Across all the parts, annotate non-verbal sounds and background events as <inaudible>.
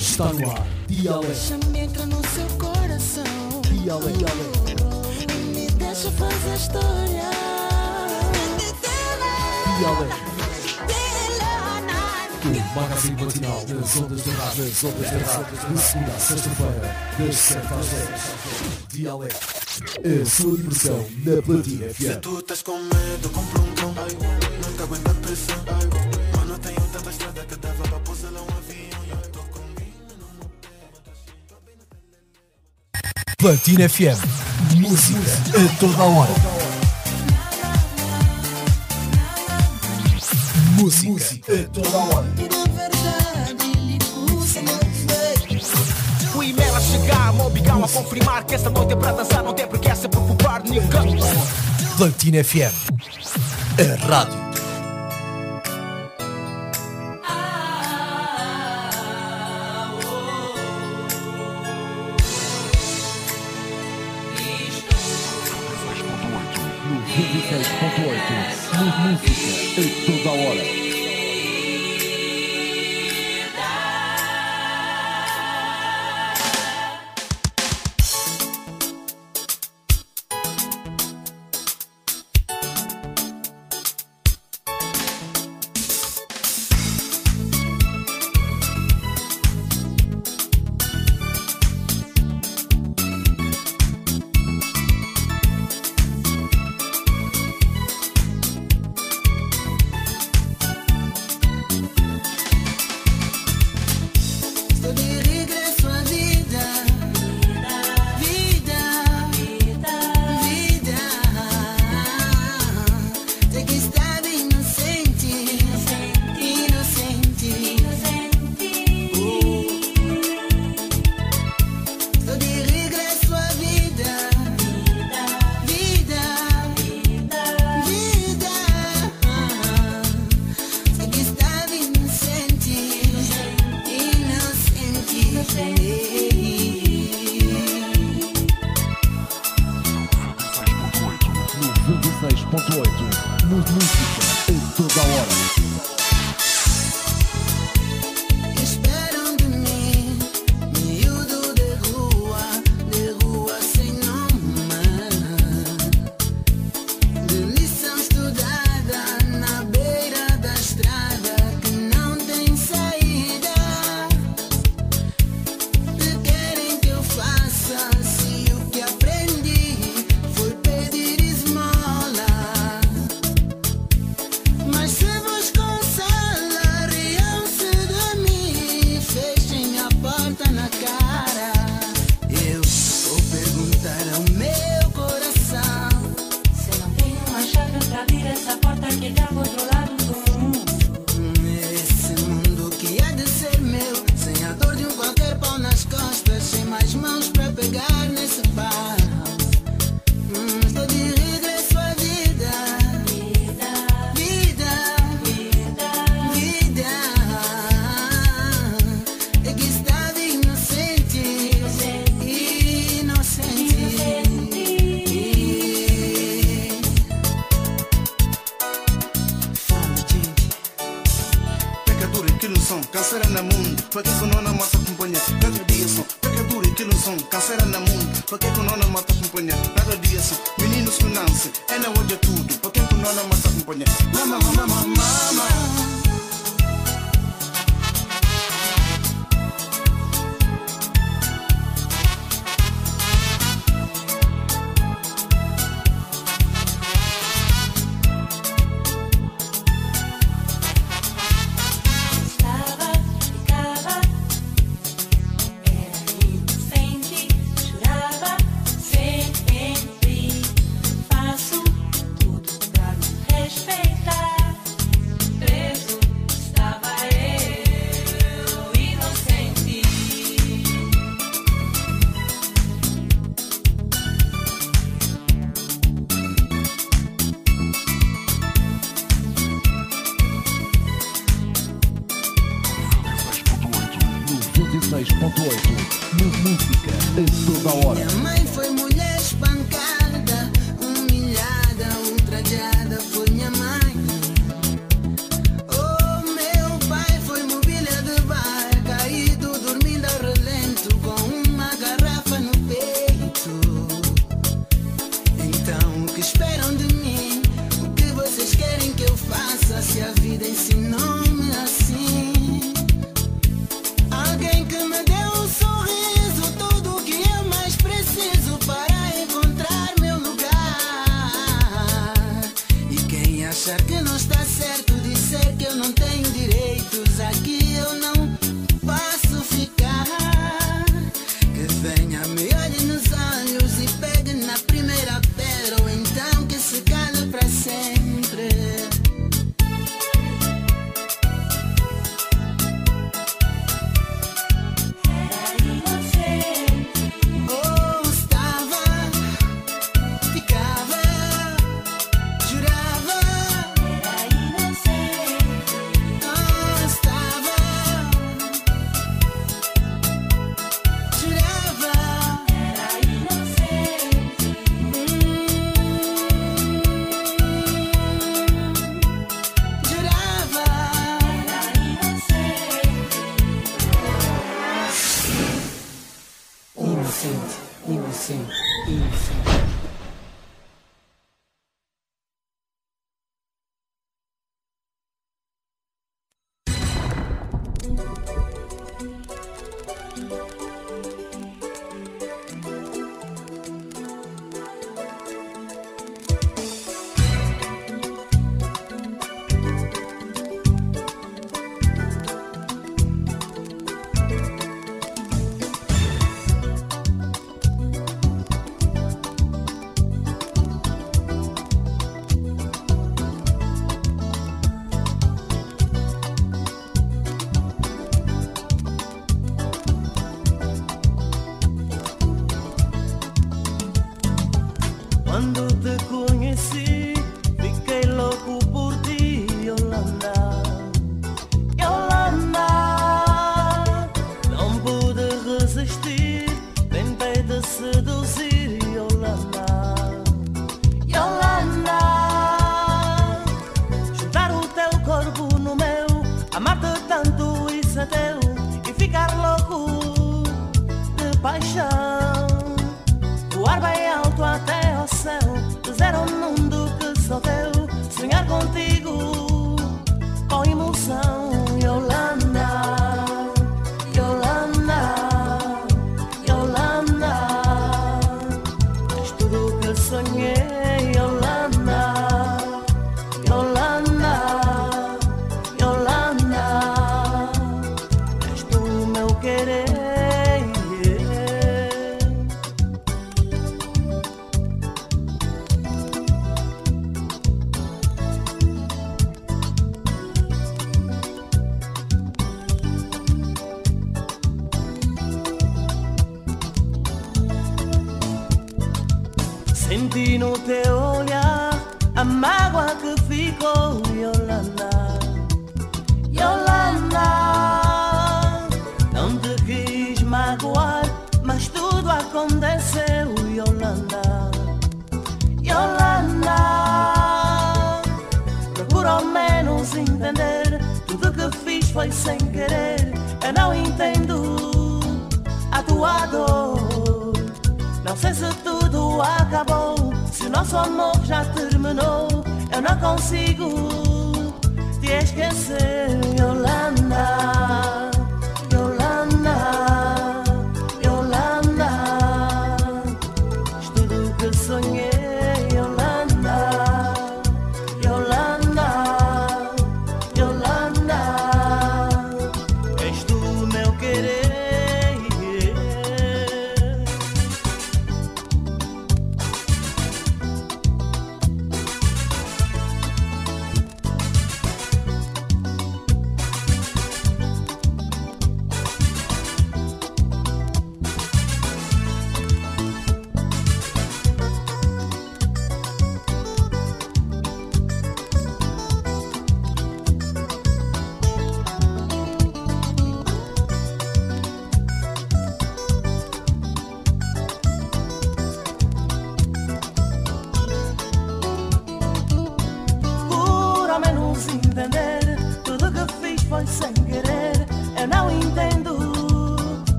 Está no ar. me entra no seu coração. Dialeto. Dialeto. Me deixa fazer história. Dialeto. O magazine matinal das ondas da rádio, das ondas da rádio, de segunda a sexta-feira, das 7 às 10. Dialeto. A sua diversão na Platina FM. Se tu estás com medo, compra um cão. Nunca aguenta a pressão. Platina FM. Música a toda hora. Música a toda hora. O e-mail chegar, a Mobigal a confirmar que esta noite é para dançar, não tem porque essa é para poupar ninguém. Platina FM. A rádio 106.8. Música em toda hora.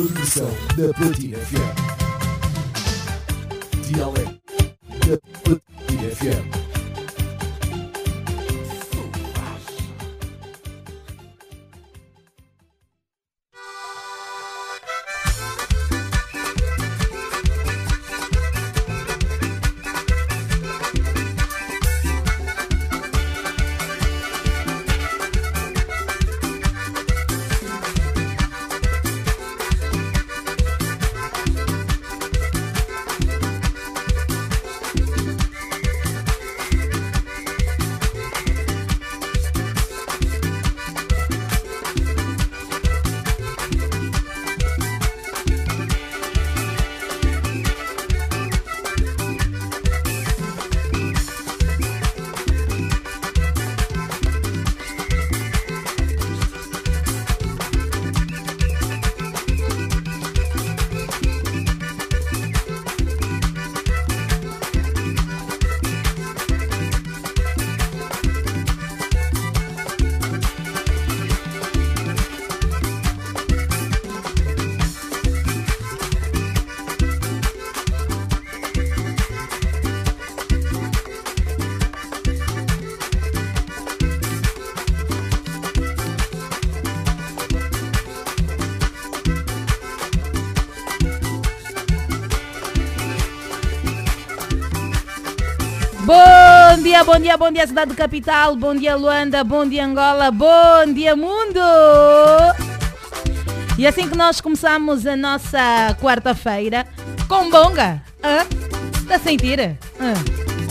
Diversão na Platina FM. Dia, bom dia, bom dia, cidade capital. Bom dia, Luanda. Bom dia, Angola. Bom dia, mundo. E assim que nós começamos a nossa quarta-feira com bonga. Hã? Está a sentir? Hã?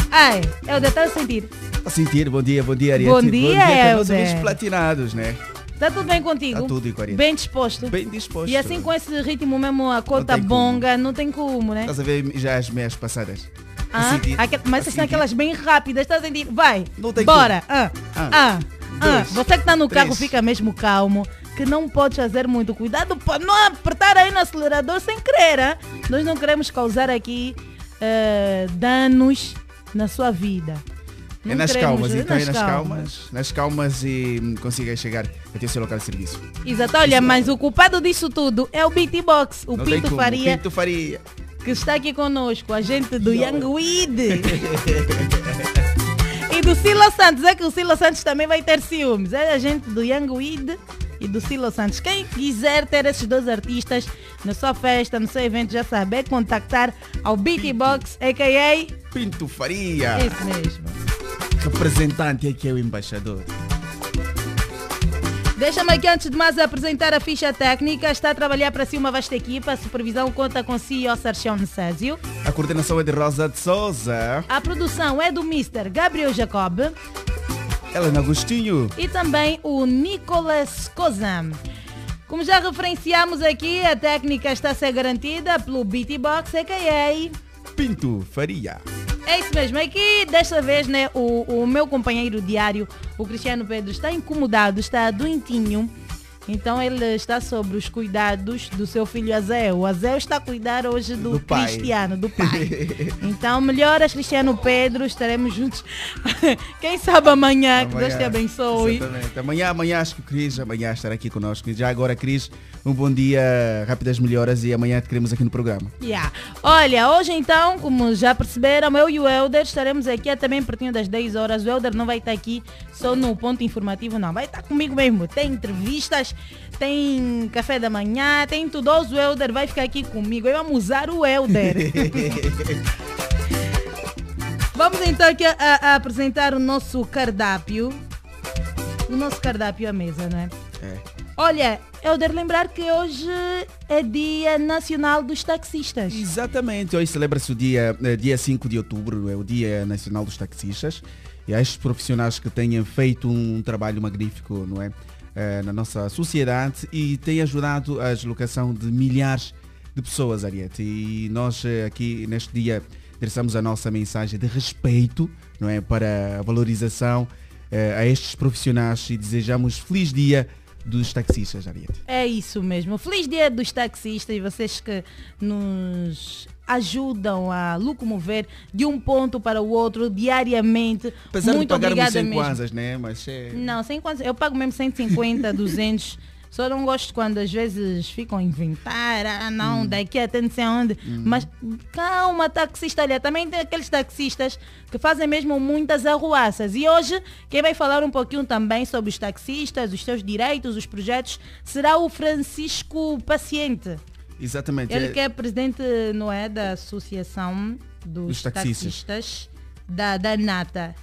Ai, é o de estar a sentir. A sentir, bom dia, bom dia, Ariete. Bom dia, nós Helder. ouvintes platinados, né? Está tudo bem contigo? Está tudo, Ariete. Bem disposto? Bem disposto. E assim com esse ritmo mesmo, a cota tem como. bonga, não tem como, né? Estás a ver já as meias passadas? Ah, aquel- mas a são sentir. aquelas bem rápidas, a sentir? Vai, bora. Ah, Ah, ah, ah. Você que está no carro três. fica mesmo calmo, que não pode fazer muito cuidado para não apertar aí no acelerador sem querer. ah. Nós não queremos causar aqui eh, danos na sua vida. É Não nas queremos- calmas, então é nas calmas. Nas calmas e hum, consigas chegar até o seu local de serviço. Exato, olha, mas o culpado disso tudo é o Beatbox, o Pinto. Faria, Pinto Faria. Que está aqui conosco, a gente do Young Weed. <laughs> e do Silo Santos, é que o Silo Santos também vai ter ciúmes. É a gente do Young Weed e do Silo Santos. Quem quiser ter esses dois artistas na sua festa, no seu evento, já sabe, é contactar ao Beatbox, a.k.a. Pinto Faria. Isso mesmo. Representante aqui é o embaixador. Deixa-me aqui antes de mais apresentar a ficha técnica. Está a trabalhar para si uma vasta equipa. A supervisão conta com CEO Sarchão Necésio. A coordenação é de Rosa de Souza. A produção é do Mr. Gabriel Jacob Helena Agostinho. e também o Nicolas Kozam. Como já referenciamos aqui, a técnica está a ser garantida pelo Beatbox, a.k.a. Pinto Faria. É isso mesmo, aqui desta vez né, o, o meu companheiro diário, o Cristiano Pedro, está incomodado, está doentinho. Então ele está sobre os cuidados do seu filho Azel. O Azel está a cuidar hoje do, Do. Cristiano, do pai. <laughs> Então melhoras Cristiano Pedro, estaremos juntos. <laughs> Quem sabe amanhã, que Deus te abençoe. Exatamente. Amanhã, amanhã acho que o Cris amanhã estará aqui conosco. Já agora, Cris, um bom dia, rápidas melhoras e amanhã te queremos aqui no programa. Yeah. Olha, hoje então, como já perceberam, eu e o Helder estaremos aqui até bem pertinho das 10 horas. O Helder não vai estar aqui só no ponto informativo, não. Vai estar comigo mesmo. Tem entrevistas, tem café da manhã, tem tudo. O Helder vai ficar aqui comigo. Eu vamos usar o Helder. <laughs> Vamos então aqui a, a apresentar o nosso cardápio. O nosso cardápio à mesa, não é? Olha, Helder, lembrar que hoje é Dia Nacional dos Taxistas. Exatamente, hoje celebra-se o dia, eh, dia 5 de outubro, é o Dia Nacional dos Taxistas. E há estes profissionais que têm feito um trabalho magnífico, não é? Eh, na nossa sociedade e têm ajudado a deslocação de milhares de pessoas, Ariete. E nós eh, aqui neste dia endereçamos a nossa mensagem de respeito, não é? Para a valorização eh, a estes profissionais e desejamos feliz dia dos taxistas, Ariete. É isso mesmo. Feliz dia dos taxistas e vocês que nos ajudam a locomover de um ponto para o outro diariamente. Apesar Muito de pagarmos obrigada sem mesmo. kwanzas, né? Mas é... Não, sem quantos, eu pago mesmo 150, 200. <laughs> Só não gosto quando às vezes ficam a inventar, ah Hum. não, daqui até não sei onde. Mas calma, taxista, olha, também tem aqueles taxistas que fazem mesmo muitas arruaças. E hoje, quem vai falar um pouquinho também sobre os taxistas, os seus direitos, os projetos, será o Francisco Paciente. Exatamente. Ele é- que é presidente, não é, da Associação dos, Dos taxistas. taxistas, da, da NATA.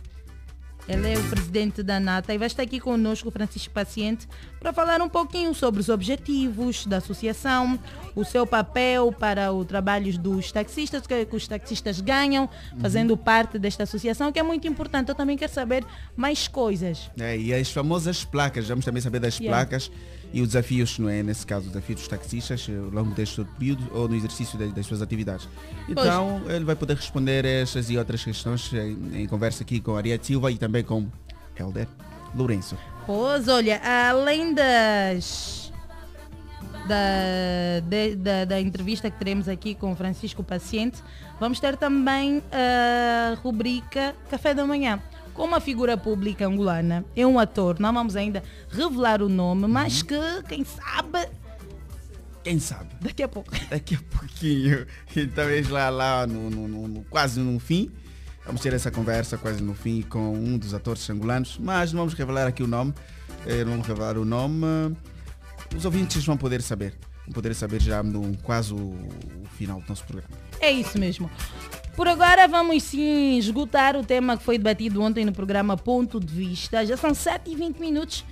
Ele é o presidente da NATA e vai estar aqui conosco, Francisco Paciente, para falar um pouquinho sobre os objetivos da associação, o seu papel para o trabalho dos taxistas, o que, que os taxistas ganham fazendo parte desta associação, que é muito importante. Eu também quero saber mais coisas. É, e as famosas placas, vamos também saber das Yeah. placas e os desafios, não é? Nesse caso, os desafios dos taxistas eh, ao longo deste período ou no exercício das, das suas atividades. Então, ele vai poder responder estas e outras questões em, em conversa aqui com a Ariete Silva e também com Helder Lourenço. Pois, olha, além das. Da, de- da, da entrevista que teremos aqui com o Francisco Paciente, vamos ter também a rubrica Café da Manhã. Com uma figura pública angolana, é um ator, não vamos ainda revelar o nome, mas que, quem sabe, Quem sabe? daqui a pouco. <laughs> Daqui a pouquinho. Então, eis lá, lá no, no- no- quase no fim. Vamos ter essa conversa quase no fim com um dos atores angolanos, mas não vamos revelar aqui o nome. eh, Não vamos revelar o nome. Os ouvintes vão poder saber. poder saber já no quase o final do nosso programa. É isso mesmo. Por agora vamos sim esgotar o tema que foi debatido ontem no programa Ponto de Vista. Já são 7 e 20 minutos.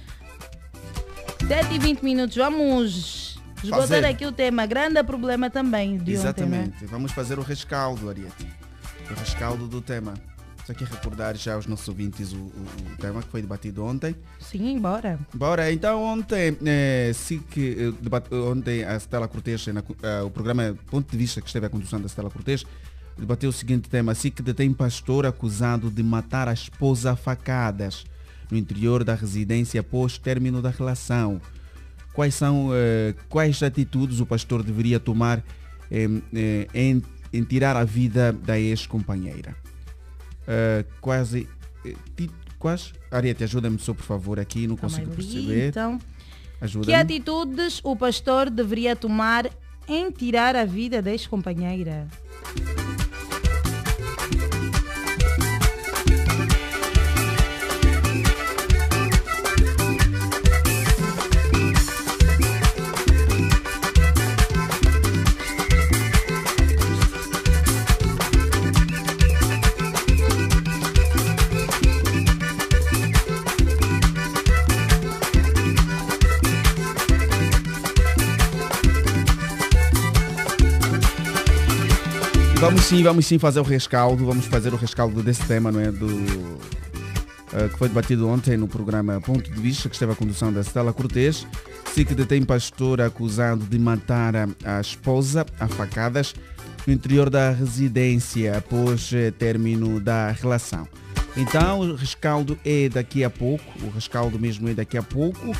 7 e 20 minutos. Vamos esgotar Fazer. aqui o tema. Grande problema também de ontem. né? Exatamente. Vamos fazer o rescaldo, Ariete. O rescaldo do tema. Só que recordar já aos nossos ouvintes o, o- o tema que foi debatido ontem. Sim, bora. Bora, então ontem, eh, sim que, eh, ontem a Stella Cortês, na co- eh, o programa Ponto de Vista que esteve a condução da Stella Cortês, debateu o seguinte tema, SIC detém pastor acusado de matar a esposa a facadas no interior da residência após término da relação. Quais são, eh, quais atitudes o pastor deveria tomar eh, eh, em, em tirar a vida da ex-companheira? Eh, quase, eh, ti- quais? Ariete, ajuda-me só por favor aqui, não Calma consigo perceber. Então, que atitudes o pastor deveria tomar em tirar a vida da ex-companheira? Vamos sim, vamos sim fazer o rescaldo, vamos fazer o rescaldo desse tema, não é? Do, eh, que foi debatido ontem no programa Ponto de Vista, que esteve a condução da Stella Cortês. SIC detém pastor acusado de matar a, a esposa a facadas no interior da residência após eh, término da relação. Então, o rescaldo é daqui a pouco, o rescaldo mesmo é daqui a pouco.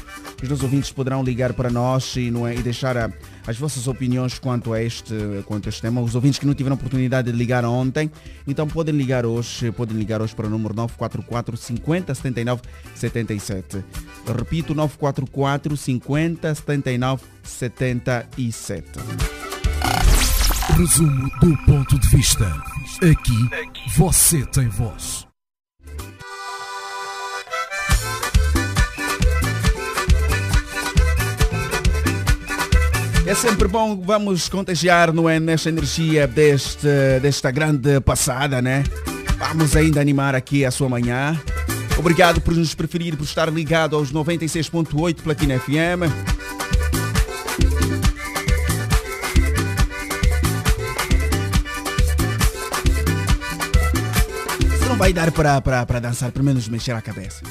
Os nossos ouvintes poderão ligar para nós e, não é, e deixar a- as vossas opiniões quanto a, este, quanto a este tema. Os ouvintes que não tiveram oportunidade de ligar ontem, então podem ligar hoje, podem ligar hoje para o número 944 50 79 77. Eu repito, 944 50 79 77. Resumo do ponto de vista. Aqui você tem voz. É sempre bom, vamos contagiar, não é, nesta energia deste, desta grande passada, né? Vamos ainda animar aqui a sua manhã. Obrigado por nos preferir, por estar ligado aos 96.8 Platina FM. Você não vai dar para, para, para dançar, pelo menos mexer a cabeça.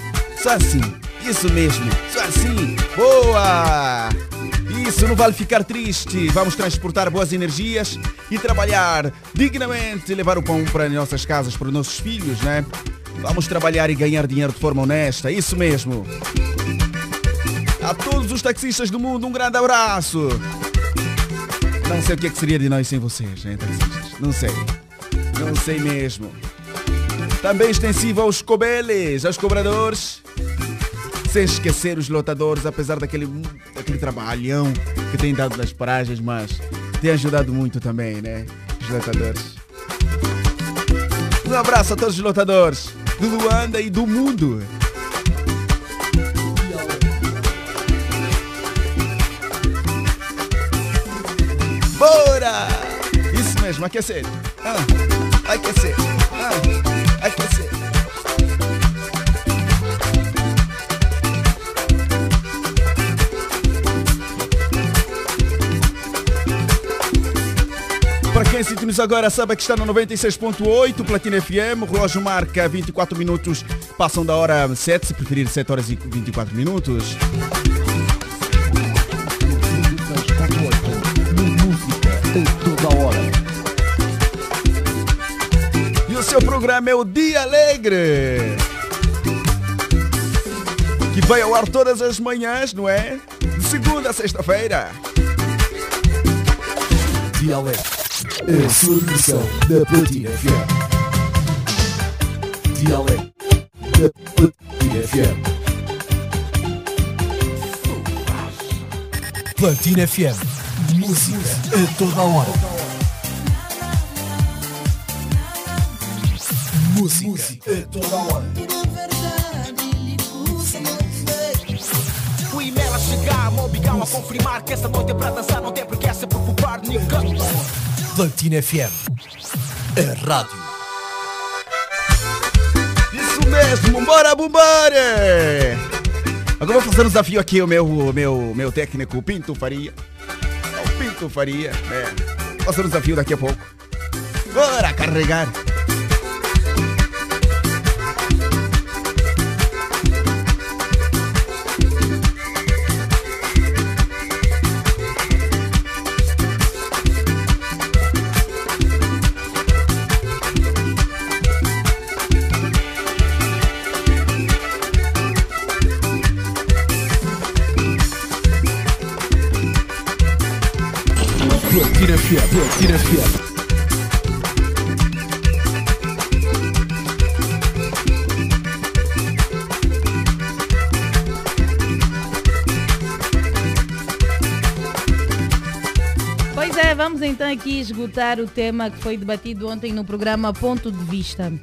Só assim, isso mesmo, só assim. Boa! Isso, não vale ficar triste. Vamos transportar boas energias e trabalhar dignamente, levar o pão para as nossas casas, para os nossos filhos, né? Vamos trabalhar e ganhar dinheiro de forma honesta, isso mesmo. A todos os taxistas do mundo, um grande abraço. Não sei o que, é que seria de nós sem vocês, hein, taxistas? Não sei. Não sei mesmo. Também extensivo aos cobeles, aos cobradores. Sem esquecer os lotadores, apesar daquele, daquele trabalhão que tem dado nas paragens, mas tem ajudado muito também, né? Os lotadores. Um abraço a todos os lotadores do Luanda e do mundo. Bora! Isso mesmo, aquecer. Ah, aquecer. Ah, aquecer. Para quem sintoniza agora, sabe que está no 96.8 Platina FM. O relógio marca 24 minutos, passam da hora 7, se preferir 7 horas e 24 minutos. E o seu programa é o Dia Alegre. Que vai ao ar todas as manhãs, não é? De segunda a sexta-feira. Dialeto. A sua versão da Platina FM. Dialeto. Da Platina FM. Platina FM. Música a toda hora. Música a toda hora. O e-mail a chegar me obrigam a confirmar que essa noite é para dançar, não tem por que se preocupar, ninguém. Platina FM. A rádio. Isso mesmo, bora, bora! Agora vou fazer um desafio aqui, o meu, meu, meu técnico Pinto Faria. É o Pinto Faria, é. Vou fazer um desafio daqui a pouco. Bora carregar! Pois é, vamos então aqui esgotar o tema que foi debatido ontem no programa Ponto de Vista.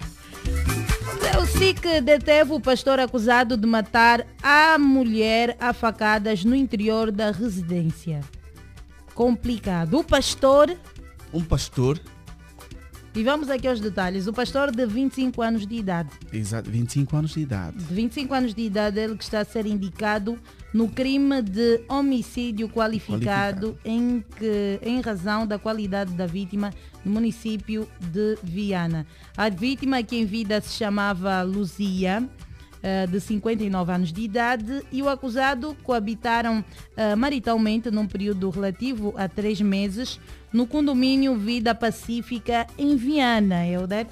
O SIC deteve o pastor acusado de matar a mulher a facadas no interior da residência. Complicado. O pastor, Um pastor, e vamos aqui aos detalhes, o pastor de 25 anos de idade. exato, 25 anos de idade. De 25 anos de idade, ele que está a ser indicado no crime de homicídio qualificado, Em, que, em razão da qualidade da vítima no município de Viana. A vítima, que em vida se chamava Luzia, eh, de 59 anos de idade, e o acusado coabitaram eh, maritalmente num período relativo a três meses no condomínio Vida Pacífica em Viana, Helder.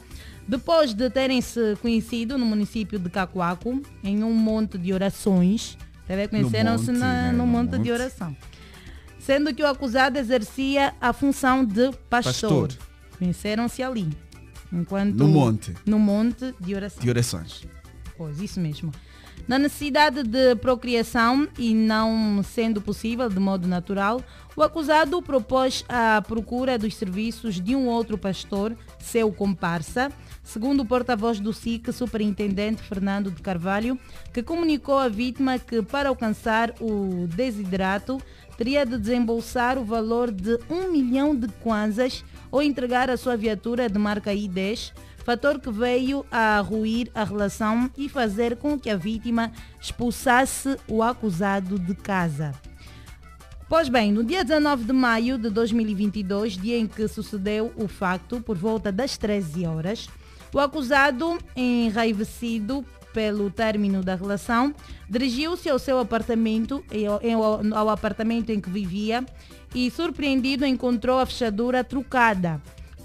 Depois de terem se conhecido no município de Cacoaco, em um monte de orações, conheceram-se monte, na- né? no No monte de oração. Sendo que o acusado exercia a função de pastor. Pastor. Conheceram-se ali. Enquanto No monte. No monte de oração. De orações. Pois, isso mesmo. Na necessidade de procriação e não sendo possível de modo natural, o acusado propôs a procura dos serviços de um outro pastor, seu comparsa, segundo o porta-voz do SIC, superintendente Fernando de Carvalho, que comunicou à vítima que para alcançar o desidrato teria de desembolsar o valor de um milhão de kwanzas ou entregar a sua viatura de marca I10, fator que veio a ruir a relação e fazer com que a vítima expulsasse o acusado de casa. Pois bem, no dia 19 de maio de 2022, dia em que sucedeu o facto, por volta das 13 horas, o acusado, enraivecido pelo término da relação, dirigiu-se ao seu apartamento, ao apartamento em que vivia, e surpreendido encontrou a fechadura trocada.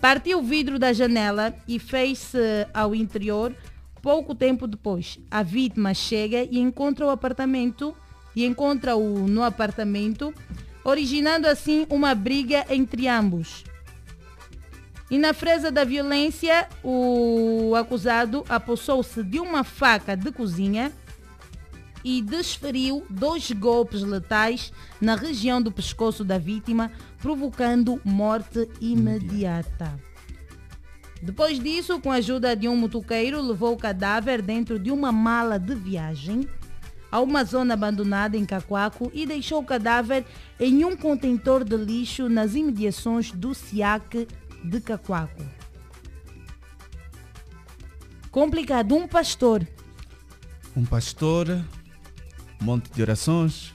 Partiu o vidro da janela e fez-se ao interior. Pouco tempo depois, a vítima chega e encontra o apartamento e encontra-o no apartamento, originando assim uma briga entre ambos. E na fresa da violência, o acusado apossou-se de uma faca de cozinha e desferiu dois golpes letais na região do pescoço da vítima, provocando morte imediata. Depois disso, com a ajuda de um motoqueiro, levou o cadáver dentro de uma mala de viagem a uma zona abandonada em Cacoaco e deixou o cadáver em um contentor de lixo nas imediações do SIAC de Cacoaco. Complicado, um pastor. Um pastor, monte de orações,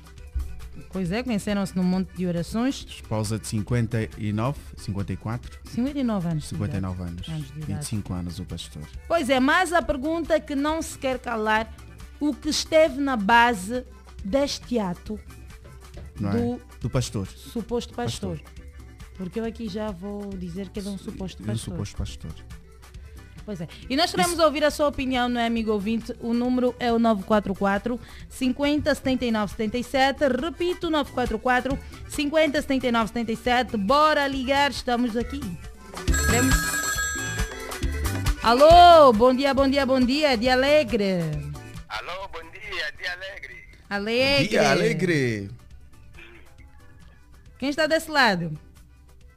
Pois é, conheceram-se no monte de orações. esposa de 59, 54, 59 anos. de 59 idade. anos, Anos de idade. 25 anos o pastor. Pois é, mas a pergunta que não se quer calar, o que esteve na base deste ato Não do é? Do pastor. suposto pastor. Porque eu aqui já vou dizer que ele é um suposto Um pastor. suposto pastor. Pois é. E nós queremos ouvir a sua opinião, não é, amigo ouvinte? O número é o 944 50 79 77. Repito, 944 50 79 77. Bora ligar, estamos aqui. Queremos... Alô, bom dia, bom dia, bom dia, dia alegre. Alô, bom dia, dia alegre. Alegre. Dia alegre. Quem está desse lado?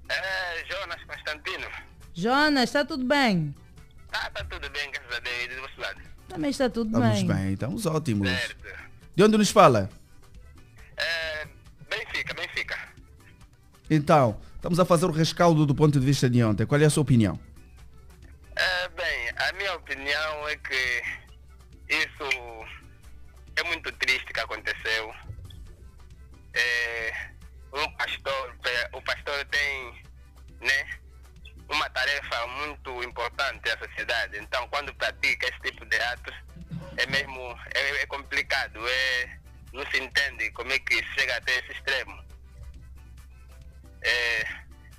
É Jonas Constantino. Jonas, está tudo bem? Também está tudo Estamos bem. bem, então, estamos ótimos. Certo. De onde nos fala? É, Benfica, Benfica. Então, estamos a fazer o rescaldo do ponto de vista de ontem. Qual é a sua opinião? É, bem, a minha opinião é que isso é muito triste que aconteceu muito importante à sociedade. Então, quando pratica esse tipo de atos, é mesmo é, é complicado. É, não se entende como é que chega até esse extremo. É,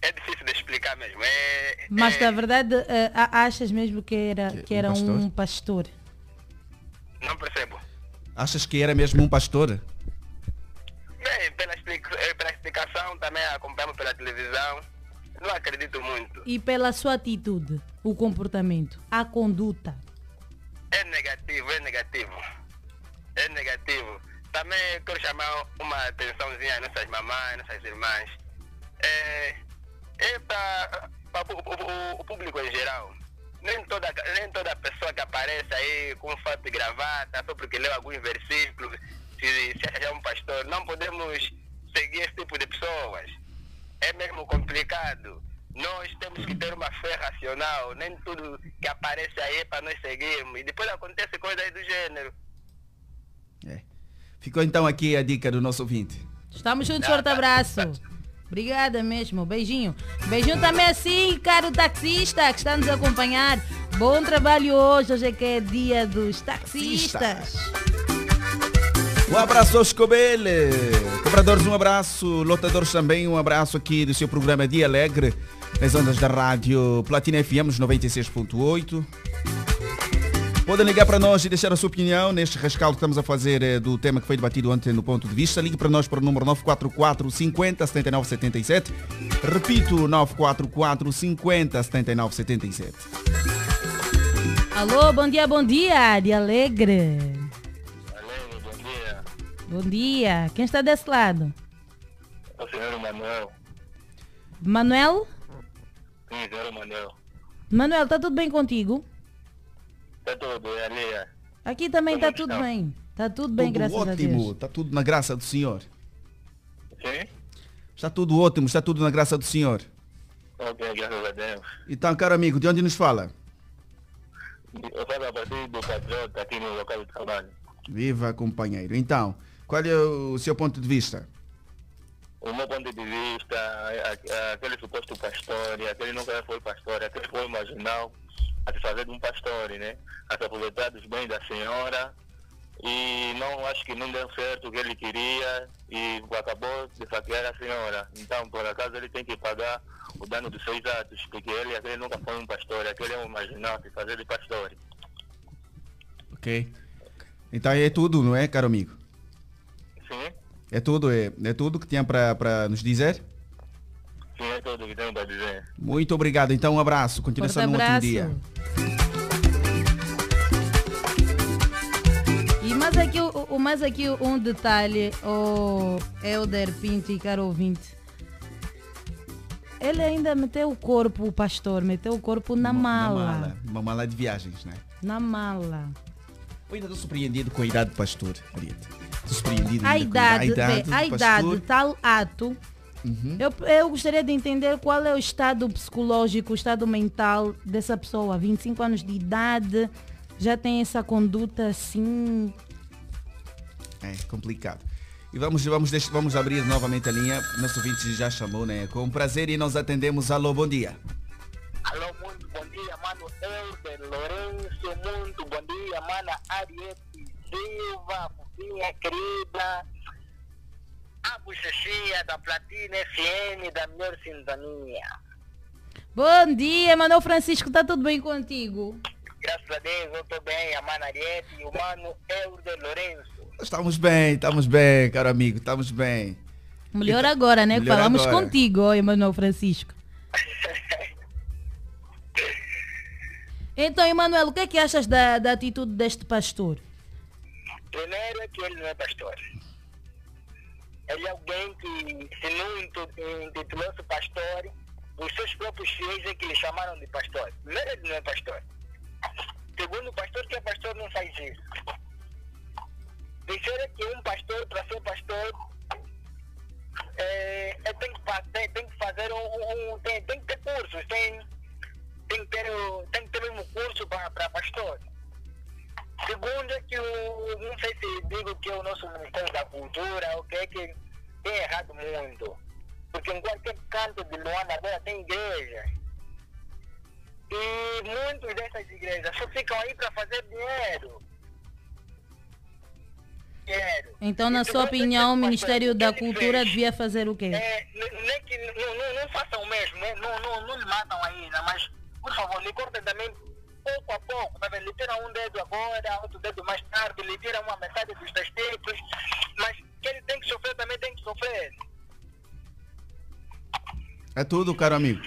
é difícil de explicar mesmo. É, Mas é- na verdade eh, a- achas mesmo que era, Que- que um era pastor? um pastor? Não percebo. Achas que era mesmo um pastor? Bem, pela, explica- eh, pela explicação, também acompanhamos pela televisão. Não acredito muito. E pela sua atitude, o comportamento, a conduta. É negativo, é negativo. É negativo. Também quero chamar uma atençãozinha às nossas mamães, nossas irmãs. É, é para o, o público em geral. Nem toda, nem toda pessoa que aparece aí com fato e gravata, só porque leu alguns versículos, se, se acha um pastor, não podemos seguir esse tipo de pessoas. É mesmo complicado. Nós temos que ter uma fé racional. Nem tudo que aparece aí é para nós seguirmos. E depois acontece coisa aí do gênero. Ficou então aqui a dica do nosso ouvinte. Estamos juntos, forte abraço. Obrigada mesmo, beijinho. Beijinho também assim, caro taxista que está nos a acompanhar. Bom trabalho hoje, hoje é que é dia dos taxistas. Um abraço aos Cobele. Cobradores, um abraço. Lotadores também, um abraço aqui do seu programa Dia Alegre, nas ondas da rádio Platina FM nos 96.8. Podem ligar para nós e deixar a sua opinião neste rescaldo que estamos a fazer eh, do tema que foi debatido ontem no ponto de vista. Ligue para nós para o número 944 50 79 77. Repito, 944 50 79 77. Alô, bom dia, bom dia, de alegre. Bom dia. Quem está desse lado? É o senhor Manuel. Manuel? Sim, senhor Manuel. Manuel, está tudo bem contigo? Está tudo, é ali. é. Aqui também está Como tudo está? bem. Está tudo bem, tudo graças a ótimo, Deus. está tudo na graça do Senhor. Sim? Está tudo ótimo, está tudo na graça do Senhor. Ok, graças a Deus. Então, caro amigo, de onde nos fala? Eu falo a partir do Patriota aqui no local de trabalho. Viva, companheiro. Então, qual é o seu ponto de vista? O meu ponto de vista, aquele suposto pastor, aquele nunca foi pastor, aquele foi marginal, a se fazer de um pastor, né? A se aproveitar dos bens da senhora. E não acho que não deu certo o que ele queria e acabou de saquear a senhora. Então, por acaso, ele tem que pagar o dano dos seus atos, porque ele, aquele nunca foi um pastor, aquele é um marginal, se fazer de pastor. Ok? Então é tudo, não é, caro amigo? Sim? É tudo, é, é tudo que tinha para nos dizer? Sim, é tudo que tenho para dizer. Muito obrigado. Então, um abraço. Continuação Forte no último abraço. dia. E mais aqui, o, mais aqui um detalhe, o Elder Pinto e caro ouvinte. Ele ainda meteu o corpo, o pastor, meteu o corpo na Uma- mala. Na mala. Uma mala de viagens, né? Na mala. Eu ainda estou surpreendido com a idade do pastor, Marieta. Estou surpreendido A idade, a idade a idade, tal ato. Uhum. Eu, eu gostaria de entender qual é o estado psicológico, o estado mental dessa pessoa. 25 anos de idade, já tem essa conduta assim. É complicado. E vamos, vamos, deixar, vamos abrir novamente a linha. Nosso ouvinte já chamou, né? Com prazer e nós atendemos. Alô, bom dia. Alô, muito bom dia, mano Elder Lourenço, muito bom dia, mana Ariete Silva, fofinha querida, a bochechinha da Platina FM, da melhor sintonia. Bom dia, Manuel Francisco, tá tudo bem contigo? Graças a Deus, eu estou bem, a mana Ariete e o mano Elder Lourenço. Estamos bem, estamos bem, caro amigo, estamos bem. Melhor agora, né? Melhor falamos agora. contigo, Emanuel Francisco. <laughs> Então, Emanuel, o que é que achas da, da atitude deste pastor? Primeiro é que ele não é pastor. Ele é alguém que, se não intitulou-se pastor, os seus próprios fiéis é que lhe chamaram de pastor. Primeiro, ele não é pastor. Segundo, o pastor que é pastor não faz isso. Terceiro, é que um pastor, para ser pastor, é, é, tem, que, fa- tem, tem que fazer um, um- tem, tem que ter cursos, tem, tem, que ter, o- tem que ter mesmo curso para pastor. Segundo é que o, não sei se digo que é o nosso Ministério da Cultura, o que é que tem errado muito. Porque em qualquer canto de Luanda agora tem igreja. E muitas dessas igrejas só ficam aí para fazer dinheiro. Dinheiro. Então, na E sua é que opinião, o Ministério da Cultura fez, devia fazer o quê? é, n- nem que não, não, não façam o mesmo, né? não, não, não lhe matam ainda, mas por favor, lhe cortem também pouco a pouco, vendo? Lhe tiram um dedo agora, outro dedo mais tarde, lhe tiram uma metade dos testículos, mas que ele tem que sofrer também tem que sofrer. É tudo, caro amigo.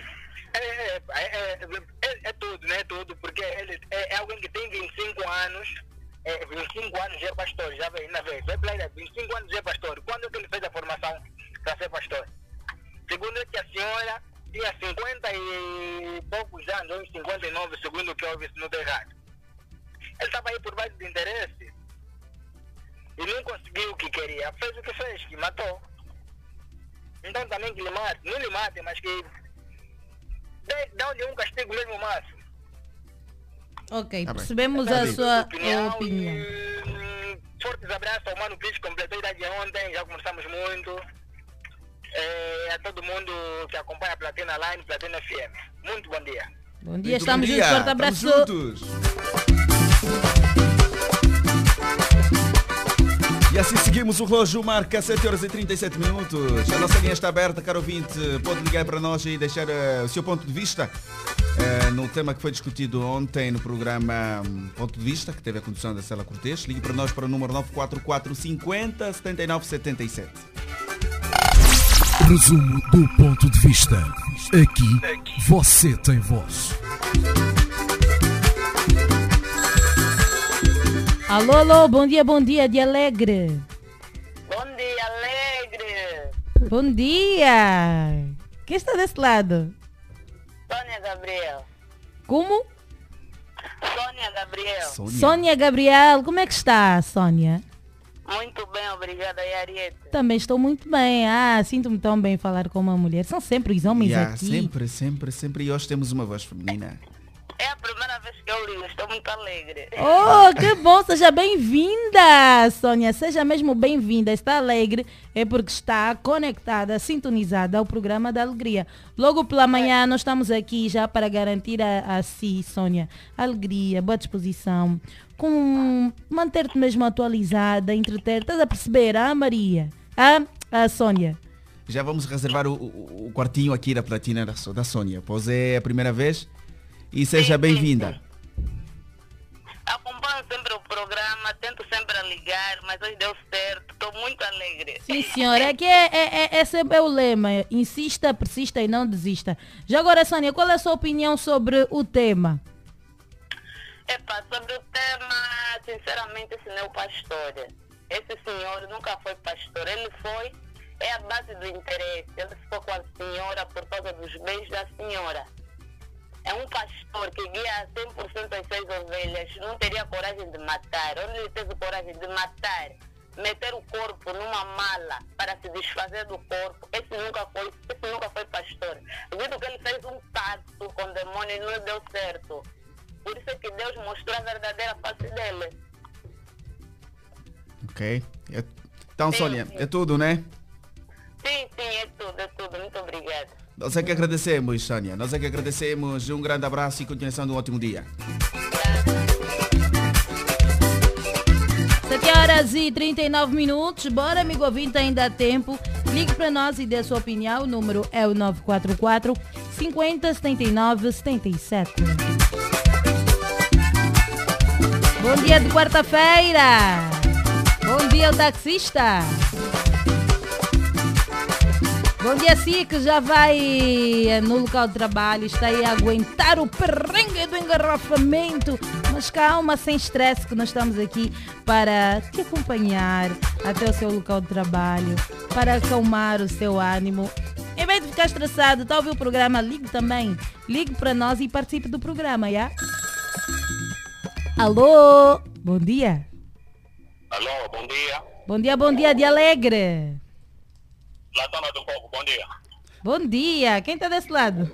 É, é, é, é, tudo, né? É tudo, porque ele é, é alguém que tem 25 anos, é, 25 anos já é pastor, já vem na vez, é player, 25 anos já é pastor. Quando é que ele fez a formação para ser pastor? Segundo é que a senhora tinha 50 e poucos anos, uns 59, segundo o que eu ouvi, se não estou errado. Ele estava aí por base de interesse e não conseguiu o que queria. Fez o que fez, que matou. Então também que lhe mate, não lhe mate, mas que dê- dá-lhe um castigo mesmo máximo. Ok, Tá bem. percebemos Tá a sua Opinião opinião. e, fortes abraços ao Mano Cris, completou a idade ontem, já conversamos muito. É, a todo mundo que acompanha a Platina Line, Platina FM. Muito bom dia. Bom dia, Muito estamos bom juntos. dia. Forte abraço. Estamos juntos. E assim seguimos o relógio, marca 7 horas e 37 minutos. A nossa linha está aberta, caro ouvinte. Pode ligar para nós e deixar eh, o seu ponto de vista eh, no tema que foi discutido ontem no programa hum, Ponto de Vista, que teve a condução da Cela Cortês. Ligue para nós para o número 944 50 79 77. Resumo do ponto de vista. Aqui você tem voz. Alô, alô, bom dia, bom dia, de alegre. Bom dia, alegre! Bom dia. Quem está desse lado? Sônia Gabriel. Como? Sônia Gabriel. Sônia Gabriel. Como é que está, Sônia? Muito bem, obrigada, Yarieta. Também estou muito bem. Ah, sinto-me tão bem falar com uma mulher. São sempre os homens Yeah, aqui. sempre, sempre, sempre. E hoje temos uma voz feminina. É a primeira vez que eu ligo, estou muito alegre. Oh, que bom, seja bem-vinda, Sônia. Seja mesmo bem-vinda. Está alegre é porque está conectada, sintonizada ao programa da Alegria. Logo pela manhã nós estamos aqui já para garantir a, a si, Sônia, alegria, boa disposição, com manter-te mesmo atualizada, entreter. Estás a perceber, ah, Maria? Ah, a Sônia. Já vamos reservar o, o- o quartinho aqui da platina da, da Sônia, pois é a primeira vez. E seja bem-vinda. Acompanho sempre o programa, tento sempre a ligar, mas hoje deu certo, estou muito alegre. Sim, senhora, é que é, é, é, esse é o lema. Insista, persista e não desista. Já agora, Sônia, qual é a sua opinião sobre o tema? Epa, sobre o tema, sinceramente, esse não é o pastor. Esse senhor nunca foi pastor, ele foi, é a base do interesse. Ele ficou com a senhora por causa dos bens da senhora. É um pastor que guia 100% as seis ovelhas, não teria coragem de matar. Onde ele teve coragem de matar, meter o corpo numa mala para se desfazer do corpo, esse nunca foi, esse nunca foi pastor. Visto que ele fez um pacto com o demônio e não deu certo. Por isso é que Deus mostrou a verdadeira face dele. Ok? Então, Sim, Sônia, sim. é tudo, né? Sim, sim, é tudo, é tudo. Muito obrigada. Nós é que agradecemos, Sônia. Nós é que agradecemos. Um grande abraço e continuação de um ótimo dia. 7 horas e 39 minutos. Bora, amigo ouvinte, ainda há tempo. Ligue para nós e dê a sua opinião. O número é o 944 50 79 77. Bom dia de quarta-feira. Bom dia, taxista. Bom dia, si, que já vai eh, no local de trabalho, está aí a aguentar o perrengue do engarrafamento. Mas calma, sem estresse, que nós estamos aqui para te acompanhar até o seu local de trabalho, para acalmar o seu ânimo. Em vez de ficar estressado, está a ouvir o programa, ligue também. Ligue para nós e participe do programa, já? Alô, bom dia. Alô, bom dia. Bom dia, bom dia de alegre. Latona do Povo, bom dia. Bom dia. Quem tá desse lado?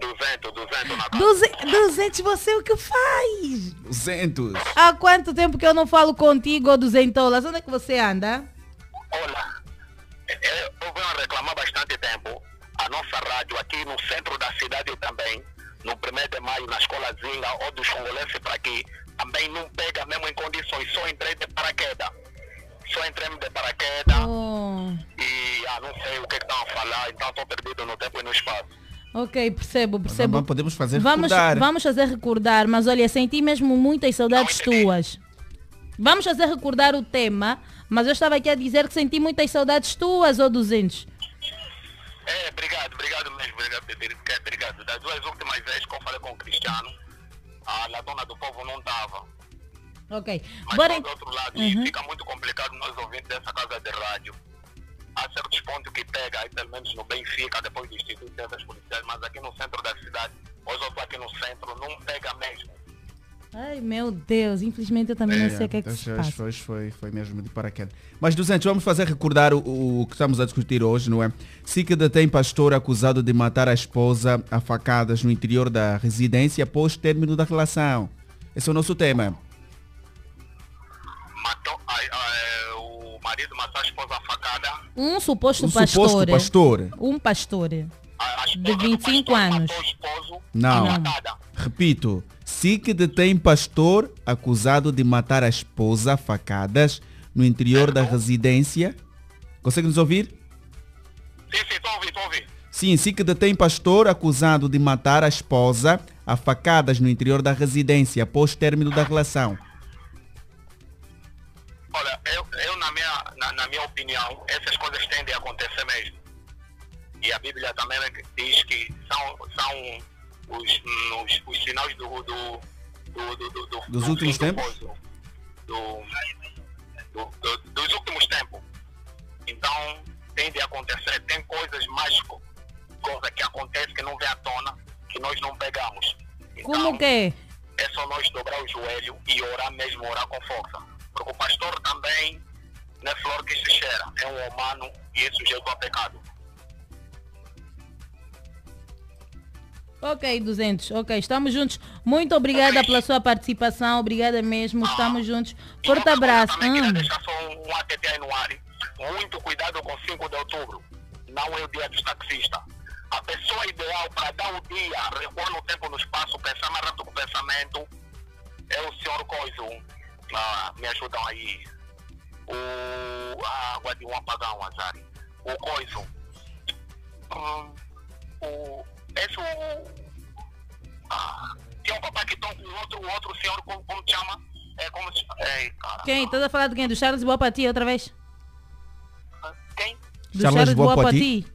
200, 200 na casa. Duze- 200, você o que faz? 200. Há quanto tempo que eu não falo contigo, ô duzentolas? Onde é que você anda? Olha, é, eu venho a reclamar bastante tempo. A nossa rádio aqui no centro da cidade também, no 1 de maio, na escola Zinga ou dos congolenses para aqui, também não pega mesmo em condições. Só entrei de paraquedas. Só entrei de paraquedas Oh, e ah, não sei o que estão a falar, então estou perdido no tempo e no espaço. ok, percebo, percebo. Vamos- podemos fazer vamos, recordar. Vamos fazer recordar, mas olha, senti mesmo muitas saudades tuas. Vamos fazer recordar o tema, mas eu estava aqui a dizer que senti muitas saudades tuas, ô 200. É, obrigado, obrigado mesmo, obrigado, obrigado, obrigado. Das duas últimas vezes que eu falei com o Cristiano, a Latona do Povo não estava. Ok. Mas Bora... do outro lado, Uhum. fica muito complicado nós ouvintes dessa casa de rádio. Há certos pontos que pega, aí pelo menos no Benfica, depois do Instituto de Ciências Policiais, mas aqui no centro da cidade, hoje eu estou aqui no centro, não pega mesmo. Ai, meu Deus, infelizmente eu também não sei o que é que se Hoje- passa. hoje foi, foi mesmo de paraquedas. Mas 200, vamos fazer recordar o, o que estamos a discutir hoje, não é? SIC detém pastor acusado de matar a esposa a facadas no interior da residência após término da relação. Esse é o nosso tema. Marido matou a esposa a facada, Um suposto Um pastor. suposto pastor. Um pastor. a, a De do 25 pastor anos. Não. facada. Repito, SIC detém pastor acusado de matar a esposa a facadas no interior da residência. Consegue nos ouvir? Sim, sim, estou a ouvir. Sim, SIC detém pastor acusado de matar a esposa a facadas no interior da residência após término da relação. Olha, eu, eu na, minha, na, na minha opinião, essas coisas tendem a acontecer mesmo. E a Bíblia também diz que são, são os, os, os sinais do, do, do, do, do, do Dos do últimos tempos? coisa, Do, do, do, dos últimos tempos. Então, tende a acontecer. Tem coisas mais co- coisa que acontece que não vem à tona, que nós não pegamos. Então, Como que? é só nós dobrar o joelho e orar mesmo, orar com força. Porque o pastor também não é flor que se cheira, é um humano e é sujeito a pecado. Ok, 200. Ok, estamos juntos. Muito obrigada pela sua participação. Obrigada mesmo. Estamos juntos. Forte abraço. Também queria Hum. deixar só um, um ATT aí no ar. Muito cuidado com 5 de outubro. Não é o dia dos taxistas. A pessoa ideal para dar o dia, recuar no tempo e no espaço, pensar mais rápido com o pensamento, é o senhor Coiso. Ah, me ajudam aí. O, a água de um apagão, azar. O Coiso. Hum, o, esse o. Ah, tem um papai que toca o outro, o outro senhor, como, como chama? É como se. Ei, cara. Quem? Estás a falar de quem? Do Charles Boa para ti outra vez? Quem? Do Charles Charles Boa Boa para Pati? ti?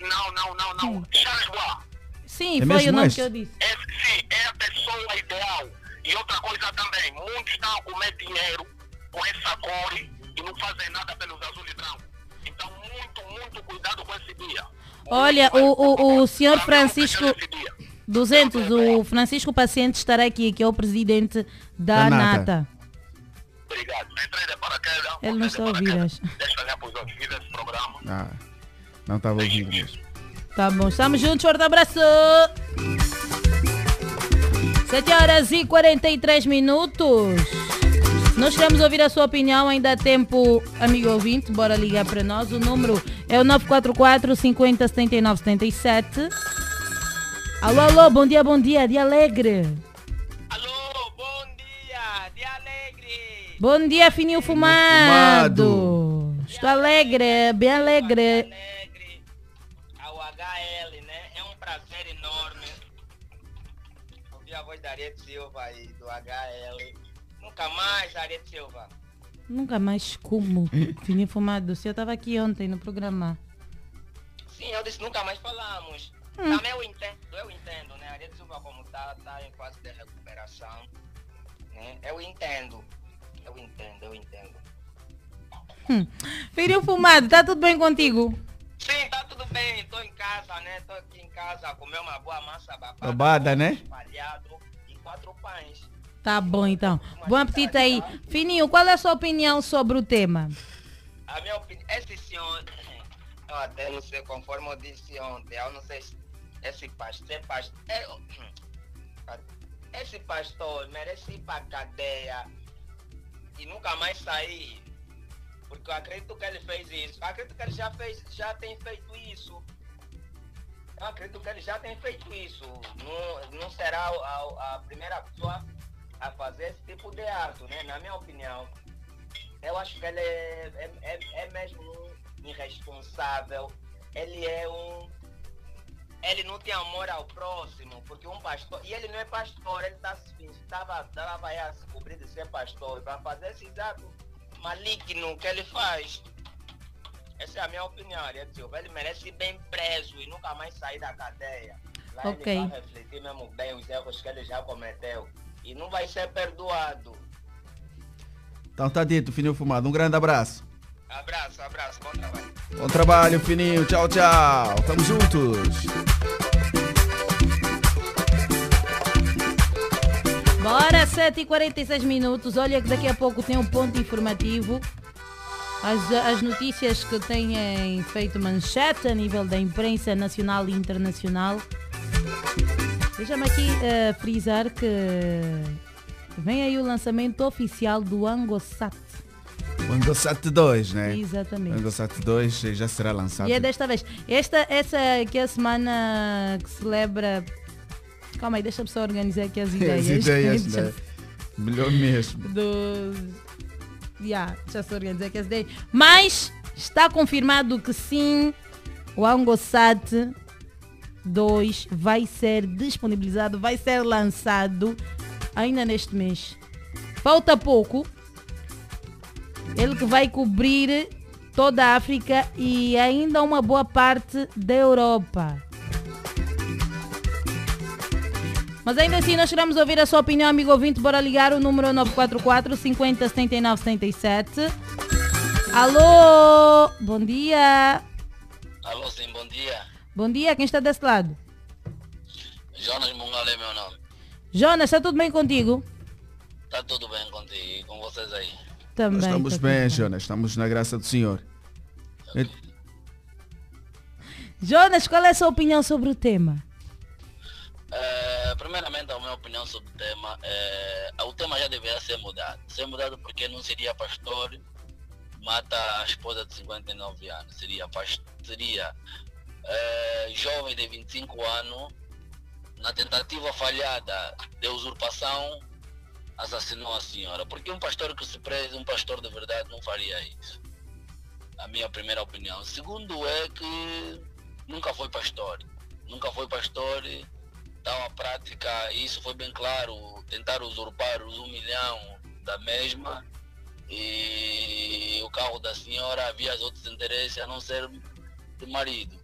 Não, não, não, não. Charles Bois. Sim, É foi o nome esse? que eu disse. É, sim, é a pessoa ideal. E outra coisa também, muitos estão a comer dinheiro com essa cor e não fazem nada pelos azul e branco. Então, muito, muito cuidado com esse dia. Olha, o, o, o senhor Francisco Esse dia. 200, o Francisco Paciente estará aqui, que é o presidente da, Da Nata. Nata. Obrigado. De. Ele não está a ouvir, acho. Deixa eu olhar para os outros. Viva esse programa. Ah, não estava ouvindo mesmo. Tá bom, estamos juntos, forte abraço! 7 horas e 43 minutos. Nós queremos ouvir a sua opinião, ainda há tempo, amigo ouvinte, bora ligar para nós. O número é o 944 50 79 77. Alô, alô, bom dia, bom dia, de alegre. Alô, bom dia, de alegre. Bom dia, fininho fumado. Estou alegre, bem alegre. Ariete Silva e do HL. Nunca mais, Ariete Silva. Nunca mais como <laughs> fininho fumado. Se eu estava aqui ontem no programa. Sim, eu disse nunca mais falamos. Hum. Também eu entendo, eu entendo, né? Ariete Silva como tá, tá em fase de recuperação. Né? Eu entendo. Eu entendo, eu entendo. Hum. Fininho fumado, tá tudo bem contigo? Sim, tá tudo bem, tô em casa, né? Tô aqui em casa a comer uma boa massa babada. Babada, né? Espalhado. Tá bom então. Bom apetite aí. Fininho, qual é a sua opinião sobre o tema? A minha opinião, esse senhor, <coughs> Eu até não sei, conforme eu disse ontem, eu não sei se esse pastor, esse pastor, é, <coughs> esse pastor merece ir para cadeia e nunca mais sair. Porque eu acredito que ele fez isso. Eu acredito que ele já fez, já tem feito isso. Eu acredito que ele já tem feito isso. Não, não será a, a primeira pessoa a fazer esse tipo de ato, né? Na minha opinião. Eu acho que ele é, é, é, é mesmo um irresponsável. Ele é um. Ele não tem amor ao próximo, porque um pastor. E ele não é pastor, ele tá, estava tava aí a se cobrir de ser pastor. Para fazer esse ato maligno que ele faz. Essa é a minha opinião, Ariel Silva. Ele merece ir bem preso e nunca mais sair da cadeia. Lá Ok. ele vai refletir mesmo bem os erros que ele já cometeu. E não vai ser perdoado. Então tá dito, Fininho Fumado. Um grande abraço. Abraço, abraço, bom trabalho. Bom trabalho, Fininho. Tchau, tchau. Tamo juntos. Bora, 7h46 minutos. Olha que daqui a pouco tem um ponto informativo. As, as notícias que têm feito manchete a nível da imprensa nacional e internacional. Deixa-me aqui eh, frisar que vem aí o lançamento oficial do Angosat. O Angosat 2, né? Exatamente. O Angosat 2 já será lançado. E é desta vez. Esta, essa aqui é a semana que celebra. Calma aí, deixa-me só organizar aqui as ideias. <laughs> As ideias, <laughs> né? Melhor mesmo. do. Yeah, já se organizar aqui as ideias. Mas está confirmado que sim, o Angosat 2 vai ser disponibilizado, vai ser lançado ainda neste mês. Falta pouco. Ele que vai cobrir toda a África e ainda uma boa parte da Europa. Mas ainda assim, nós queremos ouvir a sua opinião, amigo ouvinte. Bora ligar o número 944 50 79 77. Alô, bom dia. Alô, sim, bom dia. Bom dia, quem está desse lado? Jonas Mungalé é meu nome. Jonas, está tudo bem contigo? Tá tudo bem contigo e com vocês aí? Também. Nós estamos tá bem, Jonas. Estamos na graça do Senhor. E- <laughs> Jonas, qual é a sua opinião sobre o tema? Eh, primeiramente, a minha opinião sobre o tema, é, o tema já deveria ser mudado. Ser mudado porque não seria pastor, mata a esposa de 59 anos. Seria, seria eh, jovem de 25 anos, na tentativa falhada de usurpação, assassinou a senhora. Porque um pastor que se preze, um pastor de verdade, não faria isso. A minha primeira opinião. Segundo é que nunca foi pastor. Nunca foi pastor tal a prática, isso foi bem claro, tentar usurpar os um milhão da mesma e o carro da senhora havia os outros interesses a não ser de marido.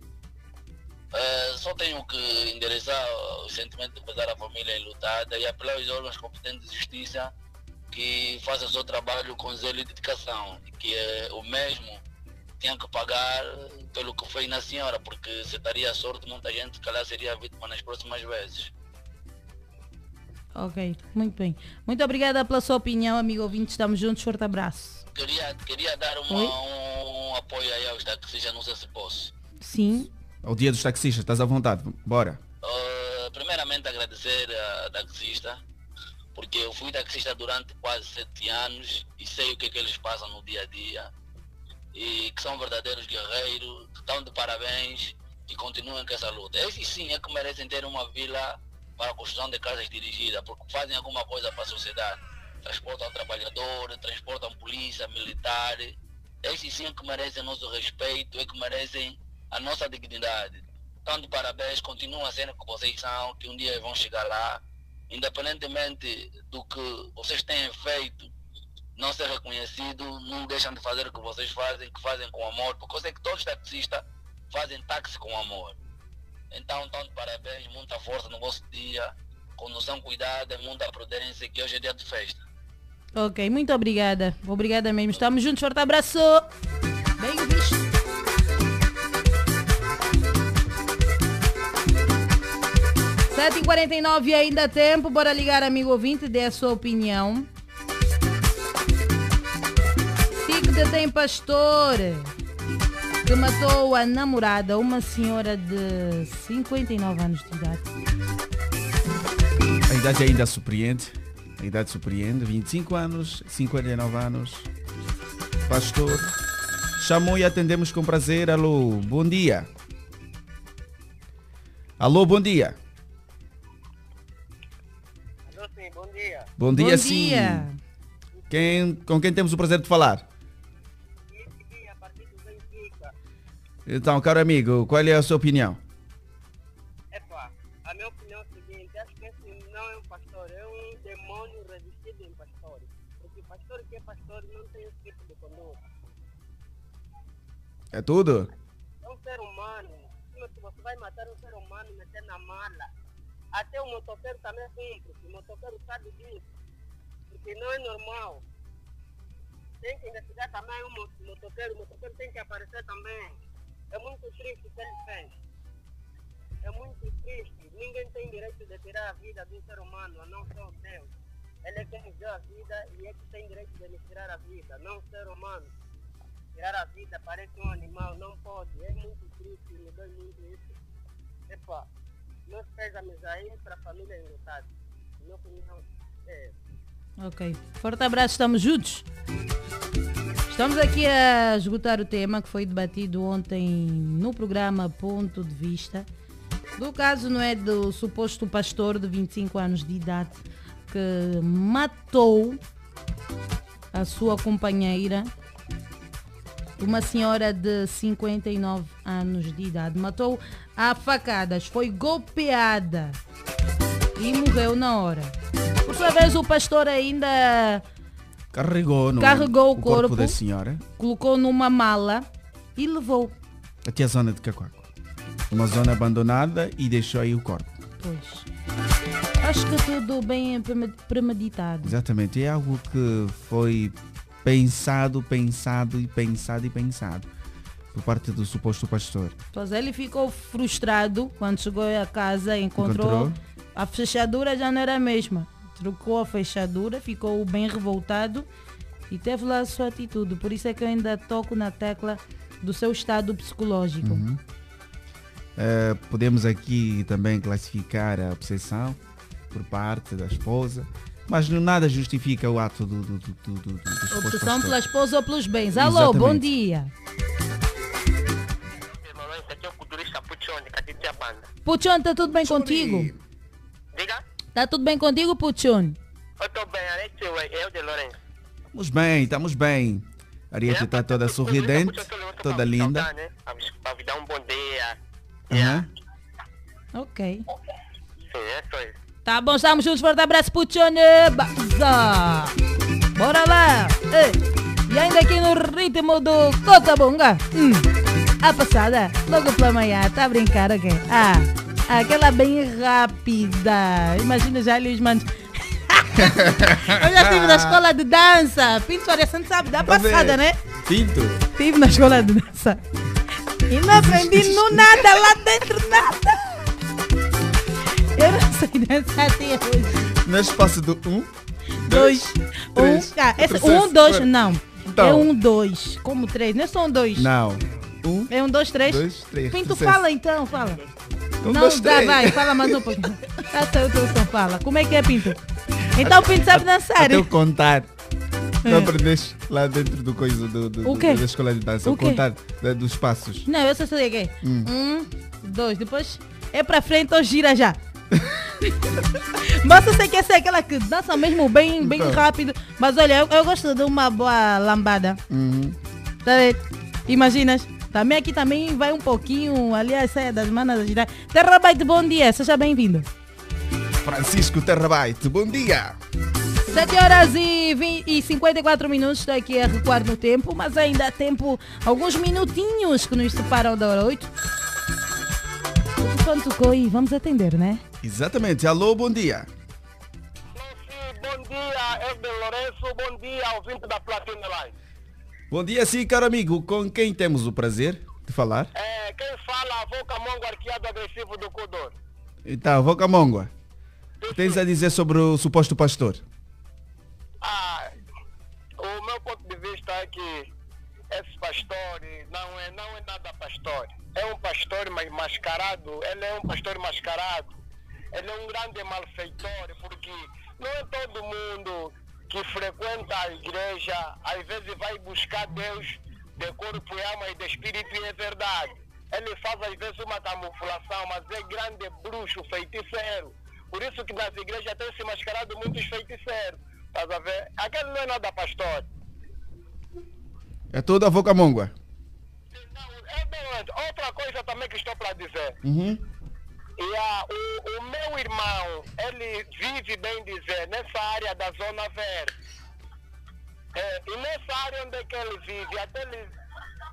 Eh, só tenho que endereçar o sentimento de pesar a família enlutada e apelar aos órgãos competentes de justiça que façam o seu trabalho com zelo e dedicação que eh, o mesmo tinha que pagar pelo que fez na senhora, porque se daria sorte, muita gente se calhar seria vítima nas próximas vezes. Ok, muito bem. Muito obrigada pela sua opinião, amigo ouvinte. Estamos juntos. Forte abraço. Queria, queria dar uma- Oi? um, apoio aí aos taxistas, não sei se posso. Sim. Ao dia dos taxistas, estás à vontade. Bora. Uh, primeiramente agradecer a taxista, porque eu fui taxista durante quase sete anos e sei o que, é que eles passam no dia a dia. E que são verdadeiros guerreiros, estão de parabéns e continuam com essa luta. Esses sim é que merecem ter uma vila para a construção de casas dirigidas, porque fazem alguma coisa para a sociedade. Transportam trabalhadores, transportam polícia, militar. Esses sim é que merecem nosso respeito, é que merecem a nossa dignidade. Então, de parabéns, continuam a ser o que vocês são, que um dia vão chegar lá. Independentemente do que vocês tenham feito, não ser reconhecido, não deixam de fazer o que vocês fazem, que fazem com amor, porque eu sei que todos os taxistas fazem táxi com amor. Então, de parabéns, muita força no vosso dia, condução cuidada, muita prudência, que hoje é dia de festa. Ok, muito obrigada. Obrigada mesmo. Estamos juntos. Forte abraço. 7h49 ainda tempo, bora ligar, amigo ouvinte, dê a sua opinião. Tico tem pastor que matou a namorada, uma senhora de 59 anos de idade. A idade ainda surpreende. A idade surpreende. 25 anos, 59 anos. Pastor. Chamou e atendemos com prazer. Alô, bom dia. Alô, bom dia. Dia. Bom dia, Bom sim. dia. Quem, com quem temos o prazer de falar? Então, caro amigo, qual é a sua opinião? Epá, a minha opinião é a seguinte, acho que esse não é um pastor, é um demônio revestido em pastor. Porque pastor que é pastor não tem esse tipo de conduta. É tudo? É um ser humano. Se você vai matar um ser humano e meter na mala, até o motoqueiro também cumpre. Motoqueiro sabe disso. Porque não é normal. Tem que investigar também o mo- motoqueiro. O motoqueiro tem que aparecer também. É muito triste o que ele fez. É muito triste. Ninguém tem direito de tirar a vida de um ser humano, a não só Deus. Ele é quem deu a vida e é que tem direito de nos tirar a vida, não ser humano. Tirar a vida parece um animal, não pode. É muito triste, me dói muito isso. Epa, meus pésames aí para a família enlutada. Ok. Forte abraço, estamos juntos. Estamos aqui a esgotar o tema que foi debatido ontem no programa Ponto de Vista. Do caso, não é, do suposto pastor de 25 anos de idade que matou a sua companheira, uma senhora de 59 anos de idade. Matou a facadas, foi golpeada e morreu na hora. Por sua vez, o pastor ainda Carregou, não é? Carregou o corpo. da senhora colocou numa mala e levou. até a zona de Cacoaco. Uma zona abandonada e deixou aí o corpo. Pois. Acho que tudo bem preme- premeditado. Exatamente. É algo que foi pensado, pensado e pensado e pensado por parte do suposto pastor. Pois ele ficou frustrado quando chegou a casa e encontrou, Encontrou. A fechadura já não era a mesma. Trocou a fechadura, ficou bem revoltado e teve lá a sua atitude. Por isso é que eu ainda toco na tecla do seu estado psicológico. Uhum. Eh, podemos aqui também classificar a obsessão por parte da esposa, mas não- nada justifica o ato do, do, do, do, do, Obsessão pastor. pela esposa ou pelos bens. Alô, bom Exatamente. dia. Esse aqui é o culturista Puchone, que a banda. Puchon, está tudo bem contigo? Diga, Está tudo bem contigo, Puchon? eu estou bem, Alex, eu de Lourenço. Estamos bem, estamos bem. Ariete está toda sorridente, toda linda. Né? Para me dar um bom dia. Aham. Ok. Sim, é só isso. Tá bom, estamos juntos. Forte abraço, Puchone. Baza. Bora lá. Ei. E ainda aqui no ritmo do Cotabunga. Hum. A passada, logo pela manhã. Tá a brincar, ok? Ah, aquela bem rápida. Imagina já ali os manos. <laughs> Eu já estive na escola de dança. Pinto Faria Santos sabe, da Tá passada, né? Pinto. Estive na escola de dança. E não aprendi no nada lá dentro, nada. Eu não sei dançar até hoje. No espaço do 1, Dois, três, um, ah, esse, processo. um, dois, não. Então. É um, dois. Como três, não é só um, dois. Não. Um, É um, dois, três. dois, três. Pinto, Sucesso. fala então, fala. Um, não, dois, dá, três. vai, fala mais um pouquinho. Já sei o teu som, fala. Como é que é, Pinto? Então o Pinto sabe dançar. Até eu contar. É. Não aprendeste lá dentro do coisa do, do, do- da escola de dança. O contar da- dos passos. Não, eu só sei o quê. Hum. Um, dois, depois é pra frente ou gira já. <laughs> mas eu sei que essa é aquela que dança mesmo bem, bem Então. rápido. Mas olha, eu, eu gosto de uma boa lambada. Uhum. Tá? Imaginas? Também aqui também vai um pouquinho ali a saia das manas a girar. Terrabyte, bom dia, seja bem-vindo. Francisco Terrabyte, bom dia. 7 horas e, 20, e 54 minutos, estou aqui a recuar no tempo, mas ainda há tempo, alguns minutinhos que nos separam da hora 8. O telefone tocou e vamos atender, né? Exatamente. Alô, bom dia. Bom dia, de Lourenço. Bom dia, ouvinte da Platina Live. Bom dia, sim, caro amigo. Com quem temos o prazer de falar? É, quem fala, avô Camongo, arqueado agressivo do Codor. Então, vou Camongua. O que tens a dizer sobre o suposto pastor? Ah, o meu ponto de vista é que esses pastores não é, não é nada mascarado, ele é um pastor mascarado. Ele é um grande malfeitor, porque não é todo mundo que frequenta a igreja, às vezes vai buscar Deus de corpo e alma e de espírito e é verdade. Ele faz às vezes uma camuflação, mas é grande bruxo, feiticeiro. Por isso que nas igrejas tem se mascarado muitos feiticeiros. Estás a ver? Aquele não é nada pastor. É tudo a boca mongua. É doente. Outra coisa também que estou para dizer. Uhum. O, o meu irmão, ele vive, bem dizer, nessa área da Zona Verde. É, e nessa área onde é que ele vive, até ele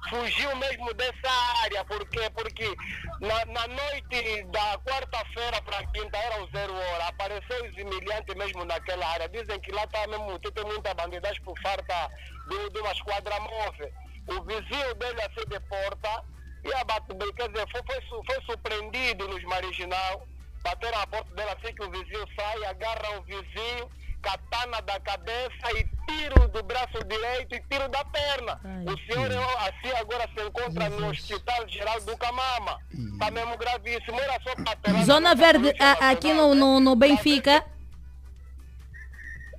fugiu mesmo dessa área. Por quê? Porque na, na noite da quarta-feira para quinta, era o zero hora, apareceu os imigrantes mesmo naquela área. Dizem que lá está mesmo, tem muita bandidagem por falta de, de uma esquadra móvel. O vizinho dele assim de porta e a bate, quer dizer, foi, foi, foi surpreendido nos marginal, bateram a porta dele assim que o vizinho sai, agarram o vizinho, katana da cabeça e tiro do braço direito e tiro da perna. o senhor assim agora se encontra no Hospital Geral do Camama. Está mesmo gravíssimo, era só para Zona Verde, a- aqui no, no, no Benfica.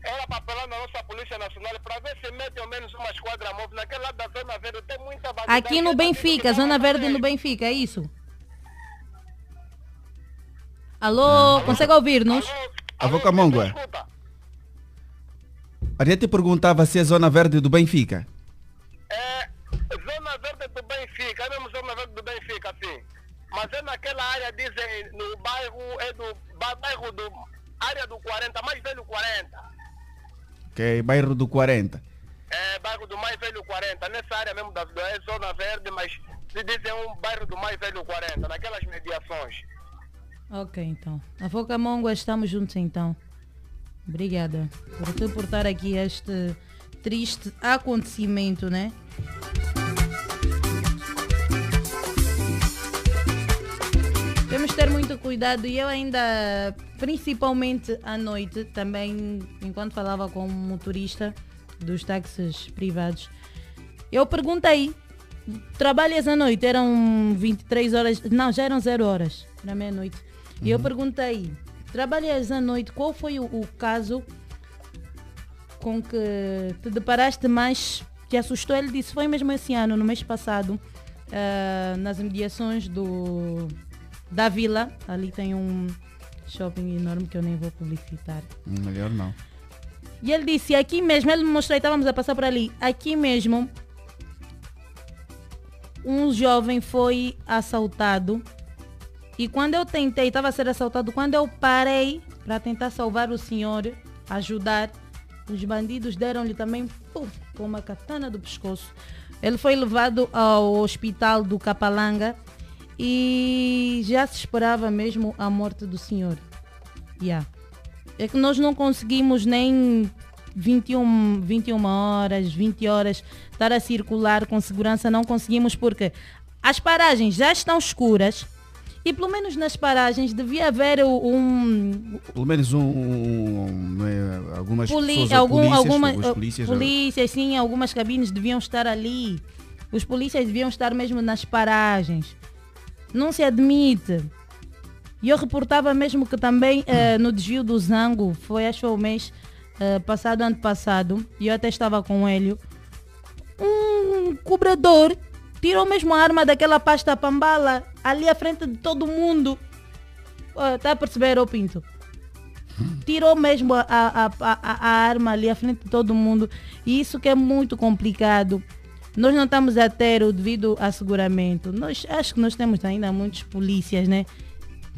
Era para apelar na nossa Polícia Nacional para ver se mete ao menos uma esquadra móvel. Naquele lado da Zona Verde tem muita. Aqui no Benfica, Zona Verde no Benfica, é isso? Alô, consegue ouvir-nos? A boca mongua. A gente perguntava se é zona verde do Benfica. Zona Verde do Benfica, é mesmo Zona Verde do Benfica, sim. Mas é naquela área, dizem, no bairro, é do ba- bairro do, área do 40, mais velho 40. Que é bairro do 40. É bairro do mais velho 40, nessa área mesmo da, é Zona Verde, mas se dizem um bairro do mais velho 40, naquelas mediações. Ok, então. A Foca Mongua, estamos juntos então. Obrigada por reportar aqui este triste acontecimento, né? Cuidado e eu ainda, principalmente à noite, também, enquanto falava com um motorista dos táxis privados, eu perguntei, trabalhas à noite? Eram 23 horas, não, já eram 0 horas, era meia-noite. E eu perguntei, trabalhas à noite, qual foi o, o caso com que te deparaste mais, te assustou? Ele disse, foi mesmo esse ano, no mês passado, ah, nas imediações do, da vila, ali tem um shopping enorme que eu nem vou publicitar. Melhor não. E ele disse, aqui mesmo, ele me mostrou, estávamos a passar por ali, aqui mesmo, um jovem foi assaltado. E quando eu tentei, estava a ser assaltado, quando eu parei para tentar salvar o senhor, ajudar, os bandidos deram-lhe também pum, com uma katana do pescoço. Ele foi levado ao hospital do Capalanga e já se esperava mesmo a morte do senhor. Yeah. É que nós não conseguimos nem 21, 21 horas, 20 horas estar a circular com segurança, não conseguimos porque as paragens já estão escuras e pelo menos nas paragens devia haver um, Pelo menos um, um- é, algumas Poli pessoas, algum, polícias, alguma, os uh, polícias, polícias, sim, algumas cabines deviam estar ali. Os polícias deviam estar mesmo nas paragens. Não se admite. E eu reportava mesmo que também eh, no desvio do Zango, foi acho o mês eh, passado, ano passado, e eu até estava com ele, um cobrador tirou mesmo a arma daquela pasta pambala ali à frente de todo mundo. Está a perceber, ô Pinto? tirou mesmo a, a, a- a arma ali à frente de todo mundo. E isso que é muito complicado. Nós não estamos a ter o devido asseguramento. Nós, acho que nós temos ainda muitos polícias, né?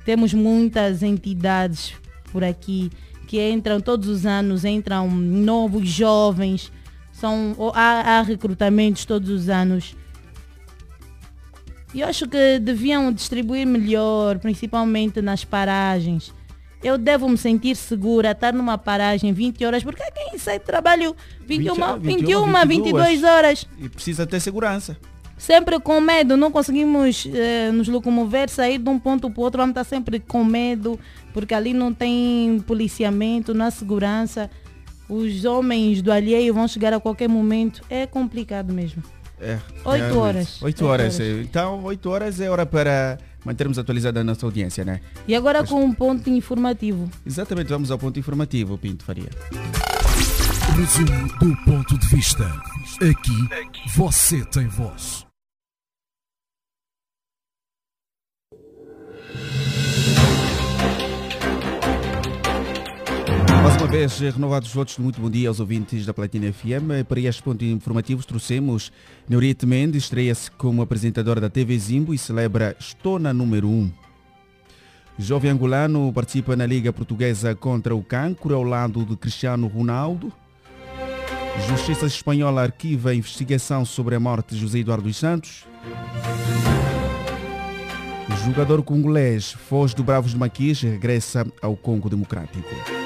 Temos muitas entidades por aqui que entram todos os anos, entram novos jovens. São, há, há recrutamentos todos os anos. E eu acho que deviam distribuir melhor, principalmente nas paragens. Eu devo me sentir segura, estar numa paragem 20 horas, porque quem sai de trabalho 21, 20, 21, 22 horas. E precisa ter segurança. Sempre com medo, não conseguimos eh, nos locomover, sair de um ponto para o outro, vamos estar sempre com medo, porque ali não tem policiamento, não há segurança. Os homens do alheio vão chegar a qualquer momento. É complicado mesmo. É, Oito realmente. horas. Oito Oito horas. horas. é. Então, oito horas é hora para mantermos atualizada a nossa audiência, né? E agora com um ponto informativo. Exatamente, vamos ao ponto informativo, Pinto Faria. Resumo do ponto de vista. Aqui você tem voz. Uma vez, renovados os votos, muito bom dia aos ouvintes da Platina FM. Para este ponto informativo trouxemos Neurite Mendes, estreia-se como apresentadora da TV Zimbo e celebra Estona número 1. Jovem angolano participa na Liga Portuguesa contra o Cancro ao lado de Cristiano Ronaldo. Justiça Espanhola arquiva a investigação sobre a morte de José Eduardo dos Santos. Jogador congolês, foz do Bravos de Maquis, regressa ao Congo Democrático.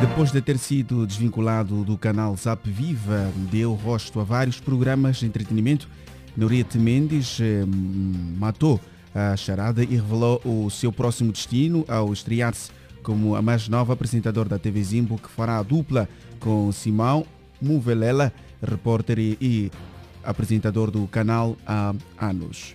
Depois de ter sido desvinculado do canal Zap Viva, deu rosto a vários programas de entretenimento. Neurite Mendes eh, matou a charada e revelou o seu próximo destino ao estrear-se como a mais nova apresentadora da TV Zimbo, que fará a dupla com Simão Muvelela, repórter e apresentador do canal há anos.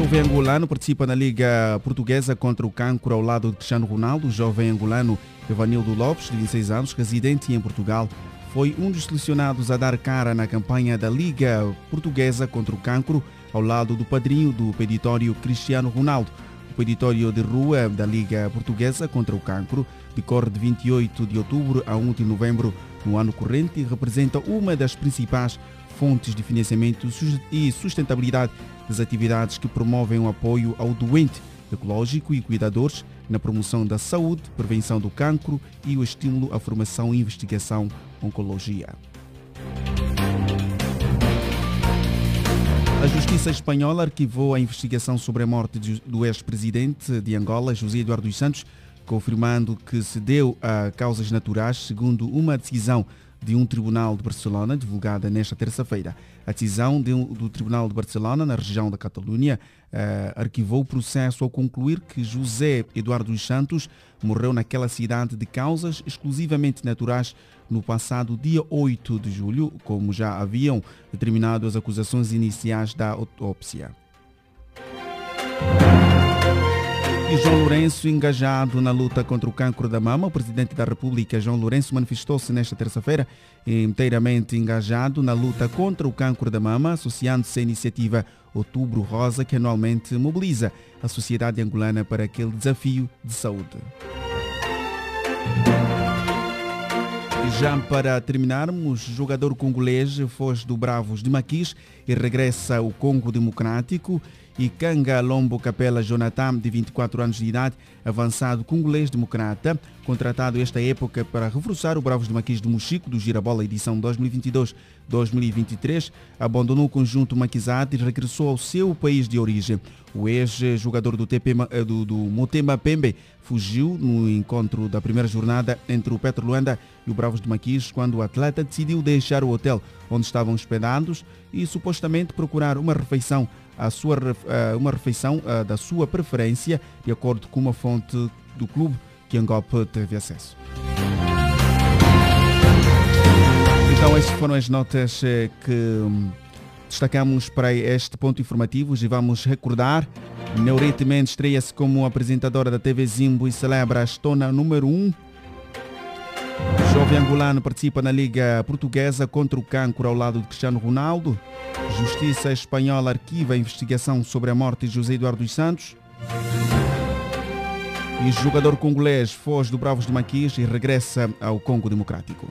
Jovem angolano participa na Liga Portuguesa contra o Cancro ao lado de Cristiano Ronaldo. O jovem angolano Evanildo Lopes, de 26 anos, residente em Portugal, foi um dos selecionados a dar cara na campanha da Liga Portuguesa contra o Cancro ao lado do padrinho do peditório Cristiano Ronaldo. O peditório de rua da Liga Portuguesa contra o Cancro decorre de 28 de outubro a 1 de novembro no ano corrente e representa uma das principais fontes de financiamento e sustentabilidade das atividades que promovem o apoio ao doente ecológico e cuidadores na promoção da saúde, prevenção do cancro e o estímulo à formação e investigação oncologia. A Justiça Espanhola arquivou a investigação sobre a morte do ex-presidente de Angola, José Eduardo dos Santos, confirmando que se deu a causas naturais, segundo uma decisão de um tribunal de Barcelona, divulgada nesta terça-feira. A decisão de, do Tribunal de Barcelona, na região da Catalunha, uh, arquivou o processo ao concluir que José Eduardo dos Santos morreu naquela cidade de causas exclusivamente naturais no passado dia 8 de julho, como já haviam determinado as acusações iniciais da autópsia. E João Lourenço, engajado na luta contra o cancro da mama, o presidente da República, João Lourenço, manifestou-se nesta terça-feira inteiramente engajado na luta contra o cancro da mama, associando-se à iniciativa Outubro Rosa, que anualmente mobiliza a sociedade angolana para aquele desafio de saúde. Já para terminarmos, jogador congolês foge do Bravos de Maquis e regressa ao Congo Democrático e Kanga Lombo Capela Jonathan, de 24 anos de idade, avançado congolês democrata, contratado esta época para reforçar o Bravos de Maquis do Mochico do Girabola edição 2022-2023, abandonou o conjunto maquisado e regressou ao seu país de origem. O ex-jogador do, TP, do, do Motema Pembe fugiu no encontro da primeira jornada entre o Petro Luanda e o Bravos de Maquis quando o atleta decidiu deixar o hotel onde estavam hospedados e supostamente procurar uma refeição a sua, uma refeição da sua preferência, de acordo com uma fonte do clube que Angop teve acesso. Então, estas foram as notas que destacamos para este ponto informativo e vamos recordar. Neurite Mendes estreia-se como apresentadora da TV Zimbo e celebra a estona número 1 Jovem angolano participa na Liga Portuguesa contra o cancro ao lado de Cristiano Ronaldo. Justiça espanhola arquiva a investigação sobre a morte de José Eduardo dos Santos. E jogador congolês foge do Bravos de Maquis e regressa ao Congo Democrático.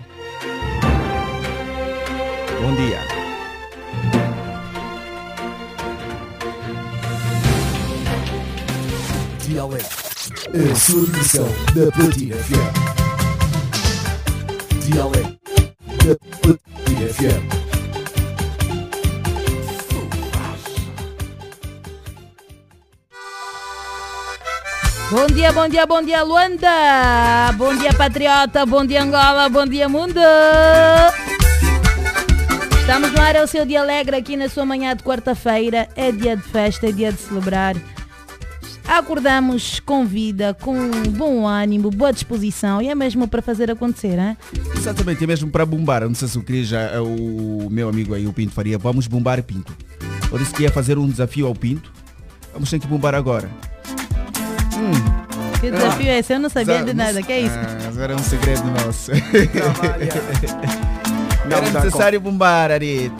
Bom dia. Dialeto. A sua diversão da Platina FM. Dialeto da Platina FM. Bom dia, bom dia, bom dia Luanda! Bom dia Patriota, bom dia Angola, bom dia Mundo! Estamos no ar, é o seu dia alegre aqui na sua manhã de quarta-feira. É dia de festa, é dia de celebrar. Acordamos com vida, com bom ânimo, boa disposição e é mesmo para fazer acontecer, hein? Exatamente, é mesmo para bombar. Não sei se o Cris, já, o meu amigo aí, o Pinto Faria, vamos bombar Pinto. Eu disse que ia fazer um desafio ao Pinto. Vamos ter que bombar agora. Hum. Que desafio é esse? Eu não sabia de nada, que é isso? Ah, agora é um segredo nosso. <laughs> Não é necessário bombar, Arete.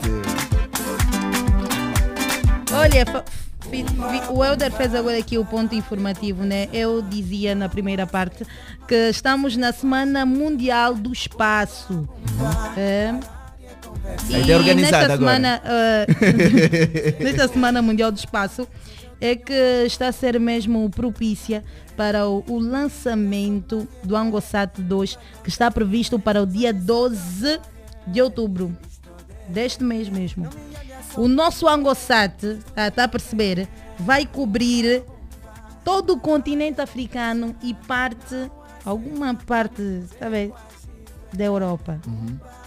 Olha, o Helder fez agora aqui o ponto informativo, né? Eu dizia na primeira parte que estamos na Semana Mundial do Espaço. É. A ideia organizada nesta semana, <laughs> eh, <laughs> nesta Semana Mundial do Espaço é que está a ser mesmo propícia para o, o lançamento do Angosat 2, que está previsto para o dia 12 de outubro deste mês mesmo. O nosso Angosat, está a perceber, vai cobrir todo o continente africano e parte, alguma parte, sabe, da Europa.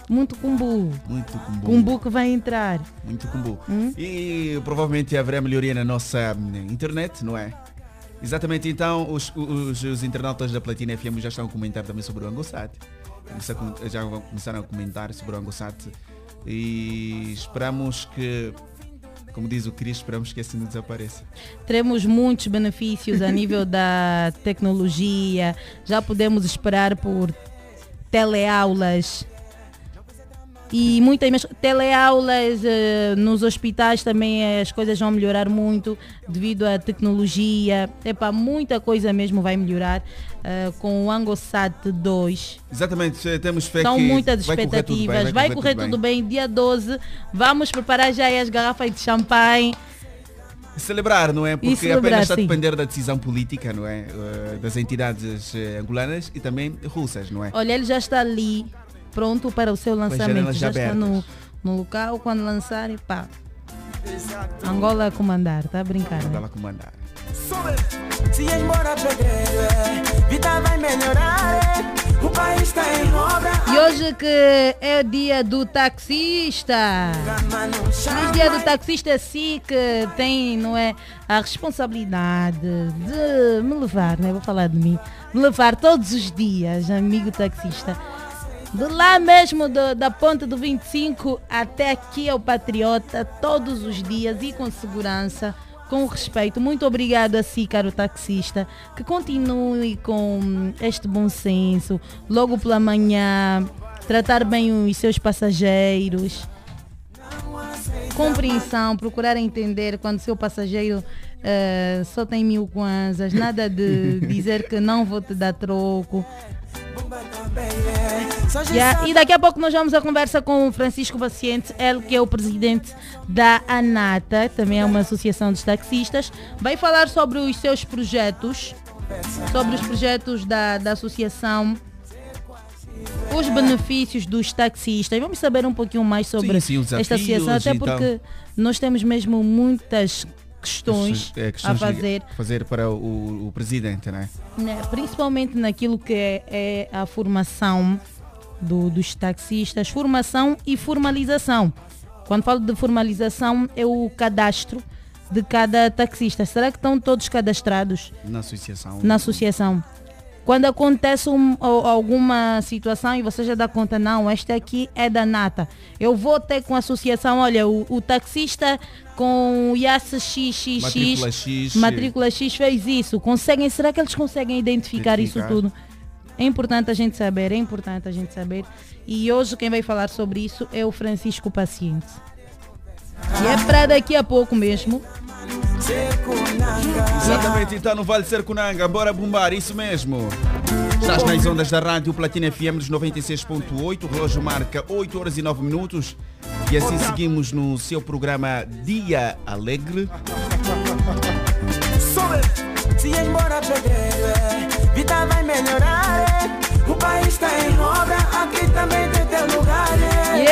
Muito cumbu. Muito cumbu. Cumbu que vai entrar. Muito cumbu. Hum? E provavelmente haverá melhoria na nossa hum, internet, não é? Exatamente, então os, os, os internautas da Platina FM já estão a comentar também sobre o Angosat. Já vão- começaram a comentar sobre o Angosat e esperamos que, como diz o Cris, esperamos que esse não desapareça. Teremos muitos benefícios a nível <laughs> da tecnologia. Já podemos esperar por teleaulas. E muitas mas teleaulas eh, nos hospitais também as coisas vão melhorar muito devido à tecnologia. Epá, muita coisa mesmo vai melhorar eh, com o Angosat 2. Exatamente, eh, temos fé São muitas vai correr tudo bem, expectativas. Vai correr tudo bem. Dia 12. Vamos preparar já as garrafas de champanhe. Celebrar, não é? Porque apenas está a depender da decisão política, não é? Das entidades angolanas e também russas, não é? Olha, ele já está ali, pronto para o seu lançamento. Já está no, no local, quando lançarem, pá. Angola a comandar, tá a brincar, né? Para comandar. Se embora pedreiro, vida vai melhorar. é. O país está em obra. E hoje que é o dia do taxista. Feliz dia do taxista sim que tem, não é, a responsabilidade de me levar, né? Vou falar de mim. Me levar todos os dias, amigo taxista. De lá mesmo do- da ponte do 25 até aqui ao Patriota, todos os dias e com segurança, com respeito. Muito obrigado a si, caro taxista, que continue com este bom senso, logo pela manhã, tratar bem os seus passageiros. Compreensão, procurar entender quando seu passageiro eh, só tem mil kwanzas, nada de <laughs> dizer que não vou te dar troco. Yeah, E daqui a pouco nós vamos a conversa com o Francisco Paciente, ele que é o presidente da ANATA, também é uma associação de taxistas. Vai falar sobre os seus projetos, sobre os projetos da, da associação, os benefícios dos taxistas. Vamos saber um pouquinho mais sobre Sim, sim, esta associação, até porque nós temos mesmo muitas questões É, a questões de fazer. fazer para o, o presidente, né, principalmente naquilo que é, é a formação do- dos taxistas, formação e formalização. Quando falo de formalização, é o cadastro de cada taxista. Será que estão todos cadastrados Na associação. na associação? Quando acontece um- alguma situação e você já dá conta, não, esta aqui é da nata. Eu vou ter com a associação, olha, o, o taxista com o IAS XXX, Matrícula X, matrícula X fez isso. Conseguem, será que eles conseguem identificar, Identificar. isso tudo? É importante a gente saber, é importante a gente saber. E hoje quem vai falar sobre isso é o Francisco Paciente. E é para daqui a pouco mesmo. Exatamente, então no Vale Sercunanga, bora bombar, isso mesmo. Estás nas ondas da rádio Platina FM dos 96.8, o relógio marca 8 horas e 9 minutos. E assim seguimos no seu programa Dia Alegre. Se embora vai melhorar. é. O país está em obra, aqui também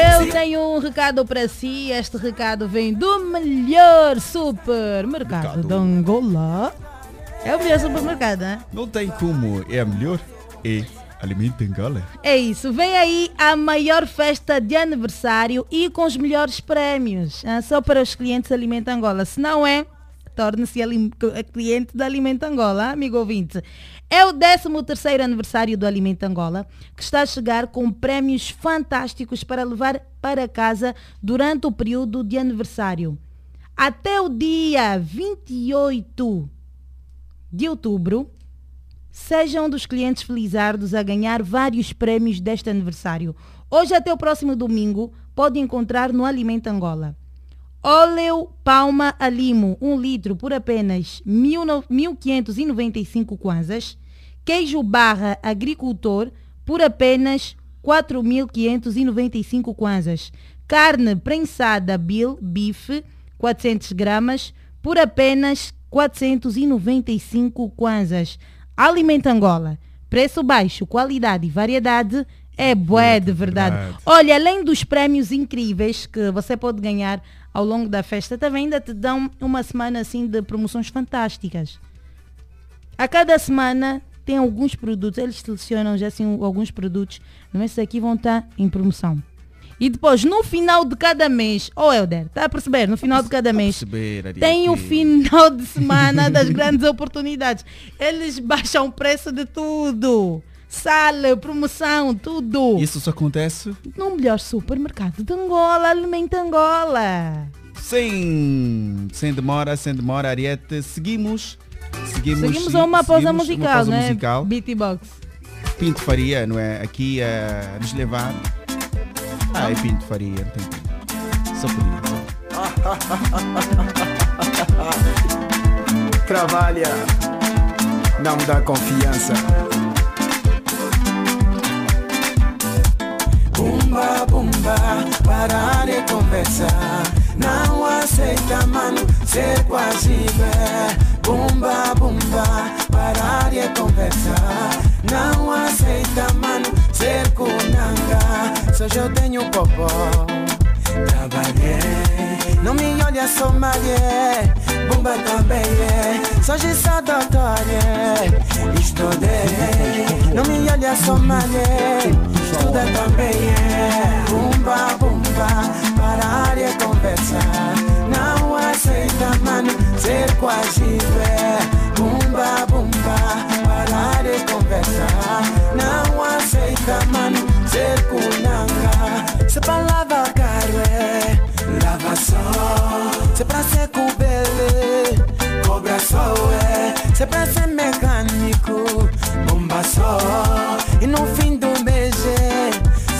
eu tenho um recado para si. Este recado vem do melhor supermercado de Angola. É o melhor supermercado, né? Não tem como, é a melhor. É Alimento em Gala. É isso. Vem aí a maior festa de aniversário e com os melhores prémios. ah, só para os clientes Alimenta Angola. Se não é, torne-se alim- cliente da Alimento Angola, amigo ouvinte. É o 13º aniversário do Alimento Angola, que está a chegar com prémios fantásticos para levar para casa durante o período de aniversário. Até o dia 28 de outubro, seja um dos clientes felizardos a ganhar vários prémios deste aniversário. Hoje até o próximo domingo, pode encontrar no Alimento Angola. Óleo Palma Alimo, 1 litro por apenas 1.595 kwanzas. Queijo Barra Agricultor por apenas 4.595 kwanzas. Carne prensada Bill Beef, 400 gramas, por apenas 495 kwanzas. Alimento Angola. Preço baixo, qualidade e variedade é bué de verdade. verdade. Olha, além dos prémios incríveis que você pode ganhar ao longo da festa, também ainda te dão uma semana assim de promoções fantásticas. A cada semana tem alguns produtos, eles selecionam já assim alguns produtos, não esses aqui vão estar em promoção. E depois, no final de cada mês, oh Helder, está a perceber? No final de cada mês, perceber, tem o final de semana <laughs> das grandes oportunidades. Eles baixam o preço de tudo. Sala, promoção, tudo. Isso só acontece No melhor supermercado de Angola, Alimenta Angola. sem, sem demora, sem demora, Ariete. Seguimos. Seguimos, Seguimos sim, a uma pausa seguimos musical, uma pausa né? musical. Beatbox. Pinto Faria, não é? Aqui a nos levar. Ah, é Pinto Faria, não tem. Só por isso. <laughs> Trabalha, não me dá confiança. Bumba, bumba, parar de conversar. Não aceita, mano, ser quase vé. Bumba, bumba, parar de conversar. Não aceita, mano, ser kunanga. Só eu tenho popó. Trabalhei, não me olha só malhei. Bumba também é, só doutor é. Estudei, não me olha só malhei. Estuda também é. Bumba, bumba, parar de conversar. Não aceita, mano, ser quase é. Bumba, bumba, parar de conversar. Não aceita, mano, ser kunanga. Se palavra caro é lava só. Se pra ser cubele, cobra só é. Se pra ser mecânico, bomba só. E no fim do mês é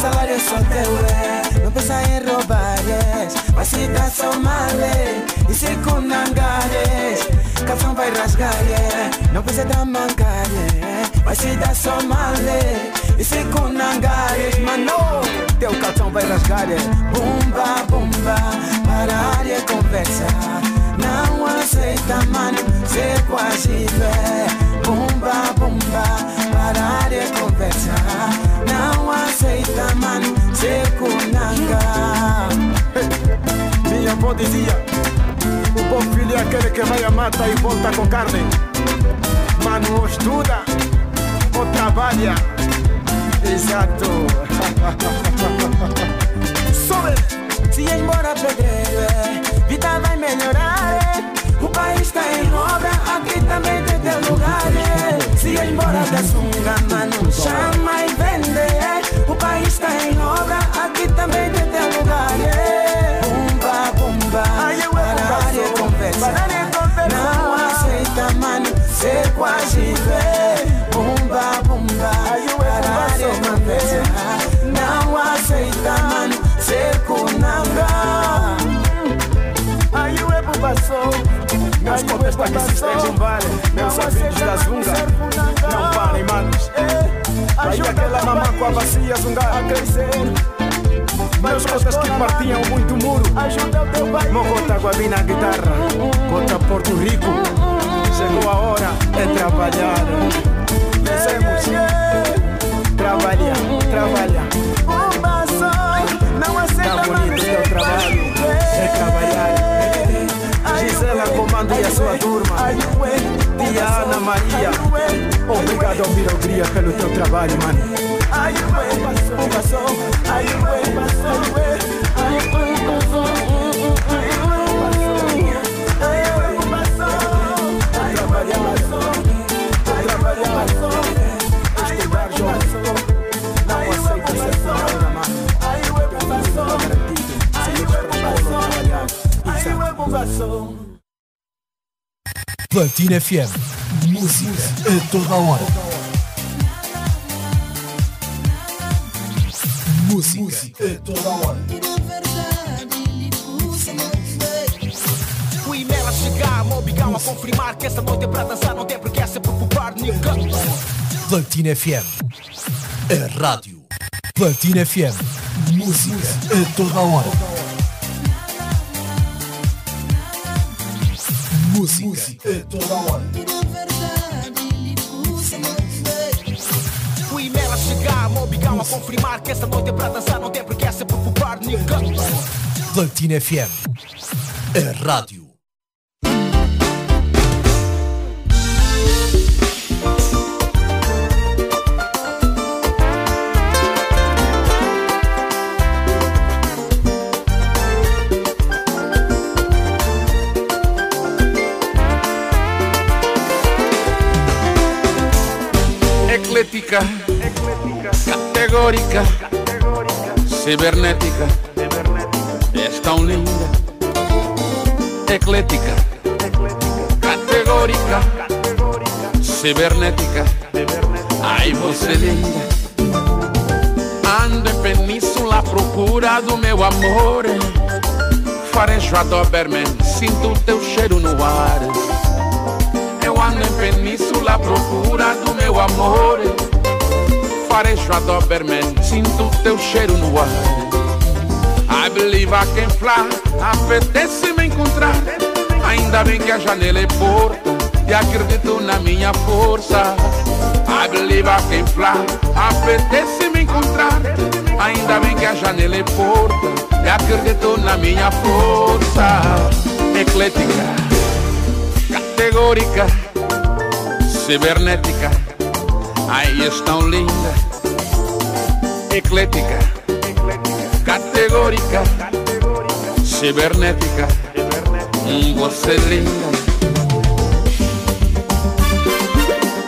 salário só teu é. Não pensa em roubares, vai se dar só male. E se kunangares, calção vai rasgar é. Não pensa em mancar é. Vai se dar só male. E se kunangares, mano, teu calção vai rasgar é. Bumba, bumba, parar de conversar. Não aceita, mano, ser quase vé. Bumba, bumba, parar de conversar. Não aceita, mano, ser kunanga. Minha avó dizia: O bom filho é aquele que vai a mata e volta com carne. Mano, ou estuda ou trabalha. Exato. Sobe! Se embora pedreiro, é, vida vai melhorar. Está em obra, aqui também tem teu lugar. Se embora da sunga, mano, chama e vende. O país Que se estejam vale. Meus amigos da Zunga. Não parem, manos. Aí aquela mamã com a bacia zunga a crescer. Meus cotas que partiam muito muro. Ajuda o teu pai. Mogota Guabi na guitarra. Cota Porto Rico. Chegou a hora é trabalhar. Descemos. Trabalhar, trabalhar. Sua turma. Tia Ana Maria. Obrigado ao Mirogria pelo teu trabalho, mano. Platina FM. Música a toda a hora. Música a toda a hora. O e-mail a chegar, obrigam a confirmar que essa noite é para dançar, não tem por que se preocupar, nigga. Platina FM. A rádio. Platina FM. Música a toda a hora. Música a toda a hora. O e-mail a chegar, me obrigam a confirmar que essa noite é para dançar, não tem por que se preocupar, nigga. Platina FM. A rádio. Categórica, cibernética, és tão linda. Eclética, categórica, cibernética, ai você linda. Ando em península à procura do meu amor. Farejo a Doberman, sinto teu cheiro no ar. Eu ando em península à procura do meu amor. Farejo a Doberman, sinto teu cheiro no ar. I believe I can fly, apetece me encontrar. Ainda bem que a janela é porta e acredito na minha força. I believe I can fly, apetece me encontrar. Ainda bem que a janela é porta e acredito na minha força. Eclética categórica, cibernética, ai és tão linda, eclética, categórica, cibernética, hum, você linda.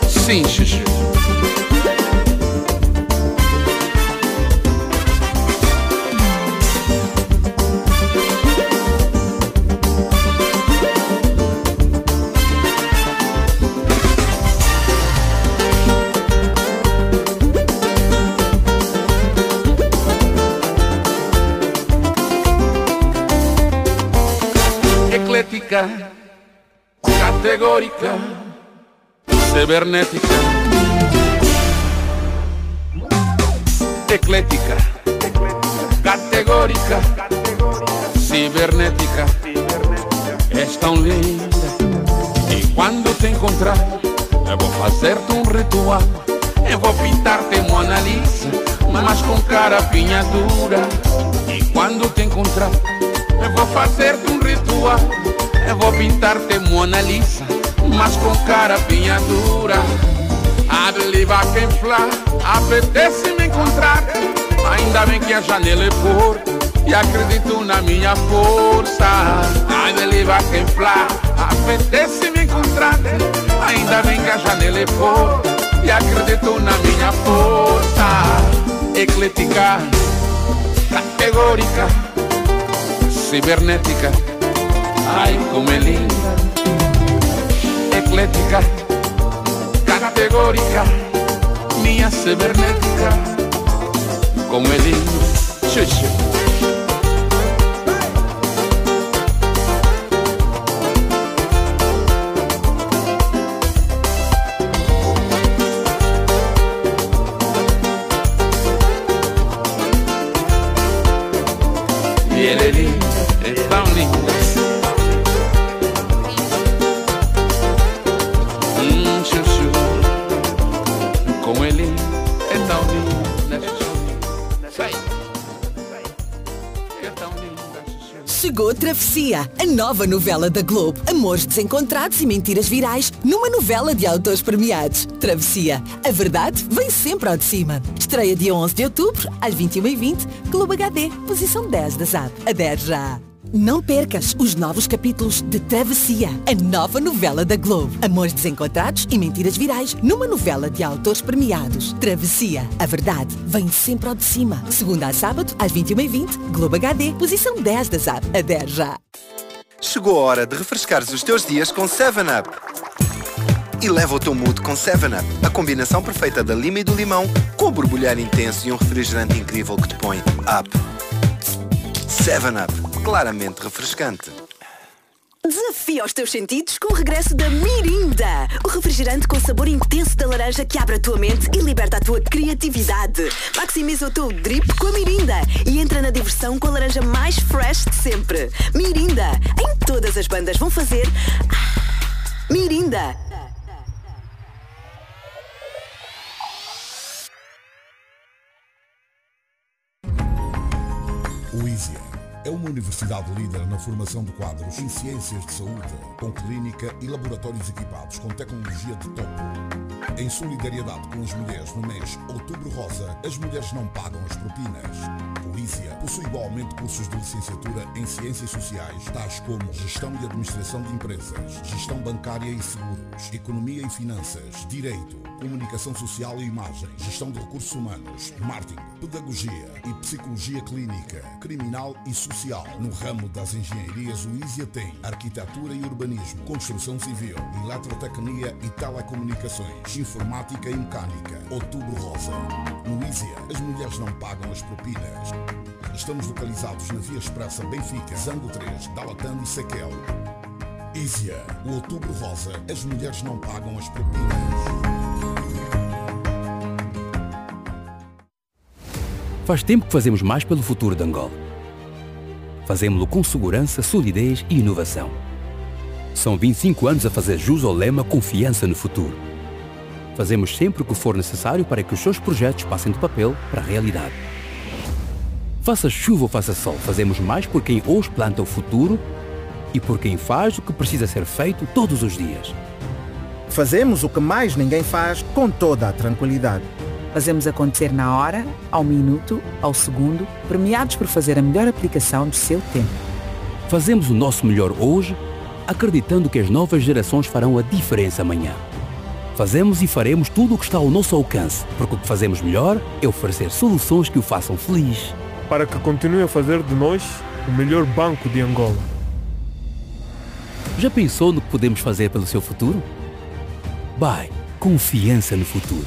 Sim, Xuxu. Categórica, cibernética, eclética, categórica, cibernética, és tão linda. E quando te encontrar, eu vou fazer-te um ritual. Eu vou pintar-te Mona Lisa, mas com cara dura. E quando te encontrar, eu vou fazer-te um ritual. Eu vou pintar-te Mona Lisa, mas com cara dura. I believe I can fly, apetece me encontrar. Ainda bem que a janela é porta e acredito na minha força. Believe I can fly, apetece me encontrar. Ainda bem que a janela é porta e acredito na minha força. Eclética, categórica, cibernética. Ai, como é linda, eclética, categórica, minha cibernética, como é linda, xuxa. E Travessia, a nova novela da Globo. Amores desencontrados e mentiras virais numa novela de autores premiados. Travessia, a verdade vem sempre ao de cima. Estreia dia 11 de outubro, às 21h20, Globo HD, posição 10 da ZAP. Adere já! Não percas os novos capítulos de Travessia, a nova novela da Globo. Amores desencontrados e mentiras virais numa novela de autores premiados. Travessia, a verdade vem sempre ao de cima. Segunda a sábado, às 21h20, Globo HD, posição 10 da ZAP. Adere já! Chegou a hora de refrescares os teus dias com 7-Up. e leva o teu mood com 7-Up, a combinação perfeita da lima e do limão, com o borbulhar intenso e um refrigerante incrível que te põe up. 7-Up, claramente refrescante. Desafia os teus sentidos com o regresso da Mirinda. O refrigerante com sabor intenso da laranja que abre a tua mente e liberta a tua criatividade. Maximiza o teu drip com a Mirinda e entra na diversão com a laranja mais fresh de sempre. Mirinda. Em todas as bandas vão fazer. Ah, Mirinda. O ISIA é uma universidade líder na formação de quadros em ciências de saúde, com clínica e laboratórios equipados com tecnologia de topo. Em solidariedade com as mulheres no mês Outubro Rosa, as mulheres não pagam as propinas. ISIA possui igualmente cursos de licenciatura em ciências sociais, tais como gestão e administração de empresas, gestão bancária e seguros, economia e finanças, direito, comunicação social e imagem, gestão de recursos humanos, marketing, pedagogia e psicologia clínica, criminal e social. No ramo das engenharias, o ISIA tem arquitetura e urbanismo, construção civil, eletrotecnia e telecomunicações, informática e mecânica. Outubro Rosa. No ISIA, as mulheres não pagam as propinas. Estamos localizados na Via Expressa Benfica, Zango 3, Dalatando e Sequel. ISIA, o Outubro Rosa, as mulheres não pagam as propinas. Faz tempo que fazemos mais pelo futuro de Angola. Fazemos-lo com segurança, solidez e inovação. São 25 anos a fazer jus ao lema Confiança no Futuro. Fazemos sempre o que for necessário para que os seus projetos passem do papel para a realidade. Faça chuva ou faça sol, fazemos mais por quem hoje planta o futuro e por quem faz o que precisa ser feito todos os dias. Fazemos o que mais ninguém faz com toda a tranquilidade. Fazemos acontecer na hora, ao minuto, ao segundo, premiados por fazer a melhor aplicação do seu tempo. Fazemos o nosso melhor hoje, acreditando que as novas gerações farão a diferença amanhã. Fazemos e faremos tudo o que está ao nosso alcance, porque o que fazemos melhor é oferecer soluções que o façam feliz. Para que continue a fazer de nós o melhor banco de Angola. Já pensou no que podemos fazer pelo seu futuro? Bye, confiança no futuro.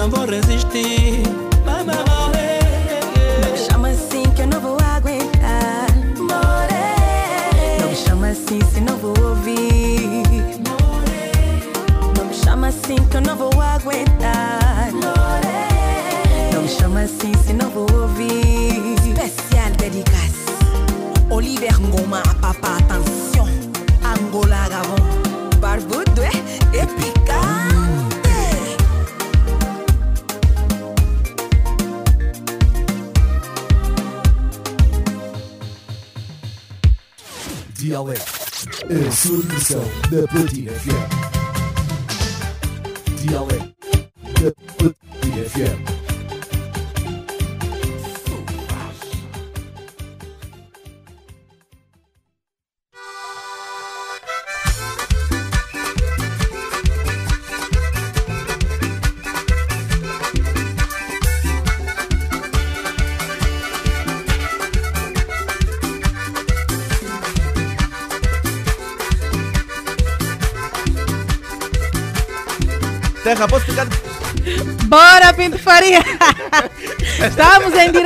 Não vou resistir. Mama. Não me chama assim que eu não vou aguentar. More. Não me chama assim se não vou ouvir. Não me chama assim que eu não vou aguentar. Não me chama assim se não Dialeto. A sua diversão na Platina FM.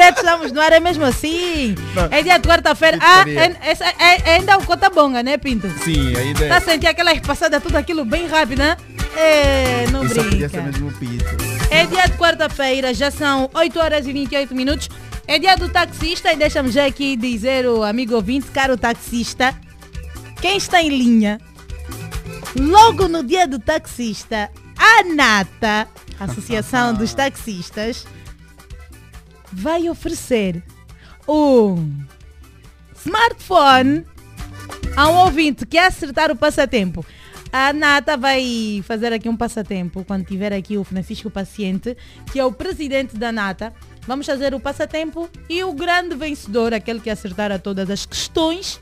Direto, estamos no ar, é mesmo assim. Não. É dia de quarta-feira. Ah, é, é- é ainda o Cota Bonga, né, Pinto? Sim, ainda Tá a sentir aquelas passadas, tudo aquilo bem rápido, né? É, não Isso podia brinca. mesmo. É dia de quarta-feira, já são 8 horas e 28 minutos. É dia do taxista e deixa-me já aqui dizer o amigo ouvinte, caro taxista, quem está em linha, logo no dia do taxista, a Nata, Associação <laughs> dos Taxistas, vai oferecer um smartphone a um ouvinte que acertar o passatempo. A Nata vai fazer aqui um passatempo quando tiver aqui o Francisco Paciente, que é o presidente da Nata. Vamos fazer o passatempo e o grande vencedor, aquele que acertar a todas as questões,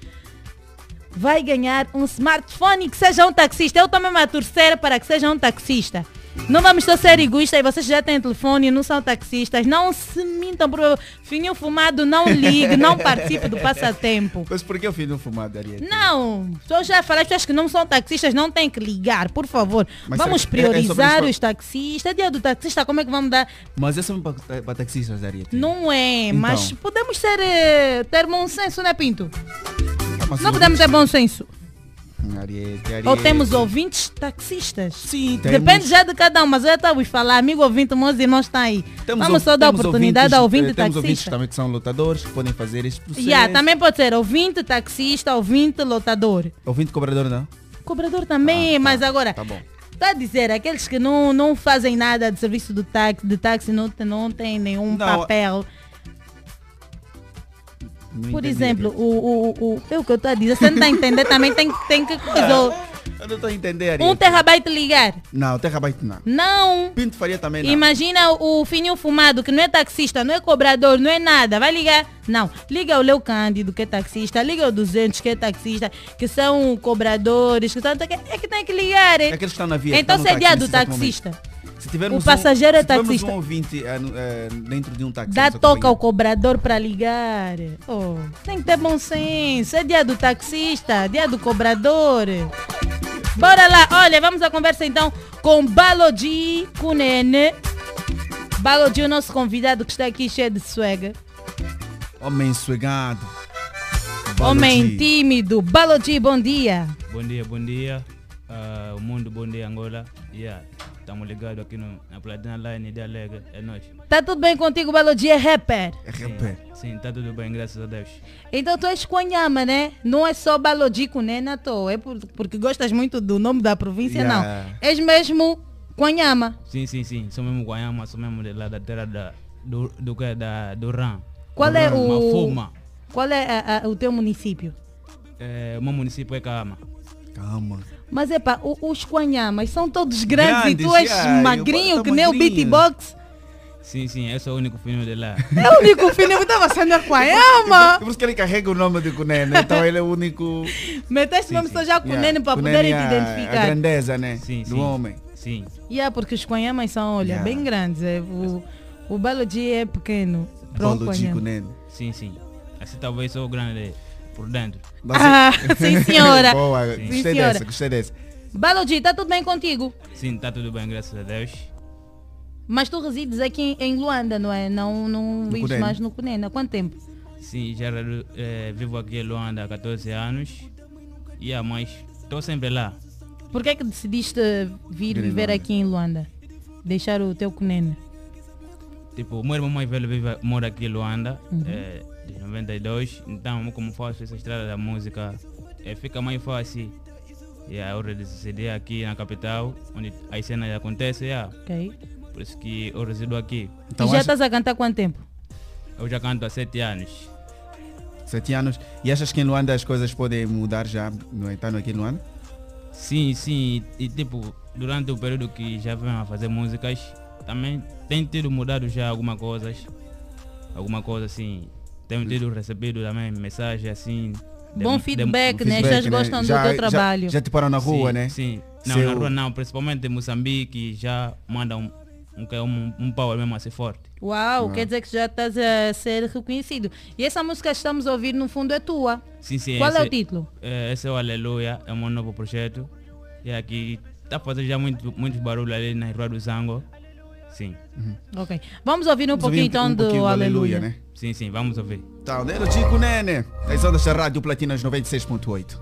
vai ganhar um smartphone e que seja um taxista. Eu mesmo a torcer para que seja um taxista. Não vamos só ser egoístas e vocês já têm telefone e não são taxistas. Não se mintam por fininho fumado, não ligue, não participe do passatempo. Mas por que o filho fumado, Ariete? Não, só já falei, pessoas que não são taxistas não têm que ligar, por favor. Mas vamos é- é priorizar isso? os taxistas. É dia do taxista, como é que vamos dar? Mas é só para, taxistas, Ariete. Não é, Então. mas podemos ser, eh, ter bom senso, né, Pinto? Mas Não os podemos ter bom senso. Ariete, Ariete. Ou temos ouvintes taxistas? Sim, Depende temos. já de cada um, mas eu já estava a falar, amigo ouvinte, meus irmãos estão aí. Temos Vamos só dar oportunidade ao ouvintes, ouvinte eh, Temos ouvintes taxista. também que são lutadores, que podem fazer este processo. Yeah, também pode ser ouvinte taxista, ouvinte lotador. Ouvinte cobrador, não? Cobrador também, mas agora, Tá bom. Está a dizer, aqueles que não, não fazem nada de serviço do táxi, de táxi não, tem- não tem nenhum Não, papel. Não Por exemplo, o, o, o, o que eu estou a dizer, você não está a entender também, tem, tem que coisa. Eu não estou a entender. Um terabyte ligar. Não, terabyte não. Não. Pinto Faria também não. Imagina o fininho fumado, que não é taxista, não é cobrador, não é nada. Vai ligar? Não. Liga o Leo Cândido, que é taxista. Liga o 200, que é taxista. Que são cobradores. Que são, é que tem que ligar. É que estão na via. Então que se é dia do taxista. Se tivermos O passageiro um, é se tivermos taxista. um ouvinte no- eh, dentro de um táxi. Dá toca ao cobrador para ligar. Oh, tem que ter bom senso. É dia do taxista, dia do cobrador. Bora lá, olha, vamos à conversa então com Balodi Kunene. Balodi, o nosso convidado que está aqui cheio de swag. Homem suegado. Homem tímido. Balodi, bom dia. Bom dia, bom dia. Ah, o mundo, bom dia, Angola. Yeah, estamos ligados aqui no, na Platina Line de Alegre. É nóis. Tá tudo bem contigo, Balodi? É rapper. É rapper. Sim, tá tudo bem, graças a Deus. Então tu és Quanhama, né? Não é só Balodi Kunene à toa. É por- porque gostas muito do nome da província, Yeah. não. És mesmo Quanhama. Sim, sim, sim. Sou mesmo Guayama, sou mesmo de lá da terra da, do, do, que? da, do Ram. Qual Do é Ram, o. Mafuma. Qual é a- a- o teu município? É, o meu município é Cama. Calma. Mas é pá, o- os Quanhamas são todos grandes, e tu Grandes, és yeah, magrinho, que nem o beatbox. Sim, sim, eu sou o único filho de lá. É o único filho que estava sendo a Quanhama. Por isso que ele carrega o nome de Kunene, então ele é o único. Meteste mesmo só já Kunene para poderem te a- A identificar. grandeza, né? Sim, do sim. homem. Sim. Yeah, porque os Quanhamas são, olha, Yeah. bem grandes. É, o, o Balodi é pequeno. Quanhama. Kunene. Sim, sim. Assim talvez sou grande por dentro. Ah, <laughs> sim senhora. <laughs> Boa, Sim. gostei Sim, senhora. dessa, gostei dessa. Balodi, está tudo bem contigo? Sim, tá tudo bem, graças a Deus. Mas tu resides aqui em Luanda, não é? Não, não vives mais no Cunene. Há quanto tempo? Sim, já eh, vivo aqui em Luanda há 14 anos. Yeah, mas estou sempre lá. Por que é que decidiste vir viver Luanda. aqui em Luanda? Deixar o teu Cunene? Tipo, o meu irmão mais velho vive, mora aqui em Luanda, Uhum. eh, de 92. Então, como faço essa estrada da música, eh, fica mais fácil. Yeah, eu decidi aqui na capital, onde as cenas acontecem. Yeah. Ok. Por isso que eu resido aqui. e já estás a cantar há quanto tempo? Eu já canto há 7 anos. Sete anos. E achas que em Luanda as coisas podem mudar já, não é? Estando aqui em Luanda? Sim, sim. E, tipo, durante o período que já venho a fazer músicas, também tem tido mudado já algumas coisas. Alguma coisa assim. Tenho tido recebido também mensagem assim. de- Bom de- feedback, né? As pessoas gostam do teu trabalho. já te param na rua, Sim, né? Sim. Não, Seu- na rua não. Principalmente em Moçambique já manda um, um, que é um, um power mesmo assim forte. Uau, Uau. quer dizer que já estás a ser reconhecido. E essa música que estamos a ouvir no fundo é tua. Sim, sim. Qual é esse- o título? é, esse é o Aleluia, é meu novo projeto. E aqui está fazendo já muito, muito barulho ali na Rua do Zango. Sim. Ok. Vamos ouvir um Vamos pouquinho ouvir então um do, pouquinho do Aleluia. Aleluia, né? Sim, sim, vamos ouvir. Tá, Nero Chico Nene. As ondas da Rádio Platinas 96.8.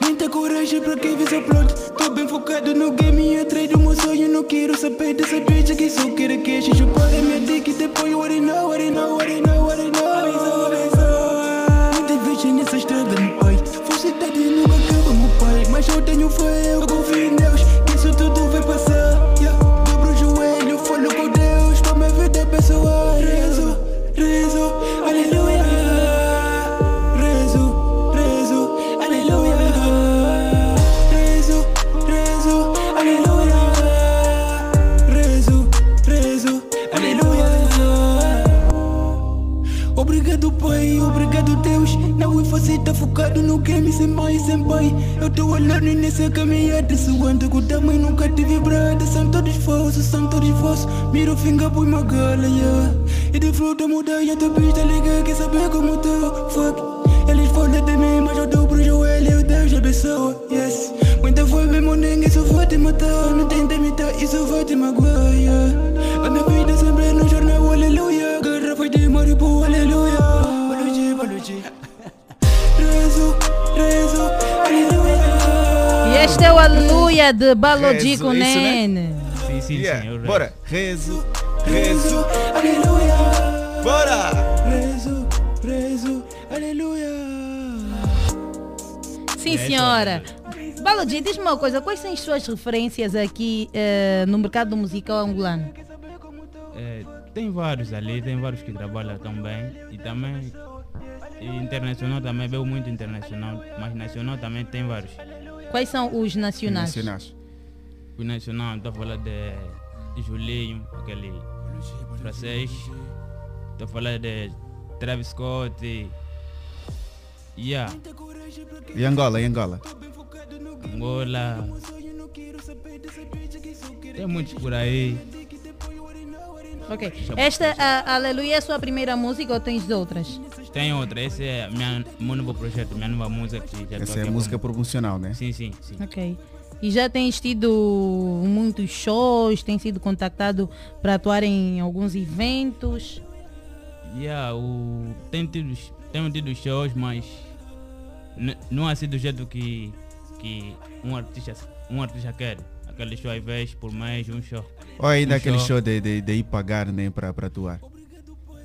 Muita coragem pra quem vê seu plot Tô bem focado no game e atrás do meu sonho Não quero saber dessa bitch que só quero que Xixi para minha dick e depois you already know, know, already know, already know Abençoa, abençoa Muita viagem nessa estrada, meu pai Falsidade nunca Mas eu tenho fé, eu confio em Deus Que isso tudo vai passar. Yeah. Dobro o joelho, falo com Deus. Pra minha vida pessoal. Rezo, rezo, aleluia. Rezo, rezo, aleluia. Rezo, rezo, aleluia. Rezo, rezo, aleluia. Obrigado pai, obrigado Deus É fácil tá focado no game sem mãe, sem pai Eu tô olhando nessa caminhada Suando que o tamanho nunca te vibrada São todos falsos, são todos falsos Mira o finger põe uma gala, yeah. E de fruta muda e a tua pista liga Quer saber como tô, fuck. Eles falam de mim, mas eu dou pro joelho Deus abençoa, yes. Muita foi mesmo, ninguém só vai te matar Não tenta imitar, isso vai te magoar, yeah. A minha vida sempre no jornal, aleluia Garrafa de maribu, aleluia este é o Aleluia de Balodi Rezo, com isso, né? Nene. Sim, sim, Yeah, sim. rezo. Bora. Rezo, rezo. Aleluia Bora! Rezo, rezo, aleluia Sim, É, senhora. Balodi, diz-me uma coisa, quais são as suas referências aqui eh, no mercado musical angolano? É, tem vários ali, tem vários que trabalham também. E também e internacional também, veio muito internacional. Mas nacional também tem vários. Quais são os nacionais? O nacional, estou a falar de Julinho, aquele francês. Estou a falar de Travis Scott. e- Yeah, E Angola, e Angola? Angola. Tem muitos por aí. Ok. Esta, a, Aleluia, é a sua primeira música ou tens outras? Tem outra, esse é minha, meu novo projeto, minha nova música. Que já Essa é a música prom- promocional, né? Sim, sim, sim. Ok. E já tens tido muitos shows, tem sido contactado para atuar em alguns eventos? Yeah, o, tem tido, tenho tido shows, mas não assim do jeito que, que um, artista, um artista quer. Aquele show às vezes por mês, um show. Ou ainda Um aquele show de, de, de ir pagar né, para atuar?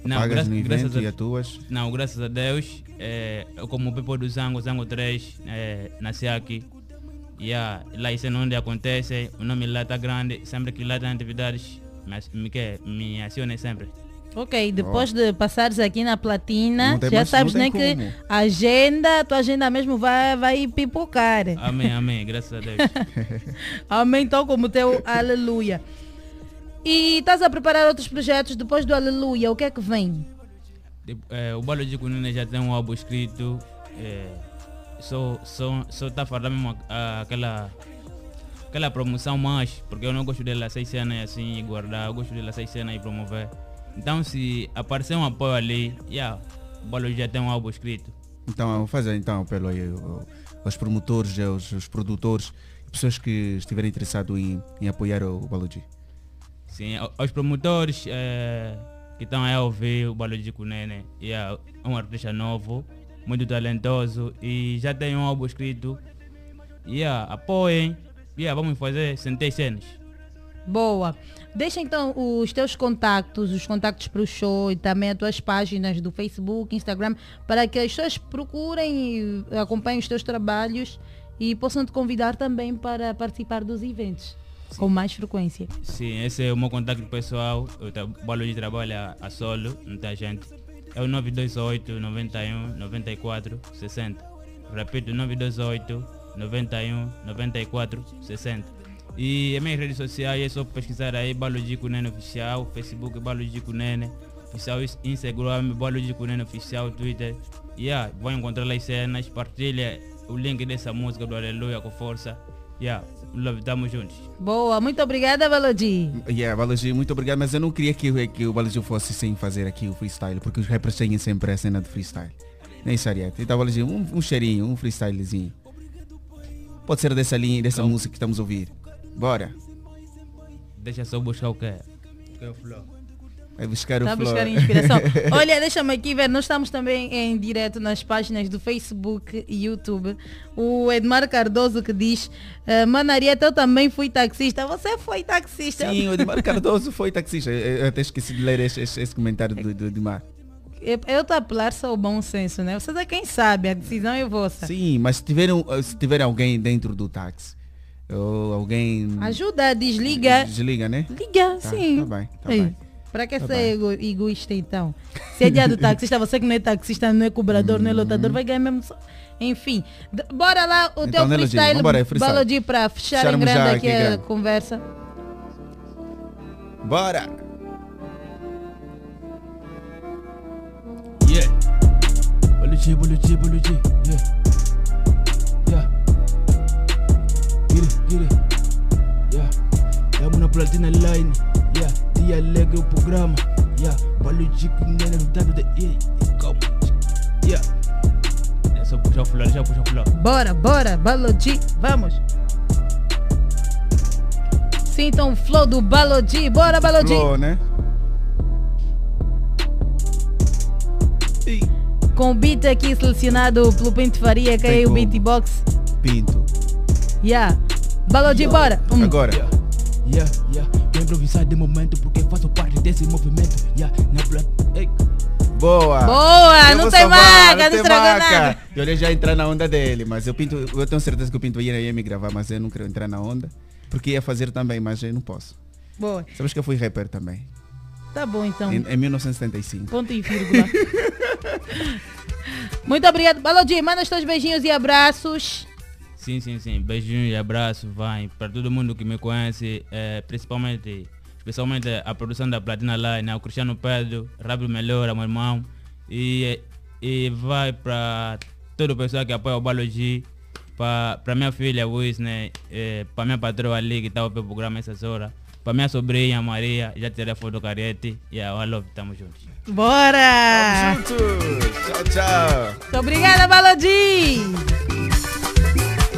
Não, Pagas gra- no graças evento a- e atuas? Não, graças a Deus, é, eu como o people do Zango, Zango 3, é, nasci aqui. Yeah, lá isso é onde acontece, o nome lá está grande, sempre que lá tem atividades, mas me, quer, me acione sempre. Ok, depois de passares aqui na platina, já mais- sabes não né, que a agenda, a tua agenda mesmo vai, vai pipocar. Amém, amém, graças a Deus. <laughs> Amém, então como teu aleluia. E estás a preparar outros projetos depois do aleluia, o que é que vem? De- é, o Balo de Cunina já tem um álbum escrito. É, só só só tá falando mesmo aquela aquela promoção mais, porque eu não gosto dela seis cenas assim e guardar, eu gosto dela seis cenas e promover. Então se aparecer um apoio ali, yeah, o Balo já tem um álbum escrito. Então, faz então apelo aí ao- aos promotores, aos, aos produtores, pessoas que estiverem interessados em, em apoiar o Balogi. Sim, aos promotores eh, que estão aí a ouvir o Balo de Cunene, yeah, é um artista novo, muito talentoso e já tem um álbum escrito. Yeah, apoiem, yeah, vamos fazer centenas cenas. Boa. Deixa então os teus contactos, os contactos para o show e também as tuas páginas do Facebook, Instagram, para que as pessoas procurem e acompanhem os teus trabalhos e possam te convidar também para participar dos eventos com mais frequência. Sim, esse é o meu contato pessoal. Eu trabalho de trabalho a, a solo, muita gente. É o 928 91 94 60. Repito, 928 91 94 60. E as minhas redes sociais é só pesquisar aí Balogi Kunene Oficial, Facebook Balogi Kunene, Oficial Instagram Balogi Kunene Oficial, Twitter. Yeah, vão encontrar lá as cenas, partilha o link dessa música do Aleluia com força. Yeah, love, tamo juntos. Boa, muito obrigada, Valodi. Yeah, Balogi, muito obrigado, mas eu não queria que, que o Balogi fosse sem fazer aqui o freestyle, porque os rappers têm sempre a cena de freestyle. Nem Sariete. Então, Balogi, um, um cheirinho, um freestylezinho. Pode ser dessa linha, dessa música que estamos a ouvir. Bora. Deixa só buscar o que é. Que é o flow. Vai buscar o Está a flow. buscar inspiração. <laughs> Olha, deixa-me aqui ver, nós estamos também em direto nas páginas do Facebook e YouTube. O Edmar Cardoso que diz, "Ah, Manarieta, eu também fui taxista. Você foi taxista? Sim, o Edmar <laughs> Cardoso foi taxista. Eu até esqueci de ler esse, esse- esse comentário do, do Edmar. Eu estou a apelar só ao bom senso, né? Vocês é quem sabe, a decisão é vossa. Sim, mas se tiver, um- se tiver alguém dentro do táxi, ou alguém... Ajuda, desliga. Desliga, né? Liga, Tá, sim. tá bem, tá Ei, bem. Pra que Tá ser ego- egoísta então? Se é dia do taxista, você que não é taxista, não é cobrador, não é lotador, vai ganhar mesmo. só- Enfim, D- bora lá o Então, teu né, freestyle, Vambora, é freestyle. Balodi pra fechar em Fecharmos grande já aqui aqui, a grande. conversa. Bora! Yeah. Yeah. Yeah. Get it, get it. Estamos na platina line. Yeah. Dia alegre o programa. Yeah. Boluchi com o resultado de. Yeah. Calma. Yeah. É só puxar o deixa eu puxar o flow. Bora, bora, Balodi, vamos. Sintam o flow do Balodi, bora Balodi. Flow, né? Com o beat aqui selecionado pelo Pinto Faria, que é o beatbox. Pinto. Yeah. Balodi, bora. Um. Agora. Yeah, yeah. Vou improvisar de momento porque faço parte desse movimento. Yeah. Na plat... Ei. Boa! Boa, Eu não tem salvar, marca, não tem estragou nada. Eu ia já entrar na onda dele, mas eu, pinto, eu tenho certeza que o Pinto ia, ia me gravar, mas eu não quero entrar na onda. Porque ia fazer também, mas eu não posso. Boa. Sabes que eu fui rapper também. Tá bom então. Em, em 1975. Ponto e vírgula. <laughs> Muito obrigado. Balodi, manda os teus beijinhos e abraços. Sim, sim, sim. Beijinho e abraço, vai. Para todo mundo que me conhece, eh, principalmente, especialmente a produção da Platina Line, o Cristiano Pedro, Rápido Melhora, meu irmão. E, e vai para todo o pessoal que apoia o Balogi, para minha filha Wisney, eh, para minha patroa ali que está o programa essas horas. Para minha sobrinha Maria, já tirei a foto do carete. E yeah, I love, tamo juntos. Bora! Tchau, tchau. Muito obrigada, Balodi!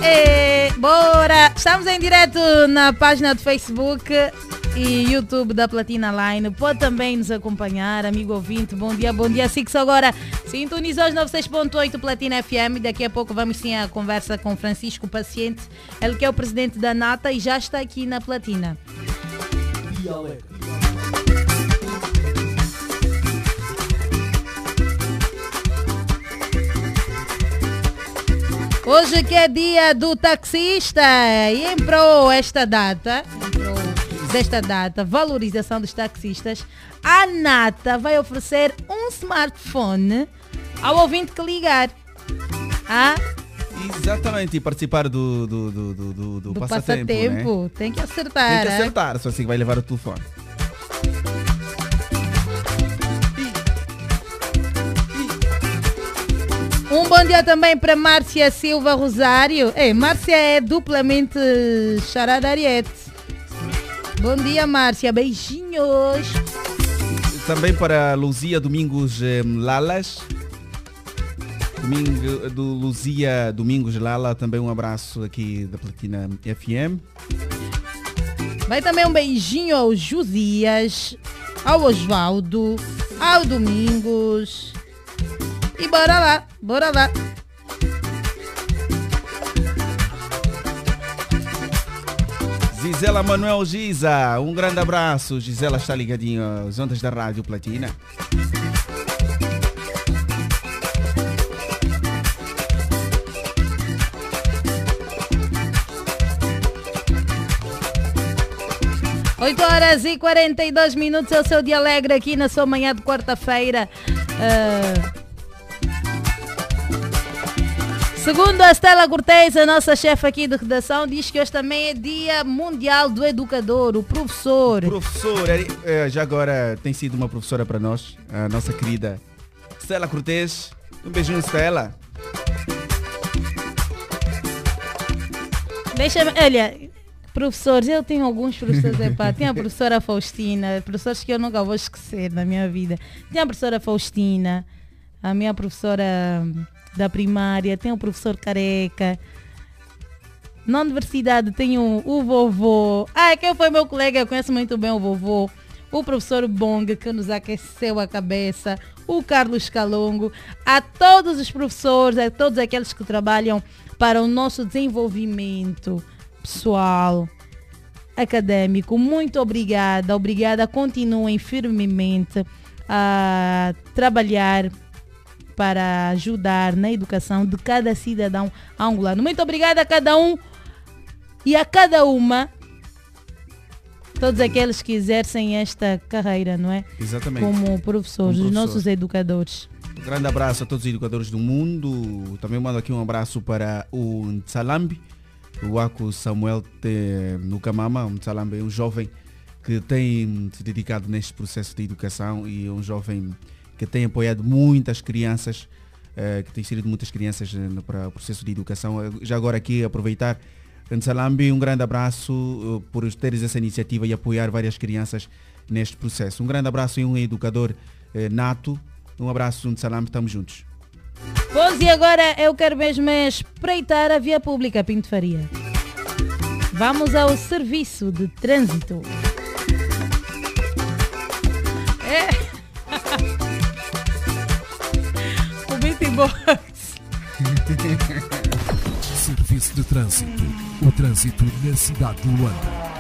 E, bora! Estamos em direto na página do Facebook e YouTube da Platina Line. Pode também nos acompanhar, amigo ouvinte. Bom dia, bom dia. Six agora sintonizou os 96.8 Platina FM. Daqui a pouco vamos sim a conversa com Francisco Paciente, ele que é o presidente da Nata e já está aqui na Platina. Hoje que é dia do taxista e em pro esta data, desta data, valorização dos taxistas, a Nata vai oferecer um smartphone ao ouvinte que ligar. Ah? Exatamente, e participar do, do, do, do, do, do passatempo. passatempo. né? Tem que acertar. Tem que hein? acertar, só assim que vai levar o telefone. Um bom dia também para Márcia Silva Rosário. Ei, Márcia é duplamente charada Ariete. Bom dia, Márcia. Beijinhos. Também para Luzia Domingos eh, Lalas. Domingo, do Luzia Domingos Lala, também um abraço aqui da Platina FM. Vai também um beijinho ao Josias, ao Osvaldo, ao Domingos. E bora lá, bora lá. Gisela Manuel Giza, um grande abraço. Gisela está ligadinho às ondas da Rádio Platina. Oito horas e 42 minutos é o seu dia alegre aqui na sua manhã de quarta-feira. Ah, Segundo a Stella Cortez, a nossa chefe aqui de redação, diz que hoje também é Dia Mundial do Educador, o professor. Professor, é, é, já agora tem sido uma professora para nós, a nossa querida Stella Cortez. Um beijinho, Stella. Deixa-me, olha, professores, eu tenho alguns professores, <laughs> epá, tem a professora Faustina, professores que eu nunca vou esquecer na minha vida. Tem a professora Faustina, a minha professora da primária, tem o professor Careca. Na universidade tem o, o vovô. Ah, quem foi meu colega? Eu conheço muito bem o vovô. O professor Bong, que nos aqueceu a cabeça. O Carlos Calongo. A todos os professores, a todos aqueles que trabalham para o nosso desenvolvimento pessoal, acadêmico. Muito obrigada. Obrigada. Continuem firmemente a trabalhar para ajudar na educação de cada cidadão angolano. Muito obrigada a cada um e a cada uma, todos aqueles que exercem esta carreira, não é? Exatamente. Como professores, Como os professor. nossos educadores. Um grande abraço a todos os educadores do mundo. Também mando aqui um abraço para o Ntsalambi, o Ako Samuel Camama. O Ntsalambi é um jovem que tem se dedicado neste processo de educação e é um jovem que tem apoiado muitas crianças, eh, que tem inserido muitas crianças eh, no- para o processo de educação. Já agora aqui aproveitar, Ntsalambi, um grande abraço eh, por teres essa iniciativa e apoiar várias crianças neste processo. Um grande abraço e um educador nato. Um abraço, Ntsalambi, estamos juntos. Pois e agora eu quero mesmo é espreitar a via pública, Pinto Faria. Vamos ao serviço de trânsito. É. beatbox. <laughs> Serviço de trânsito. O trânsito na cidade de Luanda.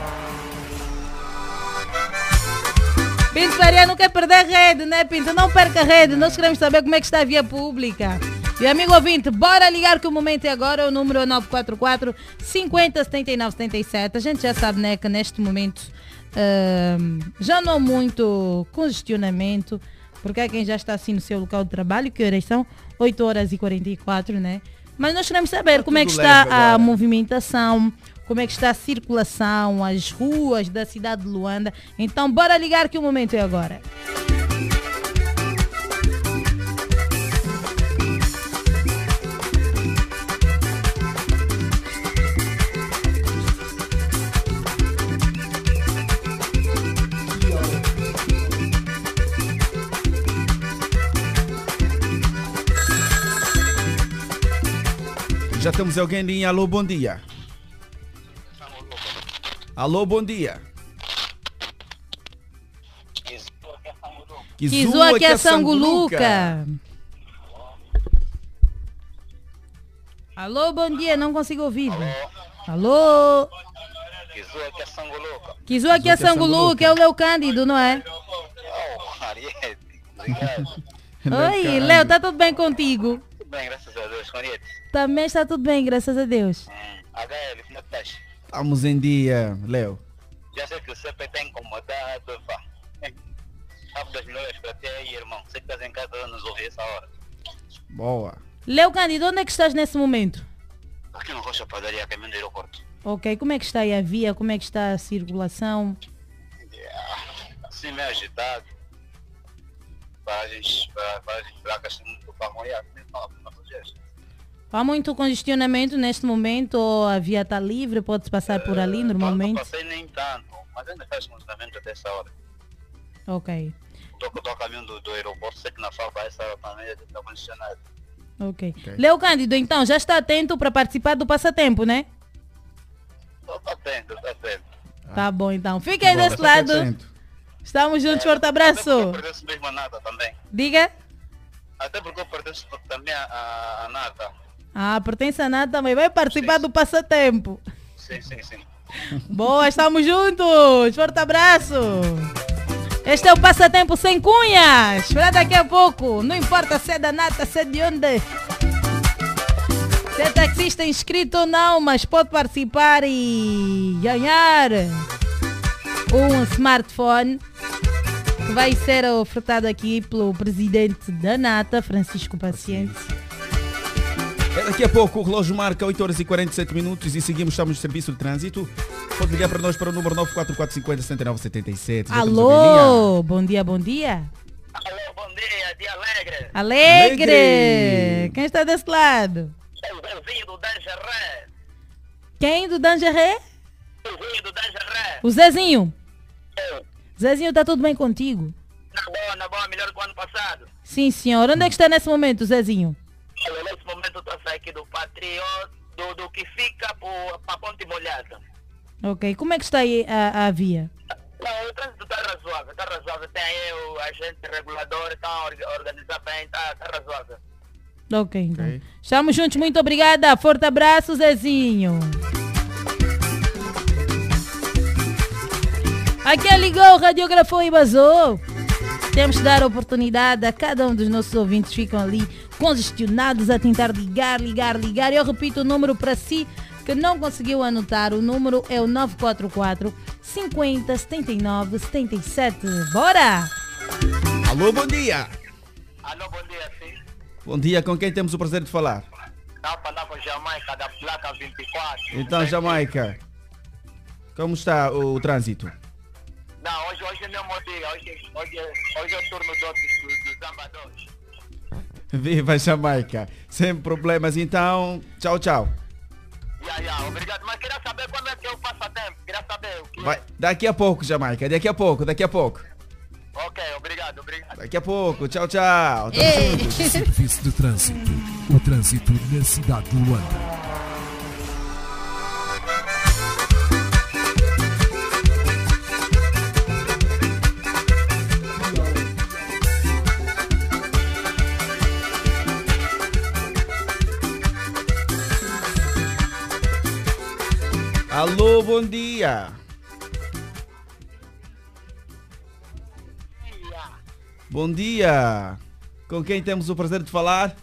Pinto Faria não quer perder a rede, né, Pinto? Não perca a rede. Nós queremos saber como é que está a via pública. E amigo ouvinte, bora ligar que o momento é agora. O número é 944 50 79 77. A gente já sabe, né, que neste momento ahm, já não há muito congestionamento, porque há quem já está assim no seu local de trabalho, que horas são 8 horas e 44, né? Mas nós queremos saber como é que está leve a agora. movimentação, como é que está a circulação, as ruas da cidade de Luanda. Então bora ligar que o momento é agora. Já temos alguém em linha. Alô, bom dia. Alô, bom dia. Kizua que é Sanguluca. Alô, bom dia, não consigo ouvir. Alô? Kizua que é Sanguluca. Kizua que é Sanguluca, é o Leo Cândido, não é? Oh. Oi, Leo, tá tudo bem contigo? Bem, graças a Deus. Mariette. Também está tudo bem, graças a Deus. HL, como é que estás? Estamos em dia, Léo. Já sei que o CP está incomodado, pá. Sabe das melhores para ti aí, irmão. Sei que estás em casa a nos ouvir essa hora. Boa. Leo Cândido, onde é que estás nesse momento? Aqui no Rocha Padaria, caminho do aeroporto. Ok, como é que está aí a via? Como é que está a circulação? Assim meio agitado. Paragens, para- paragens fracas, muito para molhar. Há muito congestionamento neste momento ou a via está livre? Pode-se passar por ali Não normalmente? passei nem tanto, mas ainda faz funcionamento até essa hora. Ok, Estou com o caminho do, do aeroporto, sei que na FAPA essa hora também está condicionado. ok. Leo Cândido, então, já está atento para participar do passatempo, né? Estou atento, estou atento. Tá bom, então. Fique aí Bora, desse lado. atento. Estamos juntos, forte abraço. Pertenço mesmo nada também. Diga. Até porque eu pertenço também a, a, a nada. Ah, pertence a nada também. Vai participar do passatempo. Sim, sim, sim. Boa, estamos juntos. Forte abraço. Este é o Passatempo Sem Cunhas. Para daqui a pouco. Não importa se é da nata, se é de onde. Se é taxista inscrito ou não, mas pode participar e ganhar um smartphone que vai ser ofertado aqui pelo presidente da Nata, Francisco Paciente. É daqui a pouco o relógio marca 8 horas e 47 minutos e seguimos, estamos no serviço de trânsito. Pode ligar para nós para o número 94450 Já temos alguém em linha. Alô, bom dia, bom dia. Alô, bom dia, dia alegre. Alegre! Alegre! Quem está desse lado? É o Zezinho do Dangeré. Quem do Dangeré? O Zezinho do Dangeré. O Zezinho. Zezinho, está tudo bem contigo? Na boa, na boa, melhor que o ano passado. Sim, senhor. Onde é que está nesse momento, Zezinho? Olha, nesse momento estou a sair aqui do Patriota, do, do que fica para Ponte Molhada. Ok. Como é que está aí a, a via? Não, o trânsito está razoável, está razoável. Tem aí o agente regulador, está a orga- organizar bem, está tá razoável. Ok, então. Estamos juntos, muito obrigada. Forte abraço, Zezinho. Aqui ligou, radiografou e vazou. Temos de dar oportunidade a cada um dos nossos ouvintes que ficam ali congestionados a tentar ligar, ligar, ligar. Eu repito o número para si que não conseguiu anotar. O número é o 944 50 79 77. Bora! Alô, bom dia. Alô, bom dia, sim. Bom dia, com quem temos o prazer de falar? Está a falar com Jamaica da placa 24. Então, Jamaica, como está o trânsito? Não, hoje, hoje não dia, hoje, hoje, hoje o turno do, do, do Zambadores. Viva Jamaica, sem problemas. Então, tchau, tchau. Ya, ya, obrigado. Mas queria saber quando é que eu faço a tempo. Queria saber o que Vai, daqui a pouco, Jamaica, daqui a pouco, daqui a pouco. Ok, obrigado, obrigado. Daqui a pouco, tchau, tchau. Tamo. Serviço de trânsito. O trânsito na cidade de Luanda. Alô, bom dia. Bom dia. Com quem temos o prazer de falar?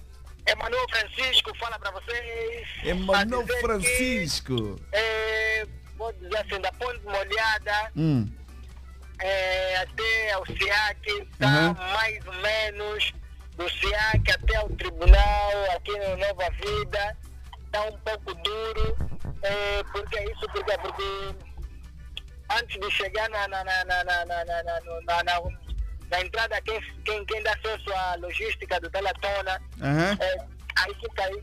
Emanuel Francisco fala para vocês. Emanuel dizer Francisco. Que, é, vou dizer assim, da ponte molhada Hum. é, até ao SIAC, está Aham. mais ou menos do SIAC até o tribunal, aqui no Nova Vida, está um pouco duro. É, por que isso? Porque, porque antes de chegar na, na, na, na, na, na, na, na, na, na, entrada, quem, quem, quem dá acesso à logística do Teletona, Aham. é, aí fica aí.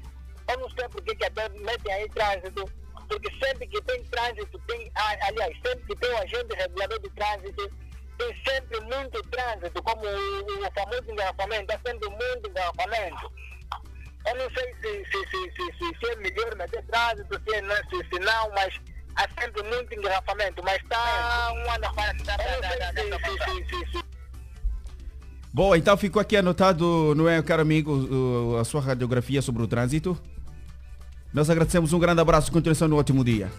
Eu não sei por que até metem aí trânsito, porque sempre que tem trânsito, tem, aliás, sempre que tem um agente regulador de trânsito, tem sempre muito trânsito, como o, o famoso engarrafamento, há sempre muito engarrafamento. Eu não sei se, se, se, se, se, se é melhor meter trânsito, se, é não, se, se não, mas há sempre muito engarrafamento. Mas está um ano para se dar. Boa, então ficou aqui anotado, não é, caro amigo, a sua radiografia sobre o trânsito. Nós agradecemos, um grande abraço e continuação no ótimo dia.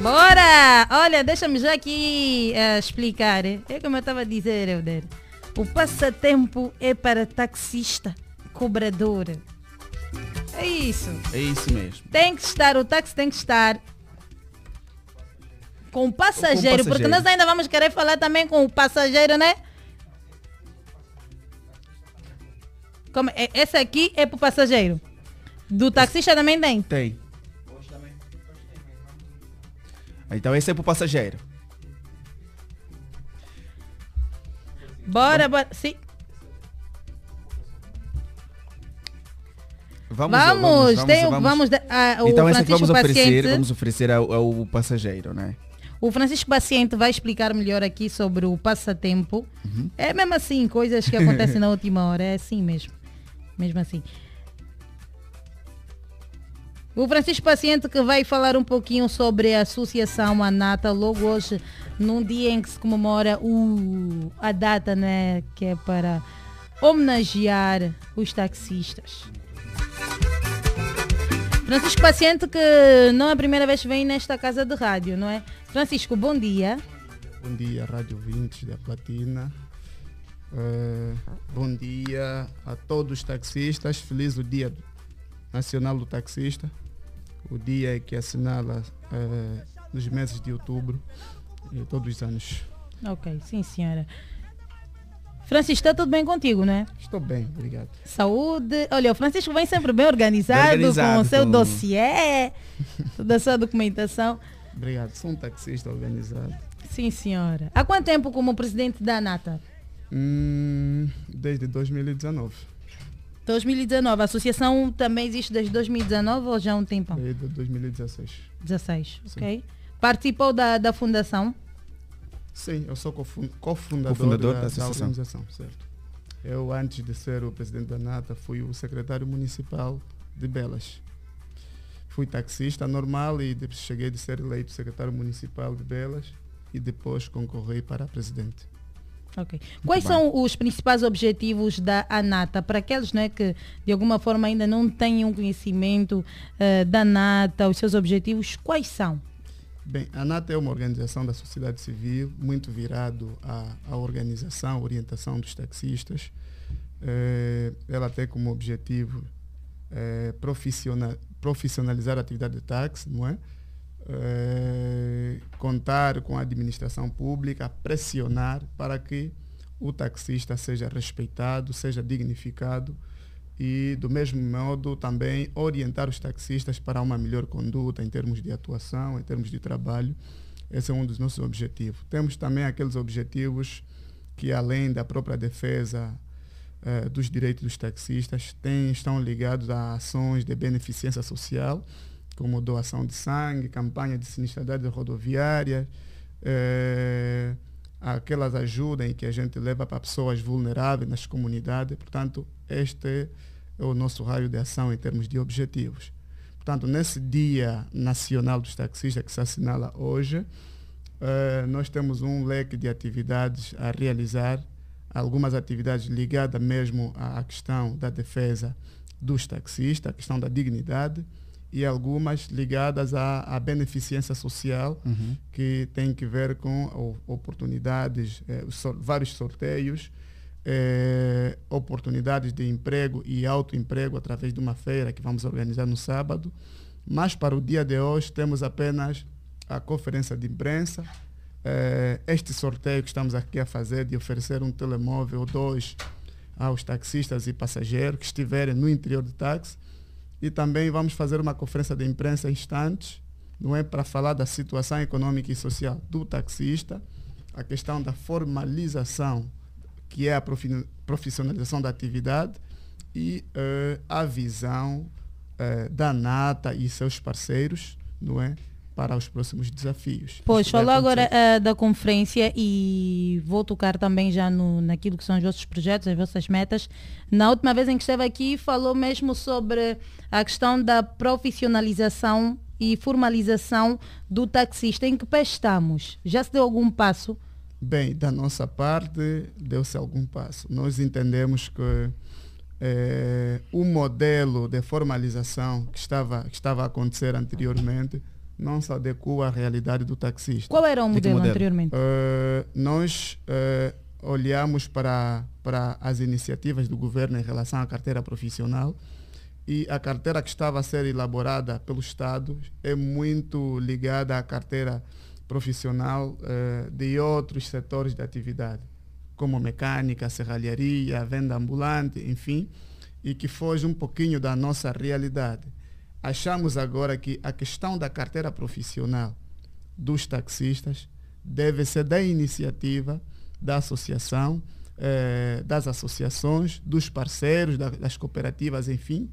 Bora! Olha, deixa-me já aqui eh, explicar. É como eu estava a dizer, Helder. O passatempo é para taxista, cobrador. É isso. É isso mesmo. Tem que estar, o táxi tem que estar com o passageiro, porque passageiro. nós ainda vamos querer falar também com o passageiro, né? Como, é- esse aqui é para o passageiro. Do taxista também tem? Tem. Então esse é para o passageiro. Bora, bora. Sim. Vamos, Vamos, tem o- vamos da- ah, o então aqui Francisco vamos oferecer, Paciente. vamos oferecer ao, ao passageiro, né? O Francisco Paciente vai explicar melhor aqui sobre o passatempo. Uhum. É mesmo assim, coisas que acontecem na <laughs> última hora, é assim mesmo. Mesmo assim. O Francisco Paciente que vai falar um pouquinho sobre a Associação Anata, logo hoje, num dia em que se comemora o, a data, né, que é para homenagear os taxistas. Francisco Paciente que não é a primeira vez que vem nesta casa de rádio, não é? Francisco, bom dia. Bom dia, Rádio 20 da Platina. Eh, bom dia a todos os taxistas. Feliz o Dia Nacional do Taxista. O dia que assinala eh, nos meses de outubro de todos os anos. Ok, sim senhora. Francisco, está tudo bem contigo, não é? Estou bem, obrigado. Saúde. Olha, o Francisco vem sempre bem organizado, Bem organizado, com o seu com- dossiê, toda a sua documentação. Obrigado. Sou um taxista organizado. Sim, senhora. Há quanto tempo como presidente da ANATA? Hum, desde 2019. 2019. A associação também existe desde 2019 ou já há um tempão? Desde 2016. 16, Sim. ok. Participou da, da fundação? Sim, eu sou cofun- cofundador, Cofundador da, da da associação. organização, certo. Eu, antes de ser o presidente da NATA, fui o secretário municipal de Belas. Fui taxista normal e depois cheguei de ser eleito secretário municipal de Belas e depois concorri para presidente. Ok. Quais são os principais objetivos da ANATA para aqueles né, que de alguma forma ainda não têm um conhecimento eh, da ANATA, os seus objetivos, quais são? Bem, a NATA é uma organização da sociedade civil muito virado à, à organização, orientação dos taxistas. Eh, ela tem como objetivo profissional- profissionalizar a atividade de táxi, não é? Eh, contar com a administração pública, pressionar para que o taxista seja respeitado, seja dignificado e, do mesmo modo, também orientar os taxistas para uma melhor conduta em termos de atuação, em termos de trabalho. Esse é um dos nossos objetivos. Temos também aqueles objetivos que, além da própria defesa eh, dos direitos dos taxistas, têm, estão ligados a ações de beneficência social, como doação de sangue, campanha de sinistralidade rodoviária, eh, aquelas ajudas que a gente leva para pessoas vulneráveis nas comunidades. Portanto, este é o nosso raio de ação em termos de objetivos. Portanto, nesse Dia Nacional dos Taxistas que se assinala hoje, eh, nós temos um leque de atividades a realizar, algumas atividades ligadas mesmo à à questão da defesa dos taxistas, a questão da dignidade, e algumas ligadas à, à beneficência social, Uhum. que tem que ver com oportunidades, eh, sor- vários sorteios, eh, oportunidades de emprego e autoemprego através de uma feira que vamos organizar no sábado. Mas para o dia de hoje temos apenas a conferência de imprensa, eh, este sorteio que estamos aqui a fazer de oferecer um telemóvel ou dois aos taxistas e passageiros que estiverem no interior do táxi. E também vamos fazer uma conferência de imprensa em instantes, não é? Para falar da situação econômica e social do taxista, a questão da formalização, que é a profi- profissionalização da atividade, e eh, a visão eh, da NATA e seus parceiros, não é, para os próximos desafios. Pois, falou agora eh, da conferência e vou tocar também já no, naquilo que são os vossos projetos, as vossas metas. Na última vez em que esteve aqui, falou mesmo sobre a questão da profissionalização e formalização do taxista. Em que pé estamos? Já se deu algum passo? Bem, da nossa parte, deu-se algum passo. Nós entendemos que eh, o modelo de formalização que estava, que estava a acontecer anteriormente não se adequa à realidade do taxista. Qual era o De que modelo anteriormente? Eh, nós eh, olhamos para, para as iniciativas do governo em relação à carteira profissional e a carteira que estava a ser elaborada pelo Estado é muito ligada à carteira profissional eh, de outros setores de atividade, como mecânica, serralharia, venda ambulante, enfim, e que foge um pouquinho da nossa realidade. Achamos agora que a questão da carteira profissional dos taxistas deve ser da iniciativa da associação, eh, das associações, dos parceiros, da- das cooperativas, enfim,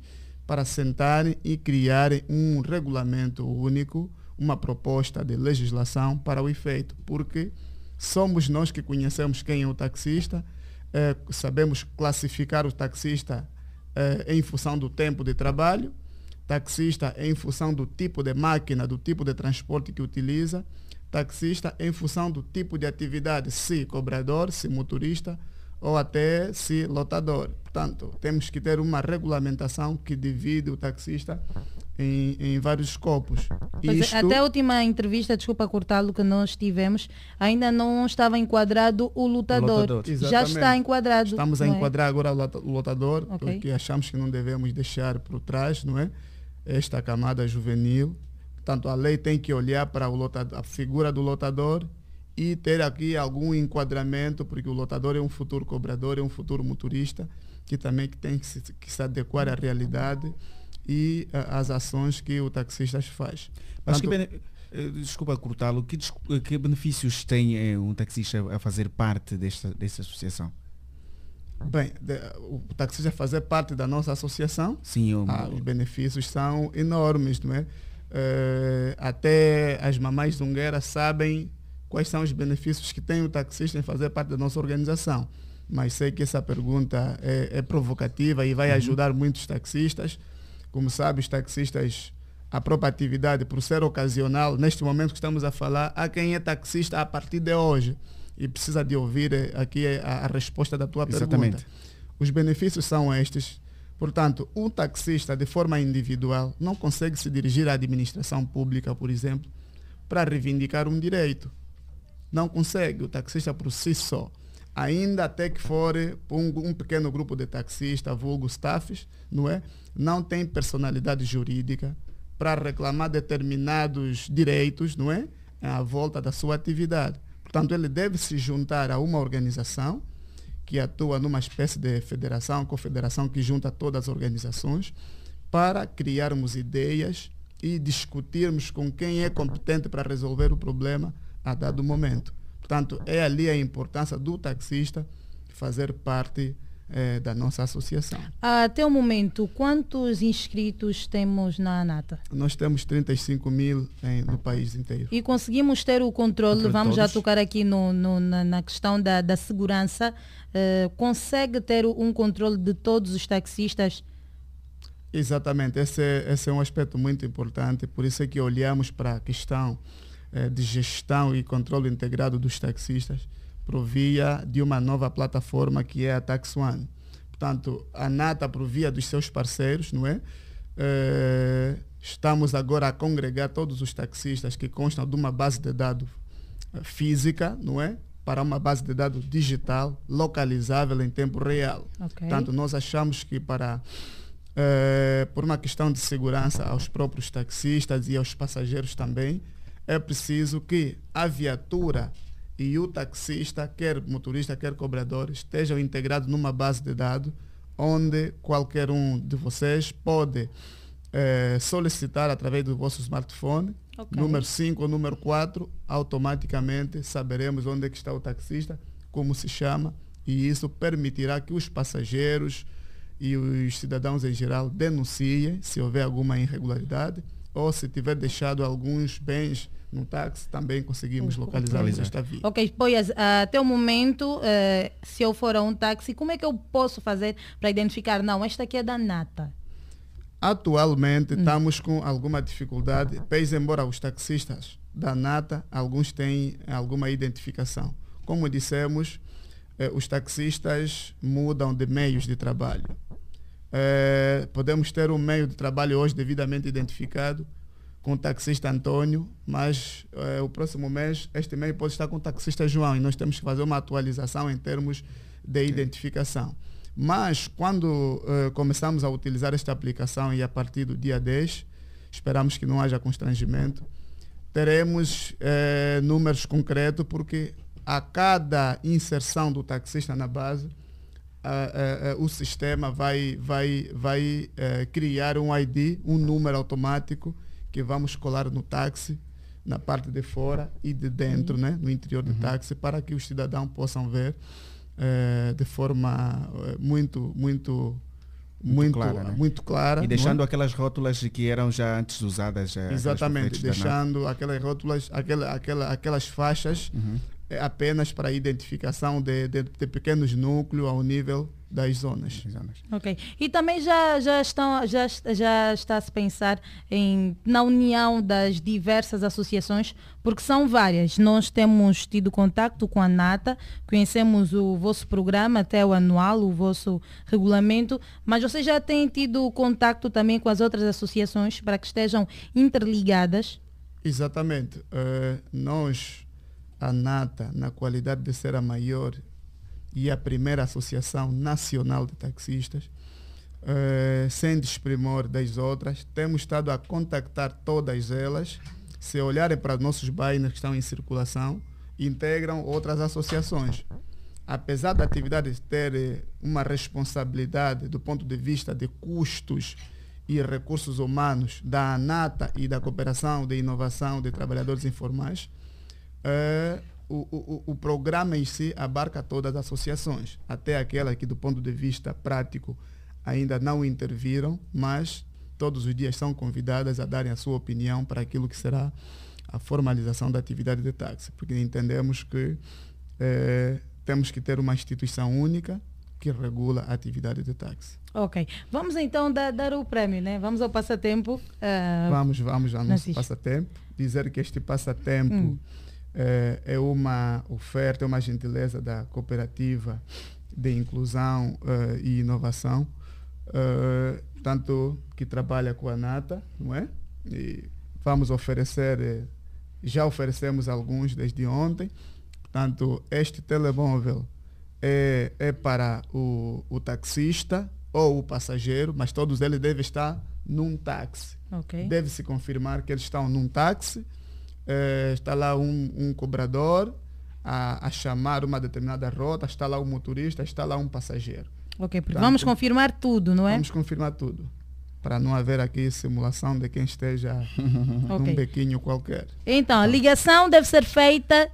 para sentarem e criarem um regulamento único, uma proposta de legislação para o efeito, porque somos nós que conhecemos quem é o taxista, eh, sabemos classificar o taxista eh, em função do tempo de trabalho, taxista em função do tipo de máquina, do tipo de transporte que utiliza, taxista em função do tipo de atividade, se cobrador, se motorista ou até se lotador. Portanto, temos que ter uma regulamentação que divide o taxista em, em vários escopos. É, Isto- até a última entrevista, desculpa cortá-lo, que nós tivemos, ainda não estava enquadrado o lutador. Já Exatamente. está enquadrado. Estamos a é? enquadrar agora o lota- o lotador, Ok. porque achamos que não devemos deixar por trás, não é? Esta camada juvenil. Portanto, a lei tem que olhar para o lotador, a figura do lotador e ter aqui algum enquadramento, porque o lotador é um futuro cobrador, é um futuro motorista, que também que tem que se, que se adequar à realidade e às ações que o taxista faz. Mas que Portanto, bene- eh, desculpa cortá-lo, que, que benefícios tem eh, um taxista a fazer parte desta, desta associação? Bem, de- o taxista fazer parte da nossa associação, Sim, eu- ah, os benefícios são enormes, não é? Eh, até as mamães zungueiras sabem quais são os benefícios que tem o taxista em fazer parte da nossa organização. Mas sei que essa pergunta é, é provocativa e vai Uhum. ajudar muitos taxistas. Como sabe, os taxistas, a própria atividade, por ser ocasional, neste momento que estamos a falar, há quem é taxista a partir de hoje e precisa de ouvir eh, aqui a, a resposta da tua Exatamente. pergunta. Os benefícios são estes. Portanto, um taxista, de forma individual, não consegue se dirigir à administração pública, por exemplo, para reivindicar um direito. Não consegue, o taxista por si só. Ainda até que for um, um pequeno grupo de taxistas, vulgo staffs, não é? Não tem personalidade jurídica para reclamar determinados direitos, não é? À volta da sua atividade. Portanto, ele deve se juntar a uma organização que atua numa espécie de federação, confederação que junta todas as organizações, para criarmos ideias e discutirmos com quem é competente para resolver o problema a dado momento. Portanto, é ali a importância do taxista fazer parte eh, da nossa associação. Até o momento, quantos inscritos temos na ANATA? Nós temos 35 mil em- no país inteiro. E conseguimos ter o controle, de vamos já todos. tocar aqui no, no- na, na questão da, da segurança, eh, consegue ter um controle de todos os taxistas? Exatamente, esse é, esse é um aspecto muito importante, por isso é que olhamos para a questão eh, de gestão e controle integrado dos taxistas por via de uma nova plataforma que é a Tax One. Portanto, a NATA, por via dos seus parceiros, não é? Eh, estamos agora a congregar todos os taxistas que constam de uma base de dados eh, física, não é? Para uma base de dados digital, localizável em tempo real. Ok. Portanto, nós achamos que para eh, por uma questão de segurança aos próprios taxistas e aos passageiros também, é preciso que a viatura e o taxista, quer motorista, quer cobrador, estejam integrados numa base de dados onde qualquer um de vocês pode eh, solicitar através do vosso smartphone, Ok. número 5 ou número 4, automaticamente saberemos onde é que está o taxista, como se chama, e isso permitirá que os passageiros e os cidadãos em geral denunciem se houver alguma irregularidade ou se tiver deixado alguns bens no táxi, também conseguimos localizar Localizar. esta via. Ok, pois ah, até o momento, eh, se eu for a um táxi, como é que eu posso fazer para identificar? Não, esta aqui é da Nata. Atualmente Hum. estamos com alguma dificuldade, pese embora os taxistas da Nata, alguns têm alguma identificação. Como dissemos, eh, os taxistas mudam de meios de trabalho. Eh, podemos ter um meio de trabalho hoje devidamente identificado com o taxista Antônio, mas eh, o próximo mês este meio pode estar com o taxista João e nós temos que fazer uma atualização em termos de identificação. Mas quando eh, começamos a utilizar esta aplicação e a partir do dia 10, esperamos que não haja constrangimento, teremos eh, números concretos porque a cada inserção do taxista na base, a- a- a- o sistema vai, vai, vai eh, criar um ID, um número automático que vamos colar no táxi, na parte de fora e de dentro, né, no interior do táxi, para que os cidadãos possam ver eh, de forma eh, muito, muito, muito, clara, né? muito clara. E é? deixando aquelas rótulas que eram já antes usadas. Exatamente, deixando aquelas rótulas, aquela, aquela, aquelas faixas eh, apenas para identificação de, de, de pequenos núcleos ao nível das zonas. Ok. E também já, já, estão, já, já está a se pensar em, na união das diversas associações, porque são várias. Nós temos tido contato com a NATA, conhecemos o vosso programa, até o anual, o vosso regulamento, mas vocês já têm tido contato também com as outras associações para que estejam interligadas? Exatamente. Eh, nós, a NATA, na qualidade de ser a maior e a primeira associação nacional de taxistas, eh, sem desprimor das outras, temos estado a contactar todas elas. Se olharem para os nossos banners que estão em circulação, integram outras associações. Apesar da atividade ter eh, uma responsabilidade do ponto de vista de custos e recursos humanos da ANATA e da Cooperação de Inovação de Trabalhadores Informais, eh, o, o, o programa em si abarca todas as associações, até aquelas que do ponto de vista prático ainda não interviram, mas todos os dias são convidadas a darem a sua opinião para aquilo que será a formalização da atividade de táxi, porque entendemos que eh, temos que ter uma instituição única que regula a atividade de táxi. Ok. Vamos então dar, dar o prémio, né? Vamos ao passatempo. ah, Vamos, vamos ao nosso Francisco. passatempo. Dizer que este passatempo Hum. Eh, é uma oferta, é uma gentileza da cooperativa de inclusão eh, e inovação, eh, tanto que trabalha com a Nata, não é? E vamos oferecer, eh, já oferecemos alguns desde ontem, portanto, este telemóvel é, é para o, o taxista ou o passageiro, mas todos eles devem estar num táxi. Ok. Deve-se confirmar que eles estão num táxi, eh, está lá um, um cobrador a, a chamar uma determinada rota, está lá um motorista, está lá um passageiro. Ok, Portanto, vamos confirmar tudo, não é? Vamos confirmar tudo. Para não haver aqui simulação de quem esteja <laughs> num Ok. bequinho qualquer. Então, a ligação deve ser feita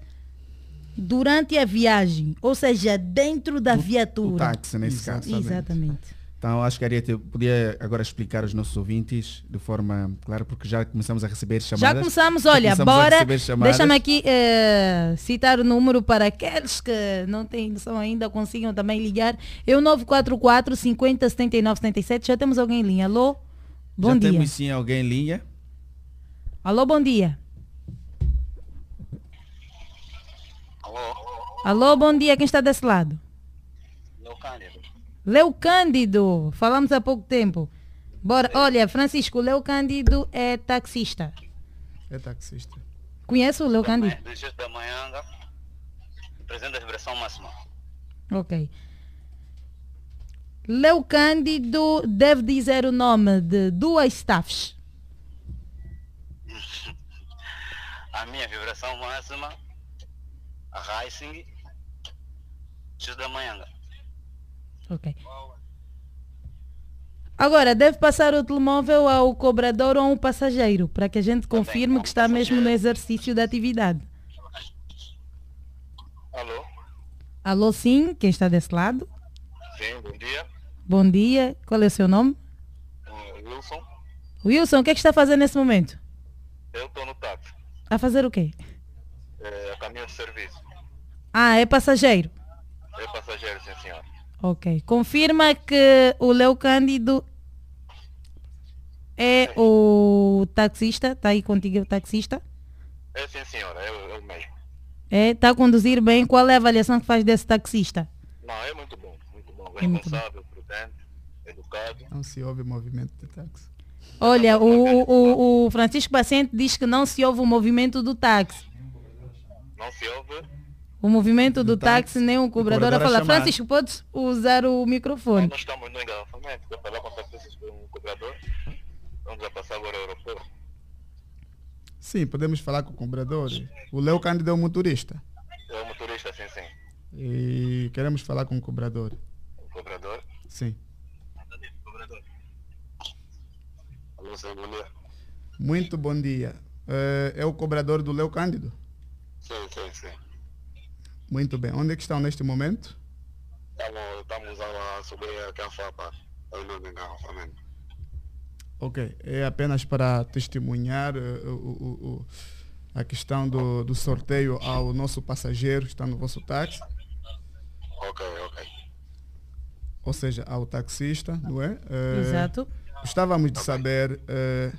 durante a viagem, ou seja, dentro da viatura. O táxi, nesse caso. Exatamente. Então, acho que a Ariete podia agora explicar aos nossos ouvintes de forma clara, porque já começamos a receber chamadas. Já começamos, Já olha, começamos a bora. Deixa-me aqui eh, citar o número para aqueles que não têm noção ainda, consigam também ligar. Eu 944 50 79 77. Já temos alguém em linha. Alô? Bom já dia. temos sim alguém em linha. Alô, bom dia. Alô, bom dia. Quem está desse lado? Meu Cândido. Leo Cândido. Falamos há pouco tempo. Bora. Olha, Francisco, Leo Cândido é taxista. É taxista. Conhece o Leo Cândido? Do Justo da Manhanga, presidente da vibração máxima. Ok. Leo Cândido deve dizer o nome de duas staffs. <laughs> A minha vibração máxima, a Rising, Justo da Manhanga. Ok. Agora, deve passar o telemóvel ao cobrador ou ao passageiro, para que a gente confirme que está mesmo no exercício da atividade. Alô? Alô, sim, quem está desse lado? Sim, bom dia. Bom dia, qual é o seu nome? Eh, Wilson. Wilson, o que é que está fazendo nesse momento? Eu estou no táxi, A fazer o quê? é, a caminho de serviço. Ah, é passageiro. É passageiro, sim senhor. Ok. Confirma que o Leo Cândido é o taxista. Está aí contigo o taxista? É sim senhora, é, o- é o mesmo. É, está a conduzir bem. Qual é a avaliação que faz desse taxista? Não, é muito bom, muito bom. É muito bom. Responsável, prudente, educado. Não se ouve movimento de táxi. Olha, o, o, o Francisco Paciente diz que não se ouve o movimento do táxi. Não se ouve? O movimento do táxi, nem o cobrador a cobrador a falar. chamar. Francisco, podes usar o microfone. Nós estamos no engarrafamento, vou falar com o cobrador. Vamos a passar agora ao aeroporto. Sim, podemos falar com o cobrador. O Leo Cândido é o motorista. É o motorista, sim, sim. E queremos falar com o cobrador. O cobrador. Sim. Alô, senhor, bom dia. Muito bom dia. Eh, é o cobrador do Leo Cândido? Sim, sim, sim. Muito bem. Onde é que estão neste momento? Estamos, estamos a subir aqui a FAPA, no engarrafamento. Ok. É apenas para testemunhar o, o- o- a questão do, do sorteio ao nosso passageiro que está no vosso táxi, Ok, ok. ou seja, ao taxista, não é? Eh, Exato. Gostávamos de saber eh,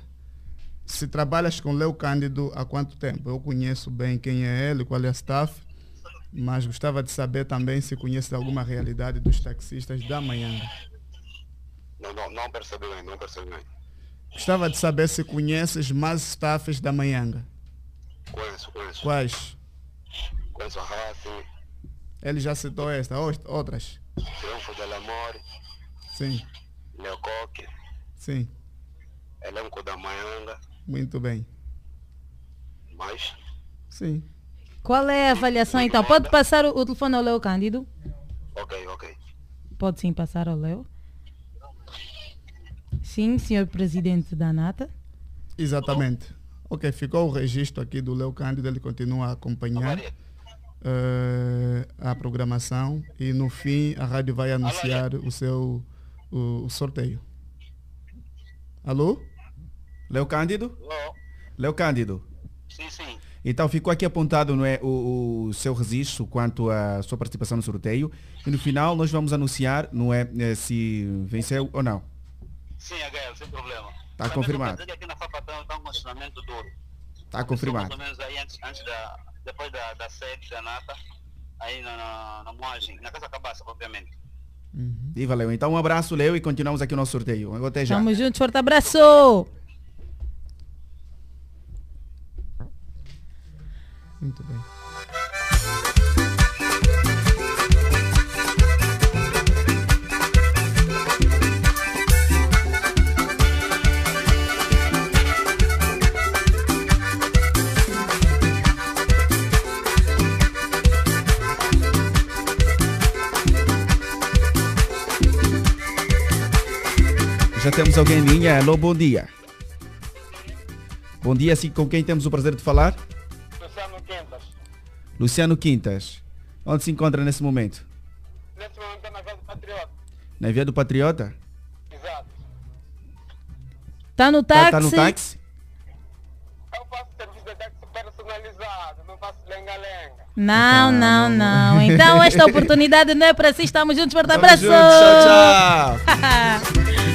se trabalhas com Leo Cândido há quanto tempo. Eu conheço bem quem é ele, qual é a staff, mas gostava de saber também se conhece alguma realidade dos taxistas da manhã. Não, não, não percebi bem, não percebi bem. Gostava de saber se conheces mais staffs da Manhanga. Conheço, conheço. Quais? Conheço a Raci, Ele já citou esta, outras. Triunfo del Amor, Sim, Leocoque, sim, Elenco da Maianga, muito bem. mais. Sim. Qual é a avaliação então? Pode passar o, o telefone ao Leo Cândido? Ok, ok. Pode sim passar ao Leo. Sim, senhor presidente da Nata. Exatamente. Ok, ficou o registro aqui do Leo Cândido, ele continua a acompanhar eh, a programação e no fim a rádio vai anunciar o seu o, o sorteio. Alô? Leo Cândido? Leo Cândido. Sim, sim. Então ficou aqui apontado não é, o, o seu registro quanto à sua participação no sorteio e no final nós vamos anunciar não é, eh, se venceu ou não. Sim, HL, sem problema. Tá Também confirmado. aqui na está está um condicionamento duro. Está confirmado. Ou menos aí antes, antes da, depois da, da sede da Nata, aí na, na, na Moagem, na Casa Cabaça, propriamente. E valeu. Então um abraço, Leo, e continuamos aqui o nosso sorteio. Até já. Tamo juntos, forte abraço! Muito bem. Já temos alguém em linha. Alô, bom dia. Bom dia, com quem temos o prazer de falar? Luciano Quintas. Onde se encontra nesse momento? Nesse momento é na Via do Patriota. Na Via do Patriota? Exato. Tá no Tá, táxi? tá no táxi? Eu faço serviço de táxi personalizado, não faço lenga-lenga. Não, não, não. Então esta oportunidade não é para si. Estamos juntos, forte abraço! juntos, tchau, <laughs>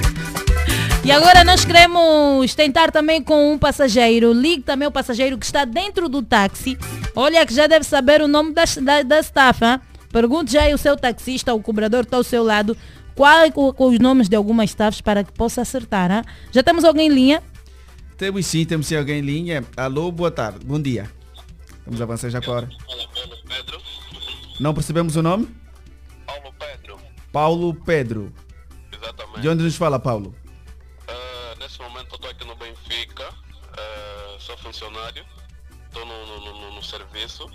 E agora nós queremos tentar também com um passageiro. Ligue também o passageiro que está dentro do táxi. Olha que já deve saber o nome da, da, da staff. hein? Pergunte já aí o seu taxista, o cobrador está ao seu lado. Qual com, com os nomes de algumas staffs para que possa acertar. hein? Já temos alguém em linha? Temos sim, temos sim alguém em linha. Alô, boa tarde, bom dia. Vamos avançar já agora. Fala, Paulo Pedro. Não percebemos o nome? Paulo Pedro. Paulo Pedro. Exatamente. De onde nos fala, Paulo? Momento estou aqui no Benfica, ah, sou funcionário, estou no, no, no- no serviço.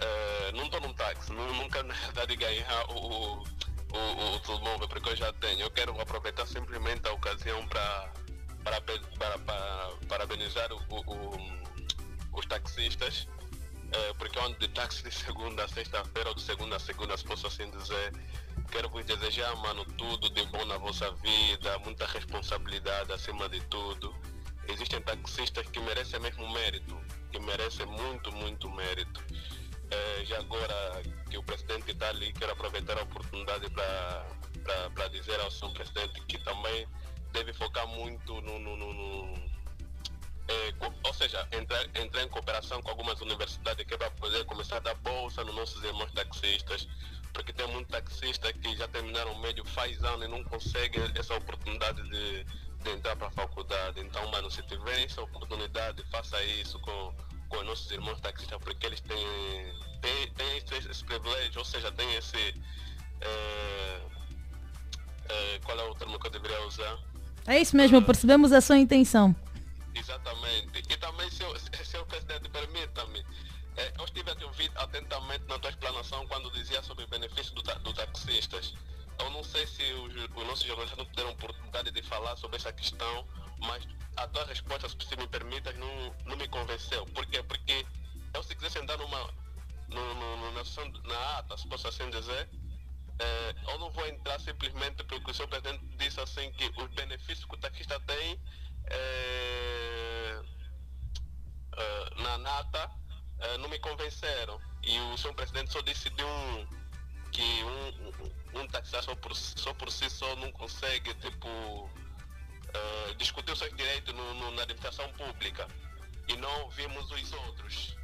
Ah, não estou num táxi, nu- <laughs> nunca na verdade ganhar o, o, o, o porque eu já tenho. Eu quero aproveitar simplesmente a ocasião para para, para, para parabenizar o, o- os taxistas, eh, porque ando de táxi de segunda a sexta-feira ou de segunda a segunda, se posso assim dizer. Quero vos desejar, mano, tudo de bom na vossa vida, muita responsabilidade acima de tudo. Existem taxistas que merecem mesmo mérito, que merecem muito, muito mérito. Eh, já agora que o presidente está ali, quero aproveitar a oportunidade para dizer ao senhor presidente que também deve focar muito no, no- no- no- é, ou seja, entrar, entrar em cooperação com algumas universidades que é para poder começar a dar bolsa nos nossos irmãos taxistas, porque tem muitos taxistas que já terminaram o médio faz anos e não conseguem essa oportunidade de, de entrar para a faculdade. Então, mano, se tiver essa oportunidade, faça isso com, com os nossos irmãos taxistas, porque eles têm, têm, têm esse, esse privilégio, ou seja, têm esse. é, é, qual é o termo que eu deveria usar? É isso mesmo, percebemos a sua intenção. Exatamente. E também, se o, se o presidente permita-me, eh, eu estive a te ouvir atentamente na tua explanação quando dizia sobre o benefício do, ta- do taxistas. Eu não sei se os, os nossos jornalistas não tiveram oportunidade de falar sobre essa questão, mas a tua resposta, se me permitas, não, não me convenceu. Por quê? Porque eu se quisesse entrar numa, no, na, ata, se posso assim dizer, eh, eu não vou entrar simplesmente porque o senhor presidente disse assim que os benefícios que o taxista tem eh, eh, na nata eh, não me convenceram. E o senhor presidente só disse de um que um, um, um taxista só por, só por si só não consegue tipo eh, discutir os seus direitos no, no- na administração pública. E não vimos os outros.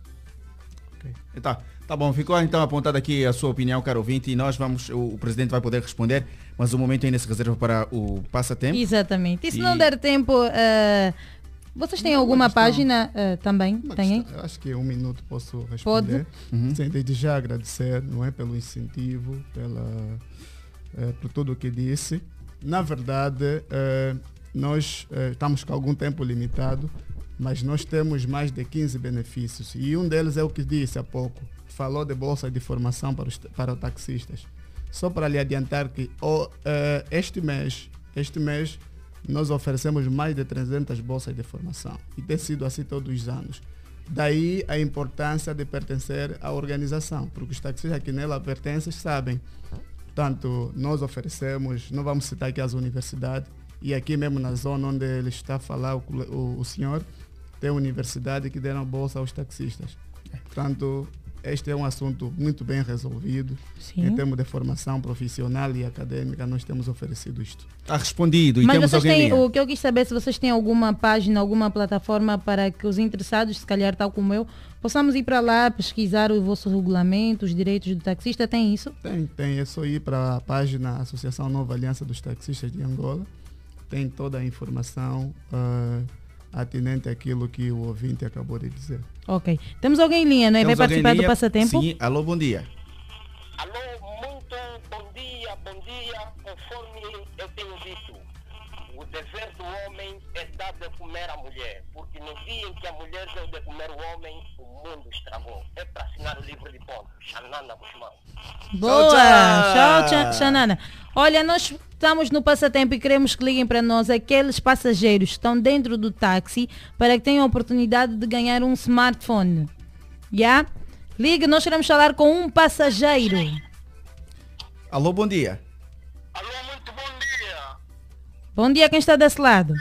Tá, tá bom, ficou então apontada aqui a sua opinião, caro ouvinte, e nós vamos, o, o presidente vai poder responder, mas o momento ainda se reserva para o passatempo. Exatamente. E se E- não der tempo, eh, vocês têm Não, alguma página eh, também? Questão, eu acho que um minuto posso responder. Pode. Sim, desde já agradecer, não é, pelo incentivo, pela, eh, por tudo o que disse. Na verdade, eh, nós estamos com algum tempo limitado, mas nós temos mais de 15 benefícios. E um deles é o que disse há pouco. Falou de bolsa de formação para os, para os taxistas. Só para lhe adiantar que o, eh, este mês, este mês, nós oferecemos mais de 300 bolsas de formação. E tem sido assim todos os anos. Daí a importância de pertencer à organização, porque os taxistas que nela pertencem sabem. Portanto, nós oferecemos, não vamos citar aqui as universidades, e aqui mesmo na zona onde ele está a falar, o, o, o senhor, tem universidade que deram bolsa aos taxistas. Portanto, este é um assunto muito bem resolvido. Sim. Em termos de formação profissional e acadêmica, nós temos oferecido isto. Está respondido e Mas temos vocês têm, o que eu quis saber é se vocês têm alguma página, alguma plataforma para que os interessados, se calhar tal como eu, possamos ir para lá, pesquisar o vosso regulamento, os direitos do taxista, tem isso? Tem, tem. É só ir para a página Associação Nova Aliança dos Taxistas de Angola. Tem toda a informação ah, atinente àquilo que o ouvinte acabou de dizer. Ok. Temos alguém em linha, não é? Vai Temos em participar do passatempo? Sim, alô, bom dia. Bom dia, bom dia. Conforme eu tenho dito, o dever do homem é dar de comer à mulher. Porque no dia em que a mulher deu de comer o homem, o mundo estragou. É para assinar o livro de pontos. Xanana Bushman. Boa! Tchau, tchau, Xanana. Olha, nós estamos no passatempo e queremos que liguem para nós aqueles passageiros que estão dentro do táxi para que tenham a oportunidade de ganhar um smartphone. Já? Ligue, nós queremos falar com um passageiro. Alô, bom dia. Bom dia, quem está desse lado?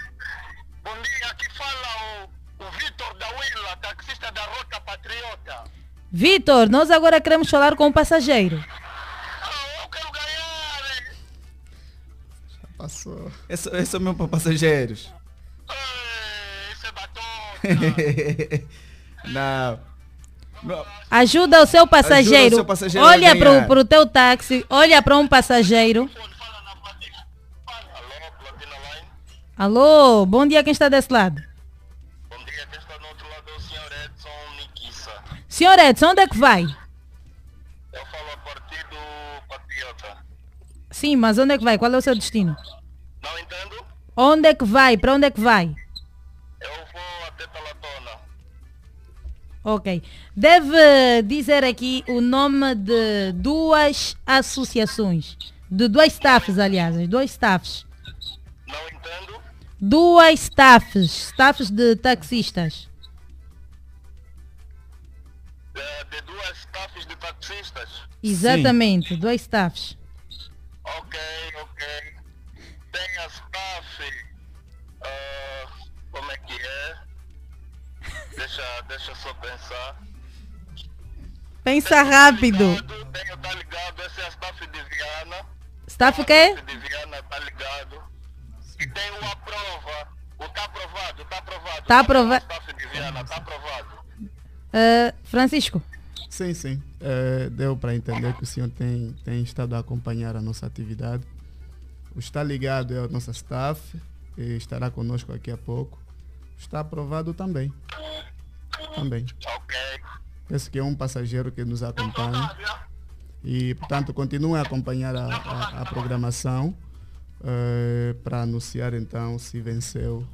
Vitor, nós agora queremos falar com um passageiro. Passou. Esse, esse é o meu para passageiros. <laughs> Não. Não. Ajuda o seu passageiro. Ajuda o seu passageiro a olha ganhar. para o teu táxi, olha para um passageiro. Alô, bom dia, quem está desse lado? Senhor Edson, onde é que vai? Sim, mas onde é que vai? Qual é o seu destino? Não entendo. Onde é que vai? Para onde é que vai? Eu vou até Talatona. Ok. Deve dizer aqui o nome de duas associações. De dois staffs, aliás. Dois staffs. Não entendo duas staffs, staffs de taxistas. De, de duas staffs de taxistas? Exatamente, Sim. duas staffs. Ok, ok. Tem a staff. Uh, como é que é? Deixa, deixa só pensar. Pensa tenho tá rápido. Ligado, tenho, tá ligado, essa é a staff de Viana. Staff é o quê? Staff de Viana, tá ligado. E tem uma prova. O tá aprovado, tá aprovado. Tá aprovado. Viana, tá aprovado. Ah, Francisco, Sim, sim. Eh, deu para entender que o senhor tem, tem estado a acompanhar a nossa atividade. O está ligado é a nossa staff e estará conosco daqui a pouco. Está aprovado também. Também. Esse que é um passageiro que nos acompanha. E, portanto, continue a acompanhar a, a- a programação eh, para anunciar então se venceu.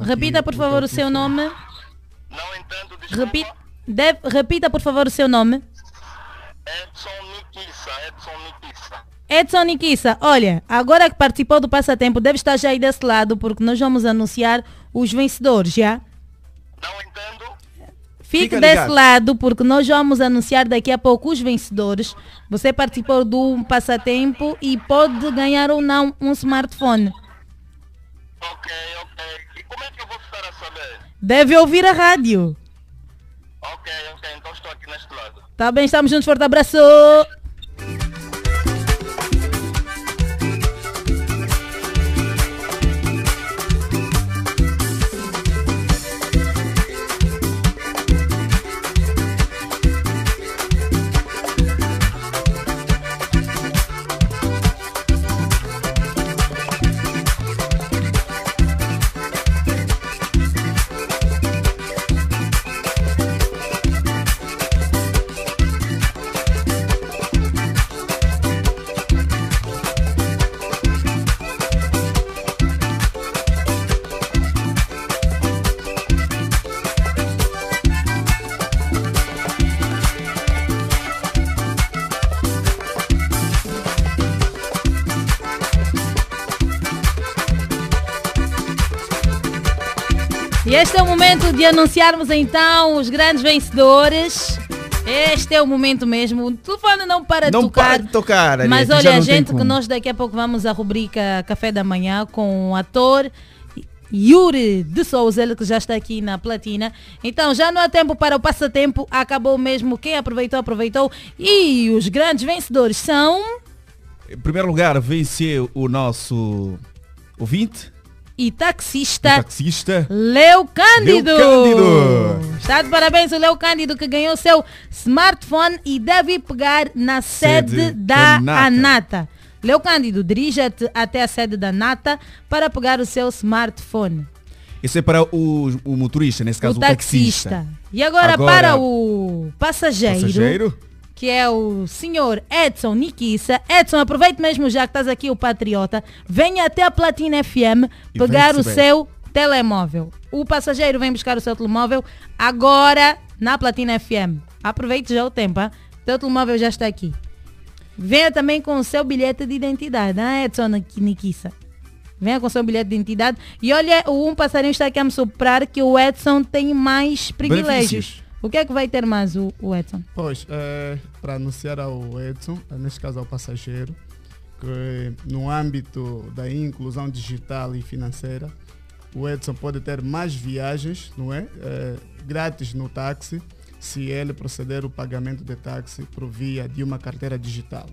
aqui repita por favor o seu nome. Repi deve- repita por favor o seu nome. Edson Nikissa, olha, agora que participou do passatempo, deve estar já aí desse lado, porque nós vamos anunciar os vencedores, já? Fique desse lado, porque nós vamos anunciar daqui a pouco os vencedores. Você participou do passatempo e pode ganhar ou não um smartphone. Deve ouvir a rádio. Ok, ok, então estou aqui neste lado. Tá bem, estamos juntos, forte abraço. De anunciarmos então os grandes vencedores. Este é o momento mesmo. O telefone não para de Não tocar. para de tocar, Ariete, Mas olha, não gente que nós daqui a pouco vamos à rubrica Café da Manhã com o ator Yuri de Souza, ele que já está aqui na platina. Então já não há tempo para o passatempo, acabou mesmo. Quem aproveitou, aproveitou. E os grandes vencedores são. Em primeiro lugar, venceu o nosso ouvinte, E taxista. taxista. Leo Cândido. Leo Cândido. Está de parabéns o Leo Cândido que ganhou seu smartphone e deve pegar na sede, Sede da da Nata. Anata. Leo Cândido, dirija-te até a sede da Nata para pegar o seu smartphone. Isso é para o, o motorista, nesse caso o o, taxista. taxista. E agora, Agora, para o passageiro, passageiro. Que é o senhor Edson Nikissa. Edson, aproveite mesmo já que estás aqui, o patriota. Venha até a Platina FM E pegar o receber. seu telemóvel. O passageiro vem buscar o seu telemóvel agora na Platina FM. Aproveite já o tempo, hein? Teu telemóvel já está aqui. Venha também com o seu bilhete de identidade, ah, Edson Nikissa. Venha com o seu bilhete de identidade. E olha, o um passarinho está aqui a me soprar que o Edson tem mais privilégios. Benefícios. O que é que vai ter mais o, o Edson? Pois, é, para anunciar ao Edson, eh, neste caso ao passageiro, que no âmbito da inclusão digital e financeira, o Edson pode ter mais viagens, não é? Eh, grátis no táxi, se ele proceder o pagamento de táxi por via de uma carteira digital.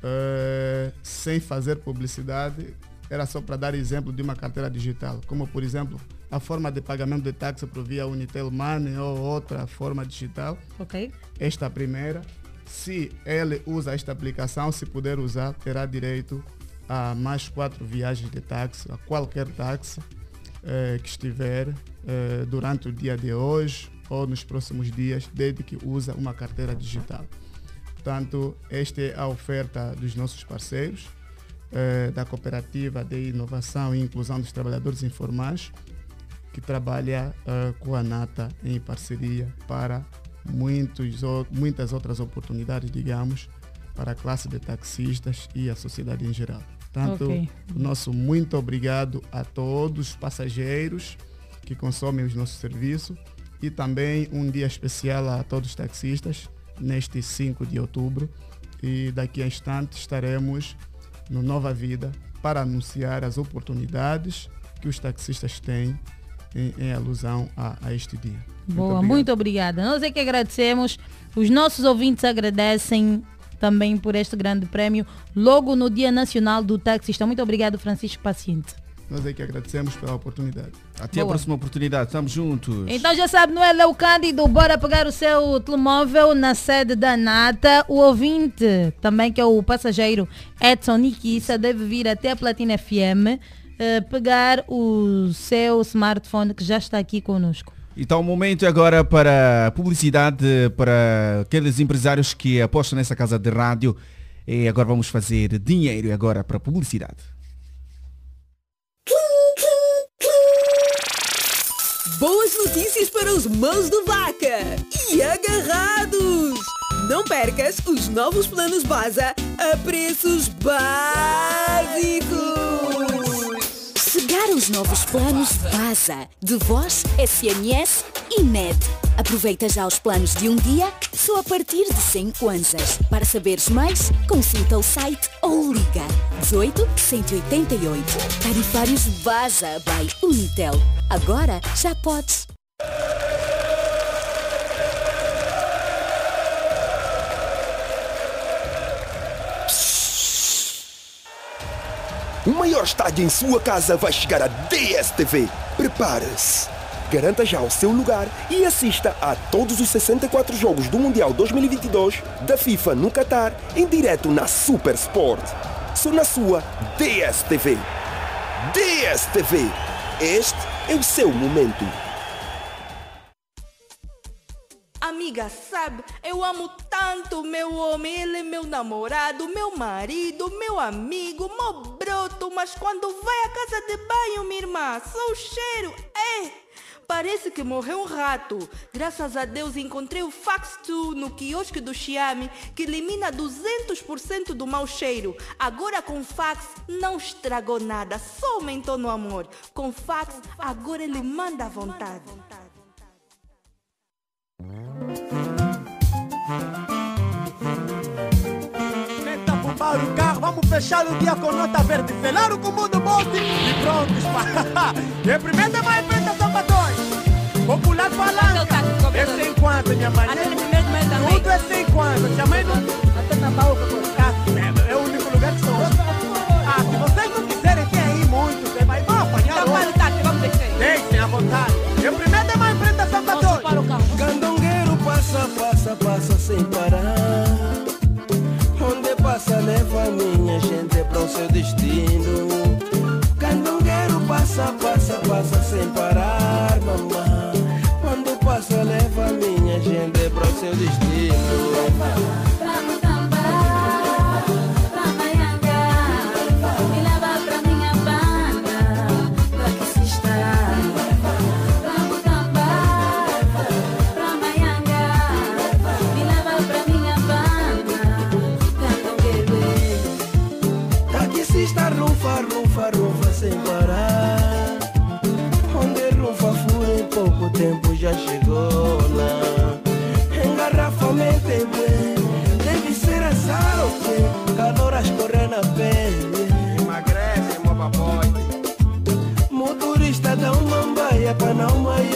Eh, sem fazer publicidade, era só para dar exemplo de uma carteira digital, como por exemplo a forma de pagamento de táxi por via Unitel Money ou outra forma digital. Ok. Esta primeira, se ele usa esta aplicação, se puder usar, terá direito a mais quatro viagens de táxi, a qualquer táxi eh, que estiver eh, durante o dia de hoje ou nos próximos dias, desde que usa uma carteira digital. Portanto, esta é a oferta dos nossos parceiros, eh, da Cooperativa de Inovação e Inclusão dos Trabalhadores Informais, que trabalha eh, com a NATA em parceria para muitos, muitas outras oportunidades, digamos, para a classe de taxistas e a sociedade em geral. Portanto, Ok. o nosso muito obrigado a todos os passageiros que consomem os nossos serviços e também um dia especial a todos os taxistas neste 5 de outubro. E daqui a instantes estaremos no Nova Vida para anunciar as oportunidades que os taxistas têm em, em alusão a, a este dia. Boa, muito obrigada. Nós é que agradecemos. Os nossos ouvintes agradecem também por este grande prémio, logo no Dia Nacional do Taxista. Muito obrigado, Francisco Paciente. Nós é que agradecemos pela oportunidade. Até Boa. a próxima oportunidade. Estamos juntos. Então já sabe, não é Leo Cândido, bora pegar o seu telemóvel na sede da Nata. O ouvinte, também que é o passageiro Edson Nikissa, deve vir até a Platina FM pegar o seu smartphone que já está aqui conosco. Então o momento agora para publicidade para aqueles empresários que apostam nessa casa de rádio. E agora vamos fazer dinheiro agora para publicidade. Boas notícias para os mãos do vaca e agarrados! Não percas os novos planos Baza a preços básicos! Chegaram os novos planos Baza, de voz, SMS e net. Aproveita já os planos de um dia, só a partir de 100 kwanzas. Para saberes mais, consulta o site ou liga 18 188. Tarifários Baza by Unitel. Agora já podes. O maior estádio em sua casa vai chegar a DSTV. Prepare-se. Garanta já o seu lugar e assista a todos os 64 jogos do Mundial 2022 da FIFA no Qatar em direto na Super Sport. Só na sua DSTV. DSTV. Este é o seu momento. Amiga, sabe, eu amo tanto meu homem, ele é meu namorado, meu marido, meu amigo, meu broto, mas quando vai à casa de banho, minha irmã, só o cheiro, é, parece que morreu um rato. Graças a Deus encontrei o Fax 2 no quiosque do Xiaomi, que elimina 200% do mau cheiro. Agora com Fax não estragou nada, só aumentou no amor. Com Fax, agora ele manda à vontade. Tenta bombar o carro, vamos fechar o dia com nota verde, selar o combo do bolso e prontos. pá. Experimenta mais frente a sapatões. Popular palanca. É sem quanto, minha mãe? Tudo é sem quanto. Minha mãe não... Até na gente para o seu destino. Candongueiro passa, passa, passa sem parar, mamãe. Quando passa, leva minha gente para o seu destino. Sem parar. Onde rufa fura em pouco tempo já chegou lá. Engarrafamento é bem, deve ser azar o quê? Calor a escorrer na pele. Emagrece, moba boy. Motorista dá uma baia pra não maiar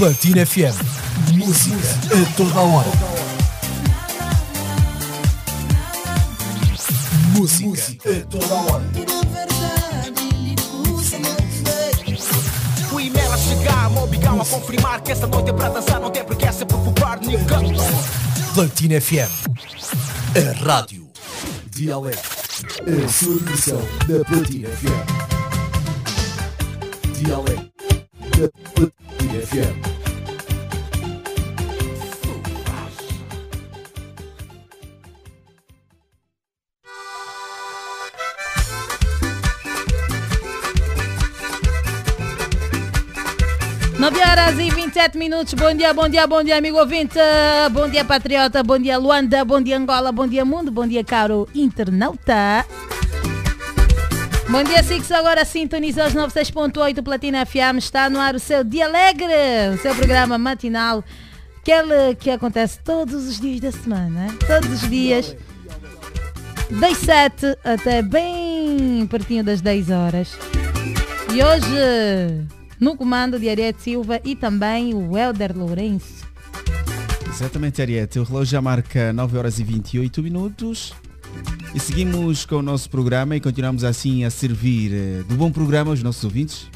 Platina FM. Música a toda hora. Música a toda hora. O e-mail a chegar, obrigam a confirmar que esta noite é para dançar, não tem porque é se preocupar, nigga. Platina FM. A rádio. Dialeto. A versão da Platina FM. Dialeto. Dia, bom dia, bom dia, amigo ouvinte. Bom dia, patriota. Bom dia, Luanda. Bom dia, Angola. Bom dia, mundo. Bom dia, caro internauta. Bom dia, Six. Agora sintoniza os 96.8 Platina FM. Está no ar o seu Dia Alegre, o seu programa matinal. Aquele que acontece todos os dias da semana. Todos os dias. Das 7 até bem pertinho das 10 horas. E hoje, no comando de Ariete Silva e também o Helder Lourenço. Exatamente, Ariete. O relógio já marca 9 horas e 28 minutos. E seguimos com o nosso programa e continuamos assim a servir eh, do bom programa aos nossos ouvintes.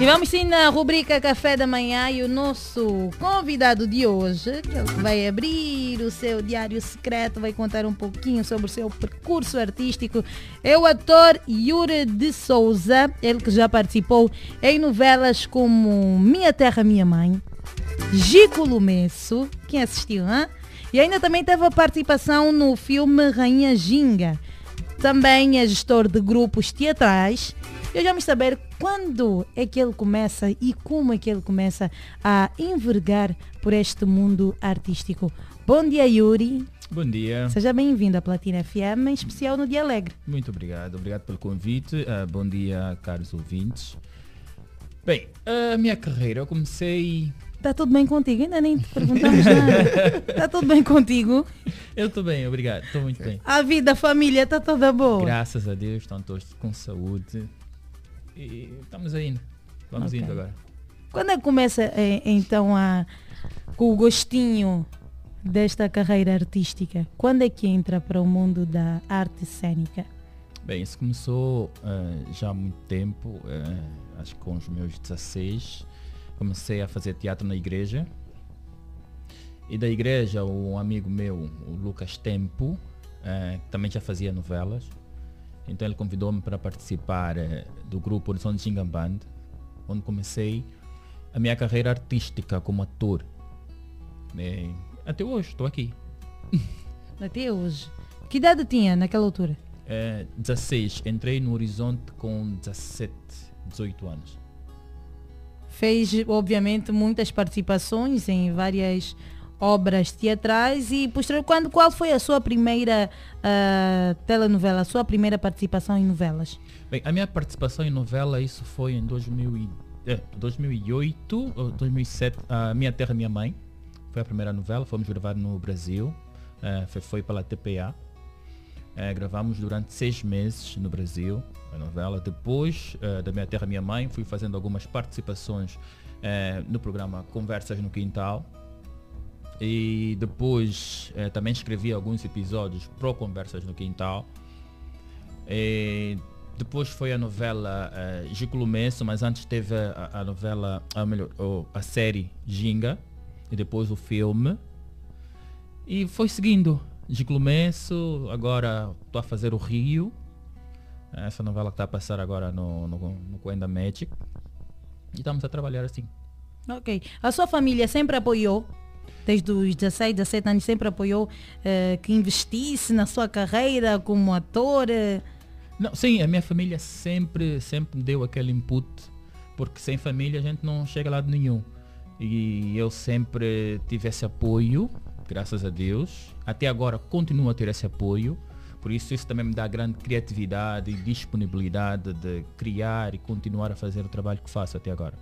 E vamos sim na rubrica Café da Manhã e o nosso convidado de hoje, que é que vai abrir o seu diário secreto, vai contar um pouquinho sobre o seu percurso artístico, é o ator Yuri de Souza, ele que já participou em novelas como Minha Terra, Minha Mãe, Gico Lumesso, quem assistiu, hã? E ainda também teve a participação no filme Rainha Ginga. Também é gestor de grupos teatrais. E vamos saber quando é que ele começa e como é que ele começa a envergar por este mundo artístico. Bom dia, Yuri. Bom dia. Seja bem-vindo à Platina FM, em especial no Dia Alegre. Muito obrigado. Obrigado pelo convite. Ah, bom dia, caros ouvintes. Bem, a minha carreira, eu comecei... Está tudo bem contigo? Ainda nem te perguntamos nada. Está <laughs> tudo bem contigo? Eu estou bem, obrigado. Estou muito bem. A vida, a família, está toda boa? Graças a Deus, estão todos com saúde. E estamos indo. Vamos Ok. indo agora. Quando é que começa eh, então a, com o gostinho desta carreira artística? Quando é que entra para o mundo da arte cênica? Bem, isso começou ah, já há muito tempo, ah, acho que com os meus 16. Comecei a fazer teatro na igreja. E da igreja, um amigo meu, o Lucas Tempo, que também já fazia novelas. Então ele convidou-me para participar eh, do grupo Horizonte Jingan Band, onde comecei a minha carreira artística como ator. Eh, até hoje estou aqui. <laughs> Até hoje. Que idade tinha naquela altura? Eh, 16, entrei no Horizonte com 17, 18 anos. Fez, obviamente, muitas participações em várias obras teatrais e posterior, quando, qual foi a sua primeira ah, telenovela, a sua primeira participação em novelas? Bem, a minha participação em novela, isso foi em 2000 e, eh, 2008 ou 2007, a Minha Terra Minha Mãe. Foi a primeira novela, fomos gravar no Brasil, eh, foi, foi pela TPA. Eh, gravamos durante seis meses no Brasil, a novela. Depois eh, da Minha Terra Minha Mãe, fui fazendo algumas participações no programa Conversas no Quintal. E depois eh, também escrevi alguns episódios pro Conversas no Quintal. E depois foi a novela eh, Gículo mas antes teve a, a novela, a, melhor, a série Ginga, e depois o filme. E foi seguindo. Gículo agora estou a fazer o Rio. Essa novela que está a passar agora no, no, no Coenda Magic. E estamos a trabalhar assim. Ok. A sua família sempre apoiou, desde os 16, 17 anos, sempre apoiou eh, que investisse na sua carreira como ator? eh? Não, sim, a minha família sempre, sempre me deu aquele input, porque sem família a gente não chega a lado nenhum. E eu sempre tive esse apoio, graças a Deus. Até agora continuo a ter esse apoio. Por isso isso também me dá grande criatividade e disponibilidade de criar e continuar a fazer o trabalho que faço até agora.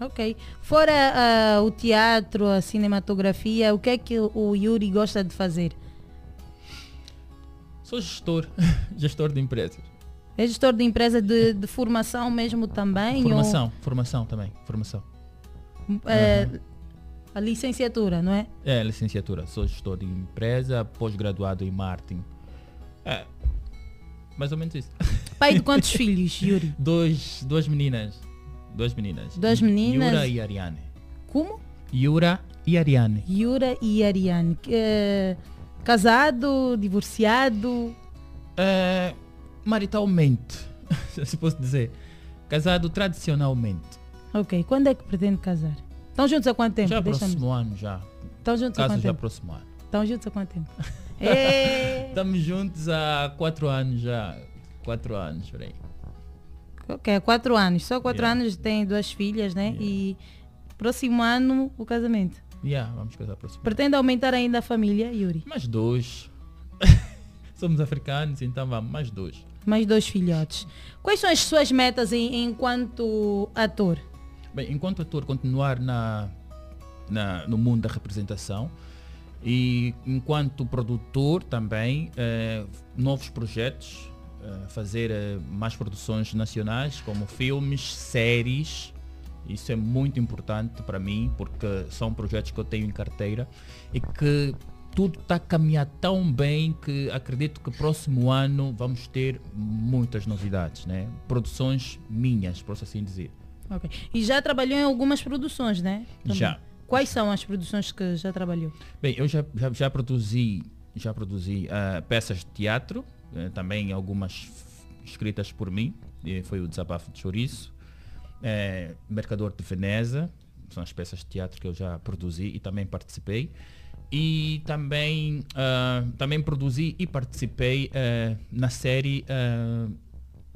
Ok. Fora ah, o teatro, a cinematografia, o que é que o Yuri gosta de fazer? Sou gestor, <laughs> gestor de empresas. É gestor de empresa de, de formação mesmo também? Formação, formação também, formação. Ou, eh, A licenciatura, não é? É, licenciatura. Sou gestor de empresa, pós-graduado em marketing. É, mais ou menos isso. Pai de quantos <laughs> filhos, Yuri? Dois, duas meninas. Duas meninas. Duas meninas? Yura e Ariane. Como? Yura e Ariane. Yura e Ariane. Eh, casado, divorciado? É, maritalmente, <laughs> se posso dizer. Casado tradicionalmente. Ok. Quando é que pretende casar? Estão juntos há quanto tempo? Já próximo ano, já. Estão juntos há Caso quanto já tempo? próximo ano. Estão juntos há quanto tempo? <laughs> Eh, Estamos juntos há quatro anos já. Quatro anos, por aí. Ok, quatro anos. Só quatro Yeah. anos tem duas filhas, né? E próximo ano o casamento. Yeah, vamos casar próximo. Pretende aumentar ainda a família, Yuri? Mais dois. <laughs> Somos africanos, então vamos, mais dois. Mais dois filhotes. Quais são as suas metas em- enquanto ator? Bem, enquanto ator, continuar na, na- no mundo da representação e enquanto produtor também, eh, novos projetos, fazer eh, mais produções nacionais, como filmes, séries. Isso é muito importante para mim, porque são projetos que eu tenho em carteira e que tudo está a caminhar tão bem que acredito que próximo ano vamos ter muitas novidades, né? Produções minhas, posso assim dizer. Ok. E já trabalhou em algumas produções, né? Também. Já. Quais são as produções que já trabalhou? Bem, eu já, já, já produzi, já produzi ah, peças de teatro, eh, também algumas escritas por mim, eh, foi o Desabafo de Chouriço, eh, Mercador de Veneza, são as peças de teatro que eu já produzi e também participei. E também, ah, também produzi e participei eh, na série ah,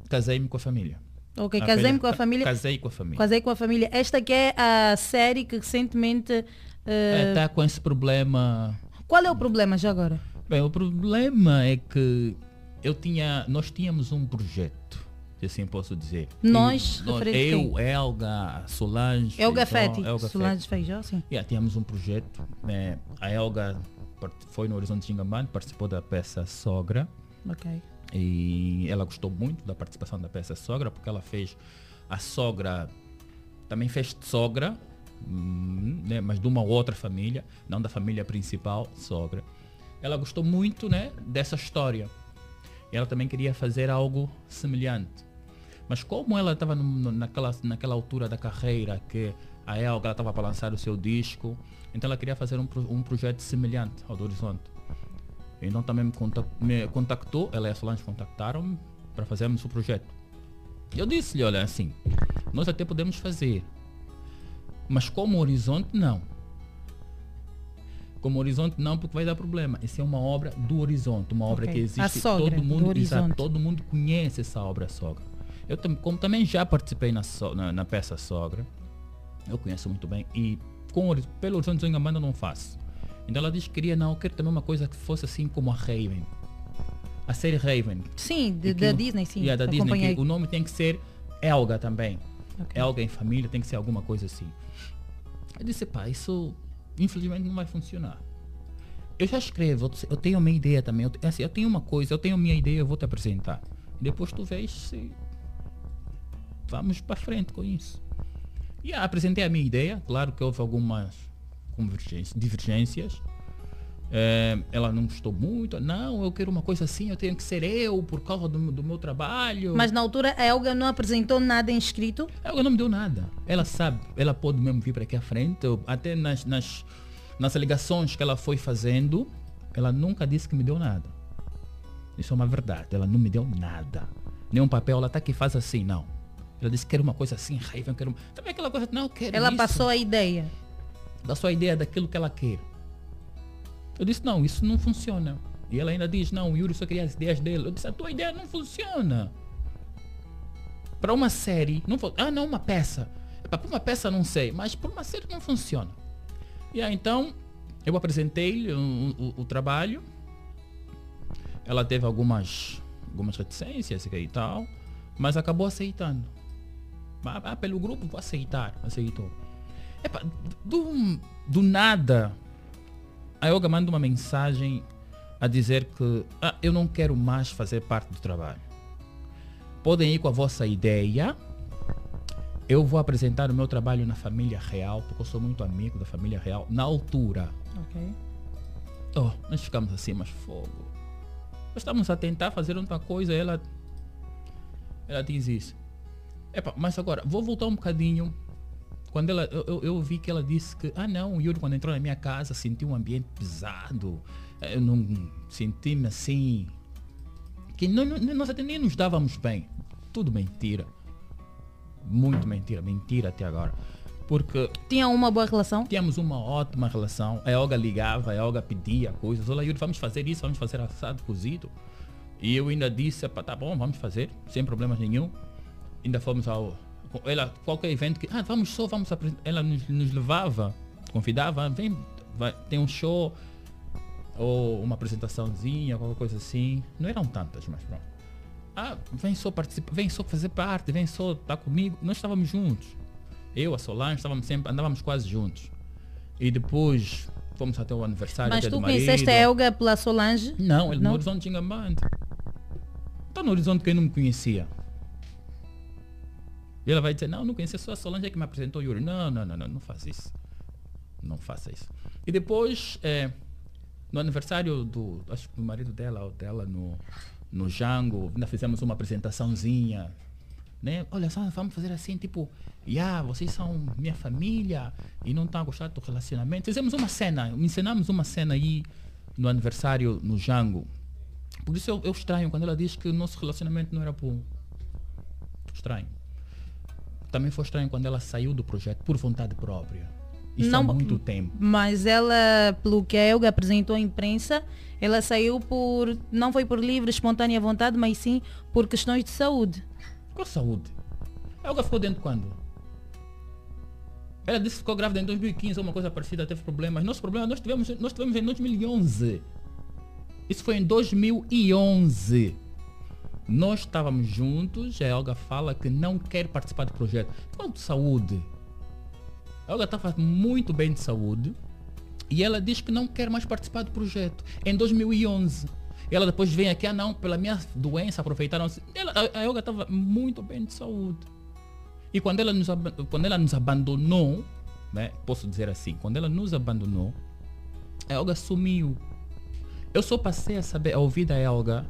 Casei-me com a Família. Ok, casei-me com a família. Casei com a família. Casei com a família. Esta que é a série que recentemente. eh, Está com esse problema Qual é o problema já agora? Bem, o problema é que eu tinha, nós tínhamos um projeto, se assim posso dizer. Nós, a eu Elga, Solange, Elga Feti. Solange. Feijó, sim. Yeah, tínhamos um projeto. né, a Elga foi no Horizonte Xingamban, participou da peça Sogra. Ok. E ela gostou muito da participação da peça Sogra, porque ela fez a sogra, também fez sogra, hum, né, mas de uma outra família, não da família principal, sogra. Ela gostou muito né, dessa história. Ela também queria fazer algo semelhante. Mas como ela estava naquela, naquela altura da carreira que a Elga estava para lançar o seu disco, então ela queria fazer um, um projeto semelhante ao do Horizonte. Então também me, contac- me contactou, ela e a Solange contactaram-me para fazermos o projeto. Eu disse-lhe, olha, assim, nós até podemos fazer, mas como Horizonte, não. Como Horizonte, não, porque vai dar problema. Essa é uma obra do Horizonte, uma obra Ok. que A existe, Sogra, todo do mundo, exato, Horizonte. todo mundo conhece essa obra Sogra. Eu como também já participei na, so- na, na peça Sogra, eu conheço muito bem, e com, pelo Horizonte Zangambanda eu não faço. Então ela disse que queria, não, eu quero também uma coisa que fosse assim como a Raven. A série Raven. Sim, de- E que da Disney, sim. Yeah, da Disney, acompanhei. que o nome tem que ser Elga também. Elga em família tem que ser alguma coisa assim. Eu disse, pá, isso infelizmente não vai funcionar. Eu já escrevo, eu te- eu tenho a minha ideia também. Eu, assim, eu tenho uma coisa, eu tenho a minha ideia, eu vou te apresentar. Depois tu vês se vamos para frente com isso. E ah, apresentei a minha ideia, claro que houve algumas convergências, divergências. É, ela não gostou muito, não, eu quero uma coisa assim, eu tenho que ser eu por causa do, do meu trabalho. Mas na altura a Elga não apresentou nada em escrito? A Elga não me deu nada. Ela sabe, ela pode mesmo vir para aqui à frente, eu- até nas, nas, nas ligações que ela foi fazendo, ela nunca disse que me deu nada. Isso é uma verdade, ela não me deu nada. Nenhum papel, ela tá aqui faz assim, não. Ela disse que quer uma coisa assim, raiva, quero. Também aquela coisa, não, quero Ela isso. passou a ideia. da sua ideia daquilo que ela quer. Eu disse, não, isso não funciona. E ela ainda diz, não, o Yuri só queria as ideias dele. Eu disse, a tua ideia não funciona. Para uma série, não ah não, uma peça. Para uma peça não sei, mas para uma série não funciona. E aí então, eu apresentei-lhe o, o- o trabalho. Ela teve algumas, algumas reticências e tal, mas acabou aceitando. Ah, ah, pelo grupo, vou aceitar. Aceitou. Epa, do, do nada, a Yoga manda uma mensagem a dizer que "Ah, eu não quero mais fazer parte do trabalho. Podem ir com a vossa ideia. Eu vou apresentar o meu trabalho na família real, porque eu sou muito amigo da família real, na altura. Ok. Oh, nós ficamos assim, mas fogo. Nós estamos a tentar fazer outra coisa, ela. Ela diz isso. Epa, mas agora, vou voltar um bocadinho. Quando ela, eu, eu, vi que ela disse que, ah não, o Yuri quando entrou na minha casa sentiu um ambiente pesado. Eu não senti-me assim. Que não, não, nós até nem nos dávamos bem. Tudo mentira. Muito mentira, mentira até agora. Porque Tinha uma boa relação? Tínhamos uma ótima relação. A Olga ligava, a Olga pedia coisas. Olha, Yuri, vamos fazer isso, vamos fazer assado cozido. E eu ainda disse, "Epá, tá bom, vamos fazer, sem problemas nenhum. Ainda fomos ao. Ela, qualquer evento que. Ah, vamos só, vamos apresentar. Ela nos, nos levava, convidava, vem, vai, tem um show, ou uma apresentaçãozinha, qualquer coisa assim. Não eram tantas, mas pronto. Ah, vem só participar, vem só fazer parte, vem só estar comigo. Nós estávamos juntos. Eu, a Solange, estávamos sempre, andávamos quase juntos. E depois fomos até o aniversário Mas tu conheceste a Elga pela Solange? Não, ele Não? no Horizonte de Ingambante. Está no Horizonte quem não me conhecia. E ela vai dizer, não, não conhecia a Solange é que me apresentou Yuri. Não, não, não, não, não faça isso. Não faça isso. E depois, é, no aniversário do, acho que do marido dela, ou dela no, no Jango, ainda fizemos uma apresentaçãozinha. Né? Olha só, vamos fazer assim, tipo, yeah, vocês são minha família e não estão a gostar do relacionamento. Fizemos uma cena, ensinamos uma cena aí no aniversário no Jango. Por isso eu, eu estranho quando ela diz que o nosso relacionamento não era bom. Estranho. Também foi estranho quando ela saiu do projeto por vontade própria. Isso há muito tempo. Mas ela, pelo que a Elga apresentou à imprensa, ela saiu por. não foi por livre, espontânea vontade, mas sim por questões de saúde. Qual saúde? A Elga ficou dentro quando? Ela disse que ficou grávida em 2015, uma coisa parecida, teve problemas. Nosso problema nós tivemos, nós tivemos em 2011. Isso foi em 2011. Nós estávamos juntos, a Elga fala que não quer participar do projeto. Qual de saúde? A Elga estava muito bem de saúde e ela diz que não quer mais participar do projeto. Em 2011. E ela depois vem aqui, ah não, pela minha doença aproveitaram. Ela, a, Elga estava muito bem de saúde. E quando ela nos, quando ela nos abandonou, né, posso dizer assim, quando ela nos abandonou, a Elga sumiu. Eu só passei a saber, a ouvir da Elga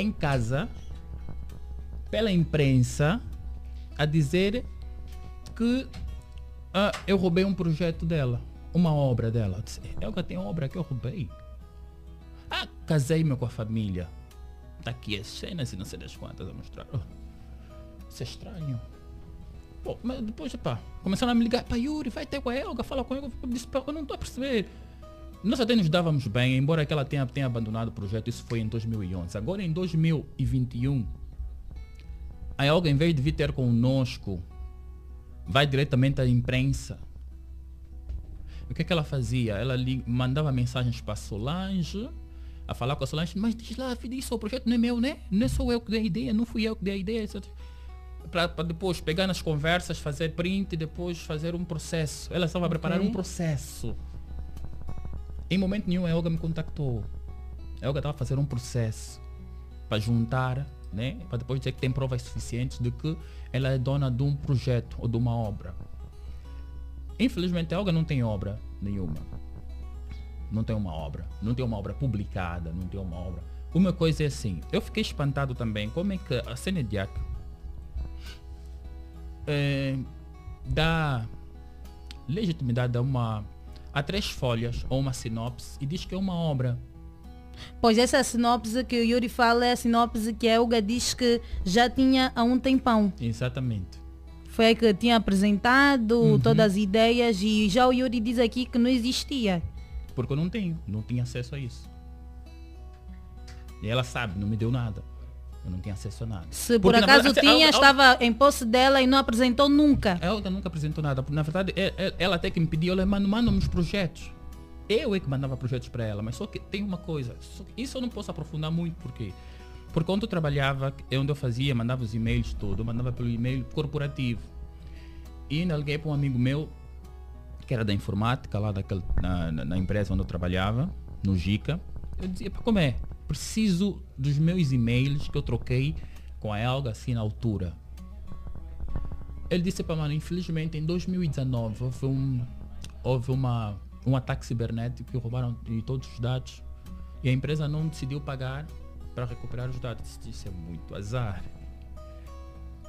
em casa, pela imprensa, a dizer que ah, eu roubei um projeto dela, uma obra dela. Eu disse, Elga tem obra que eu roubei. Ah, casei-me com a família. Tá aqui as cenas e não sei das quantas a mostrar. Oh, isso é estranho. Pô, mas depois, pá, começaram a me ligar, pá, Yuri, vai ter com a Elga, fala com. Eu disse, pá, eu não estou a perceber. Nós até nos dávamos bem, embora que ela tenha, tenha abandonado o projeto, isso foi em 2011. Agora em 2021, a Elga, em vez de vir ter conosco, vai diretamente à imprensa. O que é que ela fazia? Ela mandava mensagens para a Solange, a falar com a Solange, mas diz lá, filho, isso o projeto não é meu, né? Não é só eu que dei a ideia, não fui eu que dei a ideia, etc. Para depois pegar nas conversas, fazer print e depois fazer um processo. Ela estava a preparar um processo. Em momento nenhum a Elga me contactou. A Elga estava a fazer um processo para juntar, né? Para depois dizer que tem provas suficientes de que ela é dona de um projeto ou de uma obra. Infelizmente, a Olga não tem obra nenhuma. Não tem uma obra. Não tem uma obra publicada, não tem uma obra. Uma coisa é assim, eu fiquei espantado também como é que a Senediac é, dá legitimidade a uma a três folhas ou uma sinopse e diz que é uma obra. Pois essa sinopse que o Yuri fala é a sinopse que a Elga diz que já tinha há um tempão. Exatamente. Foi aí que tinha apresentado Uhum. todas as ideias e já o Yuri diz aqui que não existia. Porque eu não tenho, não tinha acesso a isso. E ela sabe, não me deu nada. Eu não tinha acesso a nada. Se por Porque, acaso verdade, a tinha, Elga- estava em posse dela e não apresentou nunca. A nunca apresentou nada. Na verdade, é- é- ela até que me pediu, ela manda, manda os projetos. Eu é que mandava projetos para ela, mas só que tem uma coisa. isso eu não posso aprofundar muito, porque Porque quando eu trabalhava, é onde eu fazia, mandava os e-mails todos, eu mandava pelo e-mail corporativo. E ainda liguei para um amigo meu, que era da informática, lá daquele, na, na- na empresa onde eu trabalhava, no Gica. Eu dizia, para como é? Preciso dos meus e-mails que eu troquei com a Elga assim na altura. Ele disse para mano, infelizmente em 2019 houve um houve uma um ataque cibernético que roubaram todos os dados e a empresa não decidiu pagar para recuperar os dados. Isso é muito azar.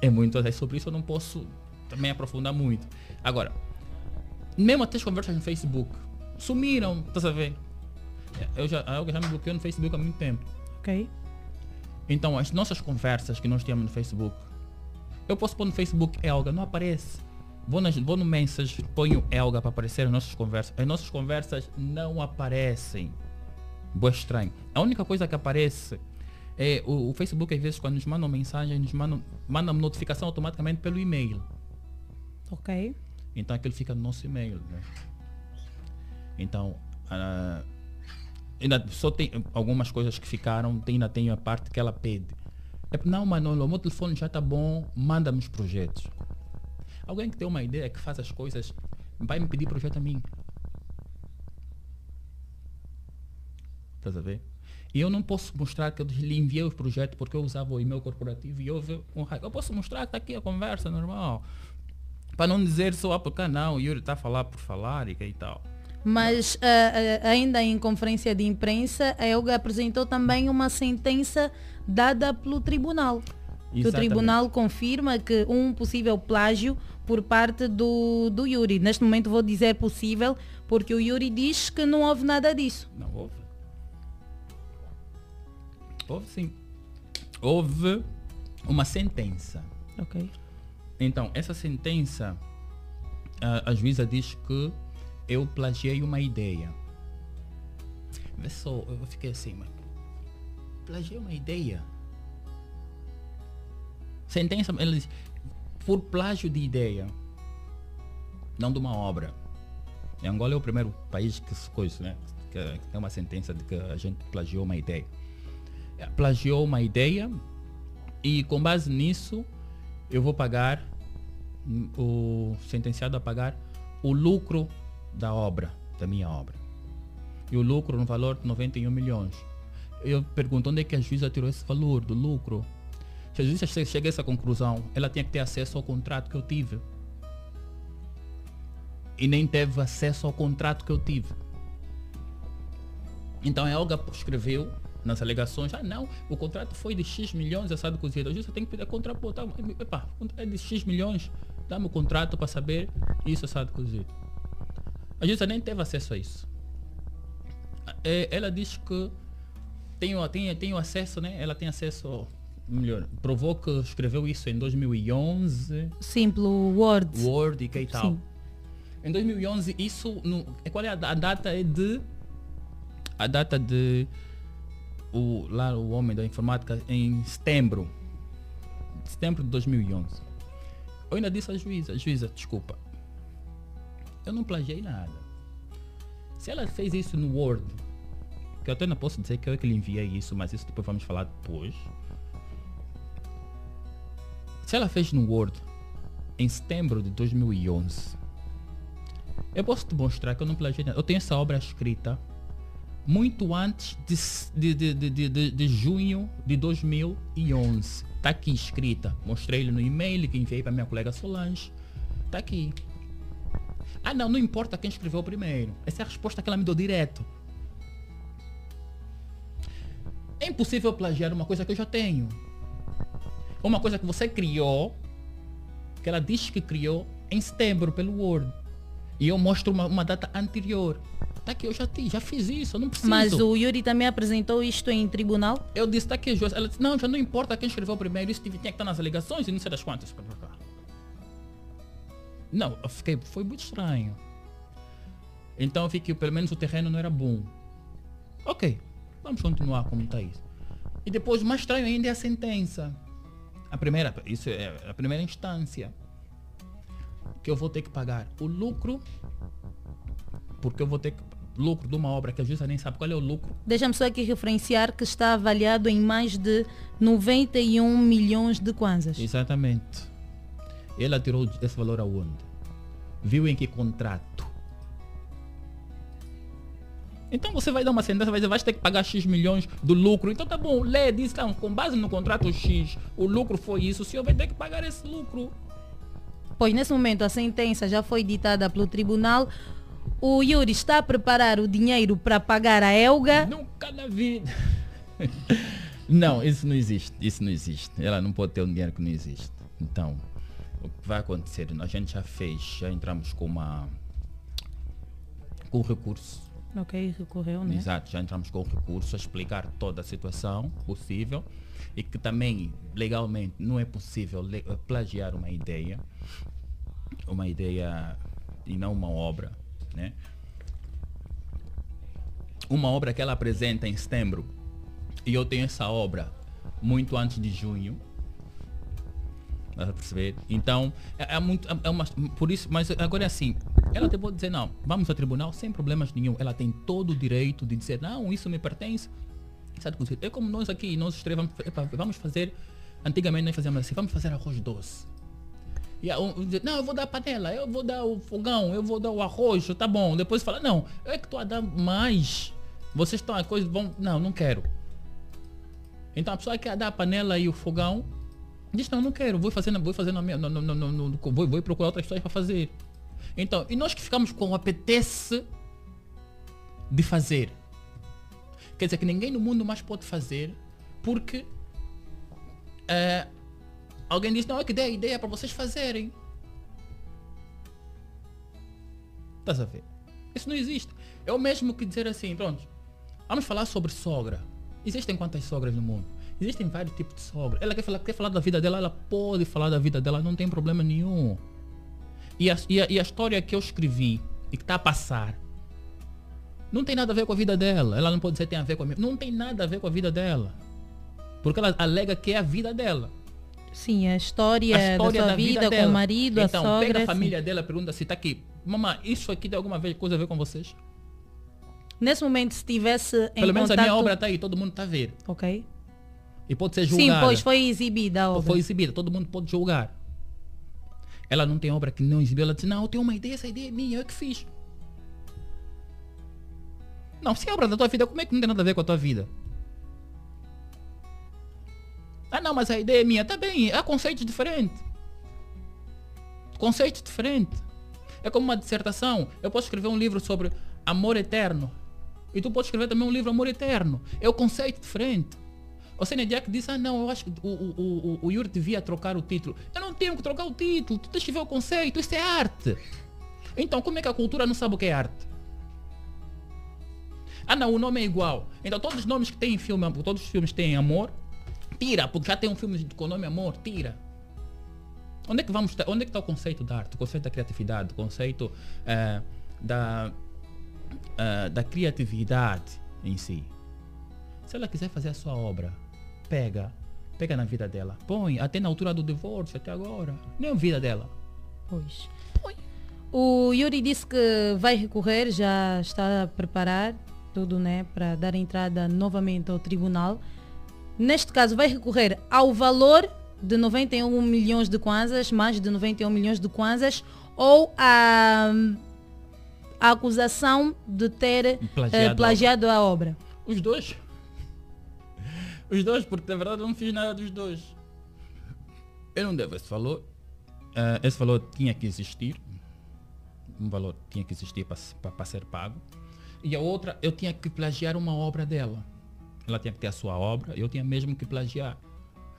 É muito azar. Sobre isso eu não posso também aprofundar muito. Agora, mesmo até as conversas no Facebook sumiram, estás a ver? Eu já, a Elga já me bloqueou no Facebook há muito tempo. Ok. Então, as nossas conversas que nós tínhamos no Facebook, eu posso pôr no Facebook Elga, não aparece. Vou, nas, vou no Message, ponho Elga para aparecer as nossas conversas. As nossas conversas não aparecem. Boa estranho. A única coisa que aparece é o, o Facebook, às vezes, quando nos mandam mensagem, nos mandam, mandam notificação automaticamente pelo e-mail. Ok. Então aquilo fica no nosso e-mail. Né? Então, ah, ainda só tem algumas coisas que ficaram, ainda tem a parte que ela pede. É, não, Manolo, o meu telefone já está bom, manda-me os projetos. Alguém que tem uma ideia, que faz as coisas, vai me pedir projeto a mim. Estás a ver? E eu não posso mostrar que eu lhe enviei os projetos porque eu usava o e-mail corporativo e houve um hack. Eu posso mostrar que está aqui a conversa normal. Para não dizer só, ah, porque não, o Yuri está a falar por falar e tal. Mas ah, ah, ainda em conferência de imprensa, a Elga apresentou também uma sentença dada pelo tribunal. Que o tribunal confirma que um possível plágio por parte do, do Yuri. Neste momento vou dizer possível, porque o Yuri diz que não houve nada disso. Não houve. Houve sim. Houve uma sentença. Ok. Então, essa sentença, a, a juíza diz que eu plagiei uma ideia. Vê só, eu fiquei assim, mas plagiei uma ideia. Sentença, ela diz, por plágio de ideia, não de uma obra. Em Angola é o primeiro país que se coisa, né? Que, que tem uma sentença de que a gente plagiou uma ideia. É, Plagiou uma ideia e com base nisso eu vou pagar hum, o sentenciado a pagar o lucro da obra, da minha obra. E o lucro no valor de 91 milhões. Eu pergunto onde é que a juíza tirou esse valor do lucro? Se a juíza che- chega a essa conclusão, ela tinha que ter acesso ao contrato que eu tive. E nem teve acesso ao contrato que eu tive. Então a Elga escreveu nas alegações, ah não, o contrato foi de X milhões assado cozido. A juíza tem que pedir contrapor, tá, epa, é de X milhões, dá-me o contrato para saber isso assado cozido. A juíza nem teve acesso a isso. É, ela diz que tem, tem, tem acesso, né? Ela tem acesso, melhor, provou que escreveu isso em 2011. Simples Word. Word e que tal. Sim. Em 2011, isso, no, é qual é a, a data é de, a data de, o, lá o homem da informática, em setembro, setembro de 2011. Eu ainda disse à juíza, juíza, desculpa, eu não plagiei nada. Se ela fez isso no Word, que eu até não posso dizer que eu é que lhe enviei isso, mas isso depois vamos falar depois. Se ela fez no Word em setembro de 2011, eu posso te mostrar que eu não plagiei nada. Eu tenho essa obra escrita muito antes de, de, de, de- de junho de 2011. Está aqui escrita. Mostrei-lhe no e-mail que enviei para minha colega Solange. Está aqui. Ah não, não importa quem escreveu primeiro. Essa é a resposta que ela me deu direto. É impossível plagiar uma coisa que eu já tenho. Uma coisa que você criou, que ela diz que criou em setembro pelo Word. E eu mostro uma, uma data anterior. Tá aqui, eu já, te, já fiz isso, eu não preciso. Mas o Yuri também apresentou isto em tribunal? Eu disse, tá aqui. Ela disse, não, já não importa quem escreveu primeiro, isso tinha que estar nas alegações e não sei das quantas. Não, eu fiquei, foi muito estranho. Então eu vi que pelo menos o terreno não era bom. Ok, vamos continuar como está isso. E depois, mais estranho ainda é a sentença. A primeira, isso é a primeira instância. Que eu vou ter que pagar o lucro, porque eu vou ter que lucro de uma obra que a juíza nem sabe qual é o lucro. Deixa-me só aqui referenciar que está avaliado em mais de 91 milhões de kwanzas. Exatamente. Ela tirou esse valor aonde? Viu em que contrato? Então você vai dar uma sentença, vai dizer, vais ter que pagar X milhões do lucro. Então tá bom, lê, diz, então, com base no contrato X, o lucro foi isso, o senhor vai ter que pagar esse lucro. Pois nesse momento a sentença já foi ditada pelo tribunal. O Yuri está a preparar o dinheiro para pagar a Elga? Nunca na vida. <laughs> não, isso não existe. Isso não existe. Ela não pode ter um dinheiro que não existe. Então, o que vai acontecer? A gente já fez, já entramos com uma com recurso. Ok, recorreu, né? Exato, já entramos com recurso a explicar toda a situação possível e que também legalmente não é possível plagiar uma ideia, uma ideia e não uma obra, né? Uma obra que ela apresenta em setembro e eu tenho essa obra muito antes de junho, a perceber? Então, é, é muito. É, é uma, por isso, mas agora é assim. Ela até pode dizer, não, vamos ao tribunal sem problemas nenhum. Ela tem todo o direito de dizer, não, isso me pertence. Sabe, é como nós aqui, nós três vamos, vamos fazer. Antigamente nós fazíamos assim, vamos fazer arroz doce. E um, não, eu vou dar a panela, eu vou dar o fogão, eu vou dar o arroz, tá bom. Depois fala, não, é que estou a dar mais. Vocês estão a coisa, vão. Não, não quero. Então a pessoa quer dar a panela e o fogão, Diz, não, não quero, vou fazer, vou fazer na minha. No, vou, vou procurar outras histórias para fazer. Então, e nós que ficamos com o apetece de fazer. Quer dizer que ninguém no mundo mais pode fazer porque é, alguém diz, não, é que dei a ideia para vocês fazerem. Estás a ver? Isso não existe. É o mesmo que dizer assim, pronto, vamos falar sobre sogra. Existem quantas sogras no mundo? Existem vários tipos de sogra. Ela quer falar, quer falar da vida dela, ela pode falar da vida dela, não tem problema nenhum. E a, e a, e a história que eu escrevi e que está a passar não tem nada a ver com a vida dela. Ela não pode dizer que tem a ver com a minha. Não tem nada a ver com a vida dela. Porque ela alega que é a vida dela. Sim, a história, a história da da vida, vida com o marido, então, a sogra. Pega a família assim. dela pergunta se está aqui. Mamãe, isso aqui tem alguma vez, coisa a ver com vocês? Nesse momento, se tivesse. Pelo menos contato... a minha obra está aí, todo mundo está a ver. Ok. E pode ser julgada. Sim, pois foi exibida a obra. Foi exibida, todo mundo pode julgar. Ela não tem obra que não exibiu, ela diz, não, eu tenho uma ideia, essa ideia é minha, eu que fiz. Não, se é obra da tua vida, como é que não tem nada a ver com a tua vida? Ah não, mas a ideia é minha. Tá bem, é conceito diferente. Conceito diferente. É como uma dissertação. Eu posso escrever um livro sobre amor eterno. E tu pode escrever também um livro amor eterno. É o um conceito diferente. O Senna Jack disse, ah não, eu acho que o, o, o, o Yuri devia trocar o título. Eu não tenho que trocar o título, tu tens que ver o conceito, isso é arte. Então como é que a cultura não sabe o que é arte? Ah não, o nome é igual. Então todos os nomes que em filme, todos os filmes têm amor, tira, porque já tem um filme com o nome amor, tira. Onde é que vamos onde é que está o conceito da arte, o conceito da criatividade, o conceito uh, da, uh, da criatividade em si? Se ela quiser fazer a sua obra, pega, pega na vida dela, põe, até na altura do divórcio, até agora, nem a vida dela. Pois. Põe. O Yuri disse que vai recorrer, já está a preparar tudo, né, para dar entrada novamente ao tribunal. Neste caso, vai recorrer ao valor de 91 milhões de kwanzas, mais de 91 milhões de kwanzas, ou a, a acusação de ter plagiado, eh, plagiado a obra. Os dois. Os dois, porque na verdade eu não fiz nada dos dois. Eu não devo esse valor. Uh, esse valor tinha que existir. um valor tinha que existir para ser pago. E a outra, eu tinha que plagiar uma obra dela. Ela tinha que ter a sua obra, eu tinha mesmo que plagiar.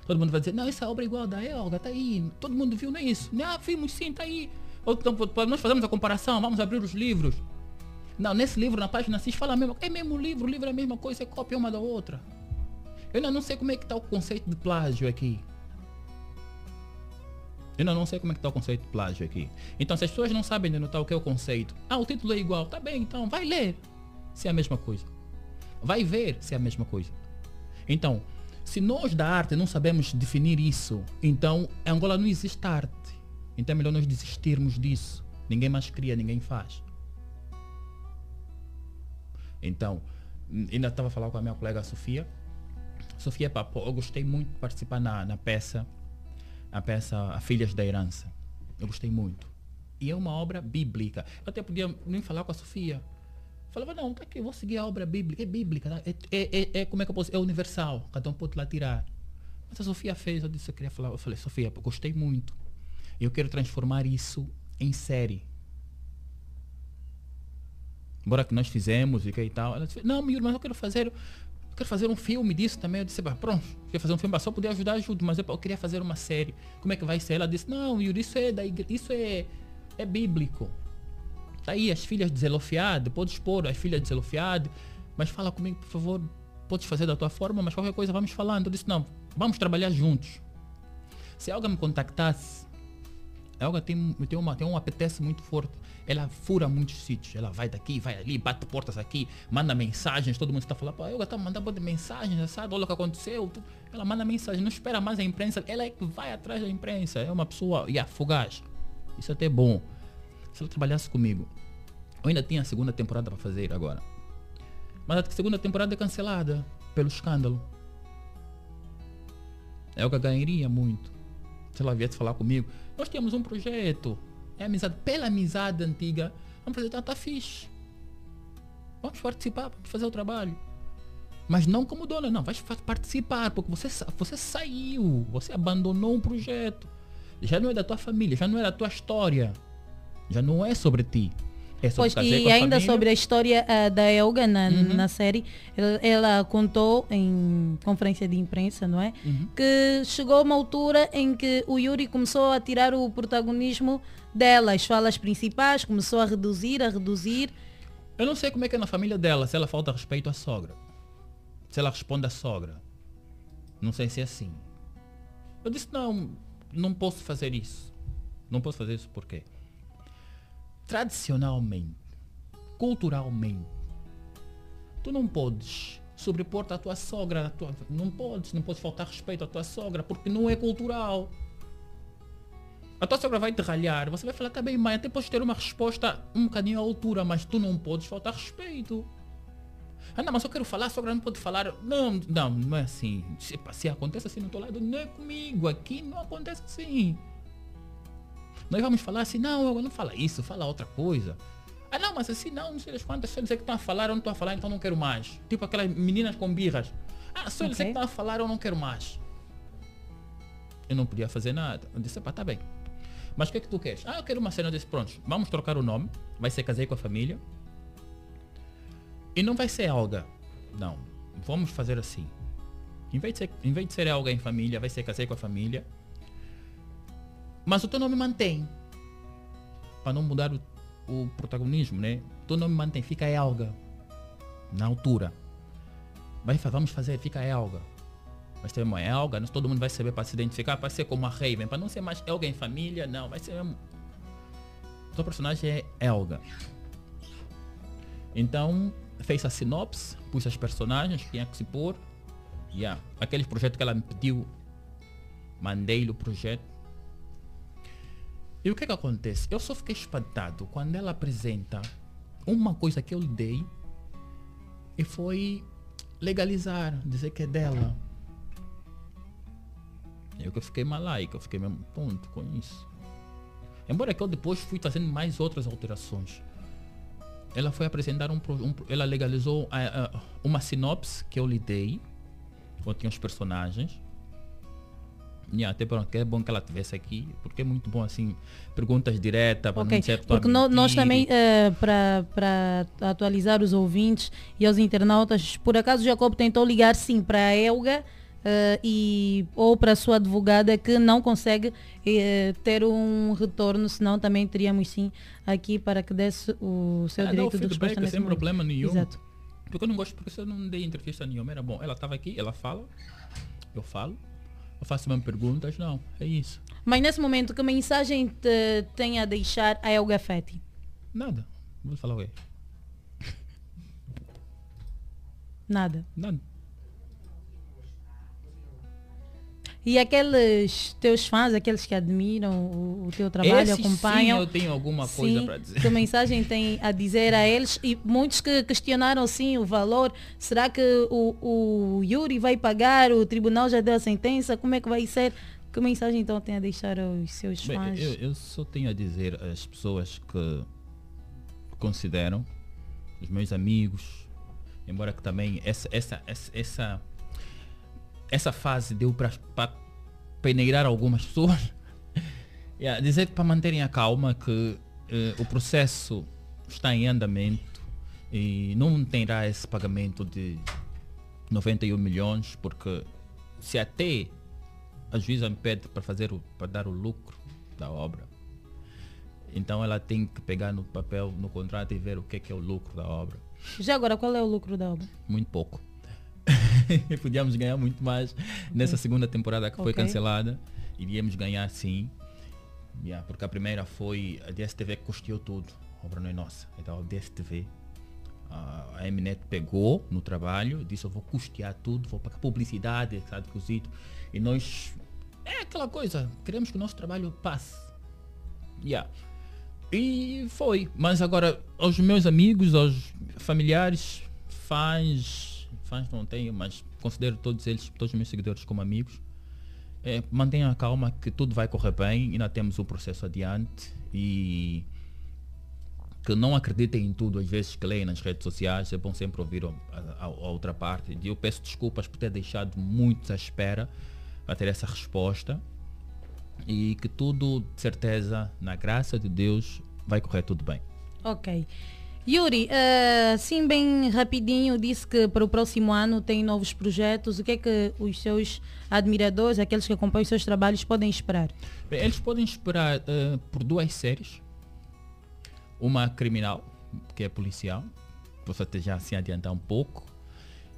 Todo mundo vai dizer, não, essa obra é igual da Elga, tá aí. Todo mundo viu, não é isso? Não, vimos sim, tá aí. Então, nós fazemos a comparação, vamos abrir os livros. Não, nesse livro, na página 6, fala mesmo, é mesmo livro, o livro é a mesma coisa, é cópia uma da outra. Eu ainda não sei como é que está o conceito de plágio aqui. Eu ainda não sei como é que está o conceito de plágio aqui. Então, se as pessoas não sabem denotar o que é o conceito, ah, o título é igual, tá bem, então vai ler se é a mesma coisa. Vai ver se é a mesma coisa. Então, se nós da arte não sabemos definir isso, então Angola não existe arte. Então é melhor nós desistirmos disso. Ninguém mais cria, ninguém faz. Então, ainda estava a falar com a minha colega Sofia. Sofia Papo, eu gostei muito de participar na, na peça, a peça A Filhas da Herança. Eu gostei muito. E é uma obra bíblica. Eu até podia nem falar com a Sofia. Falava, não, tá aqui, vou seguir a obra bíblica. É bíblica, tá? é, é, é, é, como é que eu posso É universal, cada um pode lá tirar. Mas a Sofia fez, eu disse, eu queria falar. Eu falei, Sofia, eu gostei muito. Eu quero transformar isso em série. Embora que nós fizemos e que e tal. Ela disse, não, meu mas eu quero fazer. Eu quero fazer um filme disso também. Eu disse, pronto, quer fazer um filme, só poder ajudar, ajudo, mas eu, eu, queria fazer uma série. Como é que vai ser? Ela disse, não, Yuri, isso é da isso é, é bíblico. Tá aí as filhas de Zelofiade, podes pôr as filhas de Zelofiade, mas fala comigo, por favor, podes fazer da tua forma, mas qualquer coisa vamos falando. Eu disse, não, vamos trabalhar juntos. Se alguém me contactasse, ela tem, tem, uma, tem um apetece muito forte. Ela fura muitos sítios. Ela vai daqui, vai ali, bate portas aqui, manda mensagens. Todo mundo está falando, pô, a Elga está mandando mensagens, sabe? Olha o que aconteceu. Ela manda mensagem, não espera mais a imprensa. Ela é que vai atrás da imprensa. É uma pessoa, e yeah, fugaz. Isso é até bom. Se ela trabalhasse comigo, eu ainda tinha a segunda temporada para fazer agora. Mas a segunda temporada é cancelada pelo escândalo. Elga ganharia muito se ela viesse falar comigo. Nós temos um projeto. É amizade. Pela amizade antiga, vamos fazer, tá, tá fixe. Vamos participar, vamos fazer o trabalho. Mas não como dona, não. Vai participar, porque você, você saiu, você abandonou um projeto. Já não é da tua família, já não é da tua história. Já não é sobre ti. É pois, e ainda família. sobre a história uh, da Elga na, uhum. na série, ela, ela, contou em conferência de imprensa, não é? Uhum. Que chegou uma altura em que o Yuri começou a tirar o protagonismo dela, as falas principais, começou a reduzir, a reduzir. Eu não sei como é que é na família dela, se ela falta respeito à sogra. Se ela responde à sogra. Não sei se é assim. Eu disse, não, não posso fazer isso. Não posso fazer isso por quê? Tradicionalmente, culturalmente, tu não podes sobrepor-te à tua sogra, tua, não podes, não podes faltar respeito à tua sogra, porque não é cultural. A tua sogra vai te ralhar, você vai falar, tá bem, mãe, até podes ter uma resposta um bocadinho à altura, mas tu não podes faltar respeito. Ah, não, mas eu quero falar, a sogra não pode falar. Não, não, não é assim. Se, se acontece assim no teu lado, não é comigo. Aqui não acontece assim. Nós vamos falar assim, não, não fala isso, fala outra coisa. Ah não, mas assim não, não sei das quantas, só dizer que estão a falar, eu não estou a falar, então não quero mais. Tipo aquelas meninas com birras. Ah, só okay. dizer que estão a falar, eu não quero mais. Eu não podia fazer nada. Eu disse, pá, tá bem. Mas o que é que tu queres? Ah, eu quero uma cena desse, pronto, vamos trocar o nome, vai ser casei com a família. E não vai ser Olga. Não, vamos fazer assim. Em vez de ser, em vez de ser Olga em família, vai ser casei com a família. Mas o teu nome mantém. Para não mudar o, o protagonismo, né? O teu nome mantém, fica Elga. Na altura. Vai, vamos fazer, fica Elga. Vai ser uma Elga, todo mundo vai saber para se identificar, para ser como a Raven. Para não ser mais Elga em família, não. Vai ser mesmo. O teu personagem é Elga. Então, fez a sinopse, pus as personagens que tinha que se pôr. Yeah. Aquele projeto que ela me pediu, mandei-lhe o projeto. E o que que acontece? Eu só fiquei espantado quando ela apresenta uma coisa que eu lhe dei e foi legalizar, dizer que é dela. Eu que fiquei malaico, eu fiquei mesmo ponto com isso. Embora que eu depois fui fazendo mais outras alterações. Ela foi apresentar um, um ela legalizou uh, uh, uma sinopse que eu lhe dei, onde tinha os personagens. Yeah, até porque é bom que ela estivesse aqui, porque é muito bom assim, perguntas diretas para Ok, não ser porque no- nós também, eh, para atualizar os ouvintes e aos internautas, por acaso o Jacob tentou ligar sim para a Elga eh, e, ou para a sua advogada que não consegue eh, ter um retorno, senão também teríamos sim aqui para que desse o seu Ah, direito de resposta nesse sem momento. problema nenhum. Exato. Porque eu não gosto, porque eu não dei entrevista nenhuma, era bom. Ela estava aqui, ela fala, eu falo, eu faço mesmo perguntas, não, é isso. Mas nesse momento, que mensagem te, tem a deixar a Elga Fetti? Nada. Vou falar o quê? Nada. Nada. E aqueles teus fãs, aqueles que admiram o, o teu trabalho, Esses acompanham. sim eu tenho alguma coisa sim, para dizer. Que mensagem tem a dizer a eles? E muitos que questionaram sim o valor. Será que o, o Yuri vai pagar? O tribunal já deu a sentença? Como é que vai ser? Que mensagem então tem a deixar aos seus Bem, fãs? eu, eu só tenho a dizer às pessoas que consideram, os meus amigos, embora que também essa, essa, essa, essa, essa fase deu para peneirar algumas pessoas, <laughs> yeah, dizer que para manterem a calma que eh, o processo está em andamento e não terá esse pagamento de 91 milhões, porque se até a juíza me pede para fazer o, para dar o lucro da obra. Então ela tem que pegar no papel, no contrato e ver o que é, que é o lucro da obra. Já agora, qual é o lucro da obra? Muito pouco. <laughs> Podíamos ganhar muito mais nessa segunda temporada que foi Ok. cancelada. Iríamos ganhar sim. Yeah, porque a primeira foi a DSTV que custeou tudo. A obra não é nossa. Então a DSTV, a a Mnet pegou no trabalho, disse eu vou custear tudo, vou pagar publicidade, sabe, cozido. E nós, é aquela coisa, queremos que o nosso trabalho passe. Yeah. E foi. Mas agora, aos meus amigos, aos familiares, fãs, fãs não tenho, mas considero todos eles, todos os meus seguidores como amigos. É, mantenham a calma que tudo vai correr bem, ainda temos o processo adiante e que não acreditem em tudo, às vezes que leem nas redes sociais, é bom sempre ouvir a, a- a outra parte. E eu peço desculpas por ter deixado muitos à espera para ter essa resposta e que tudo, de certeza, na graça de Deus, vai correr tudo bem. Ok. Yuri, assim bem rapidinho, disse que para o próximo ano tem novos projetos. O que é que os seus admiradores, aqueles que acompanham os seus trabalhos, podem esperar? Bem, eles podem esperar eh, por duas séries. Uma criminal, que é policial, posso até já assim adiantar um pouco.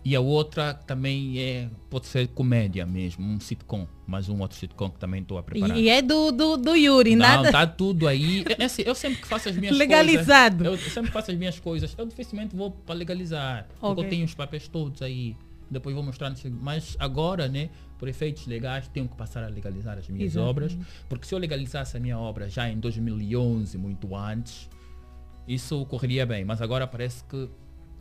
E a outra também é, pode ser comédia mesmo, um sitcom, mais um outro sitcom que também estou a preparar. E, é do, do, do Yuri, Não, nada. tá tudo aí. É, é assim, eu sempre que faço as minhas Legalizado. coisas. Eu sempre faço as minhas coisas. Eu dificilmente vou para legalizar. Porque Ok. eu tenho os papéis todos aí. Depois vou mostrar. Mas agora, né, por efeitos legais, tenho que passar a legalizar as minhas Exatamente. obras. Porque se eu legalizasse a minha obra já em 2011, muito antes, isso correria bem. Mas agora parece que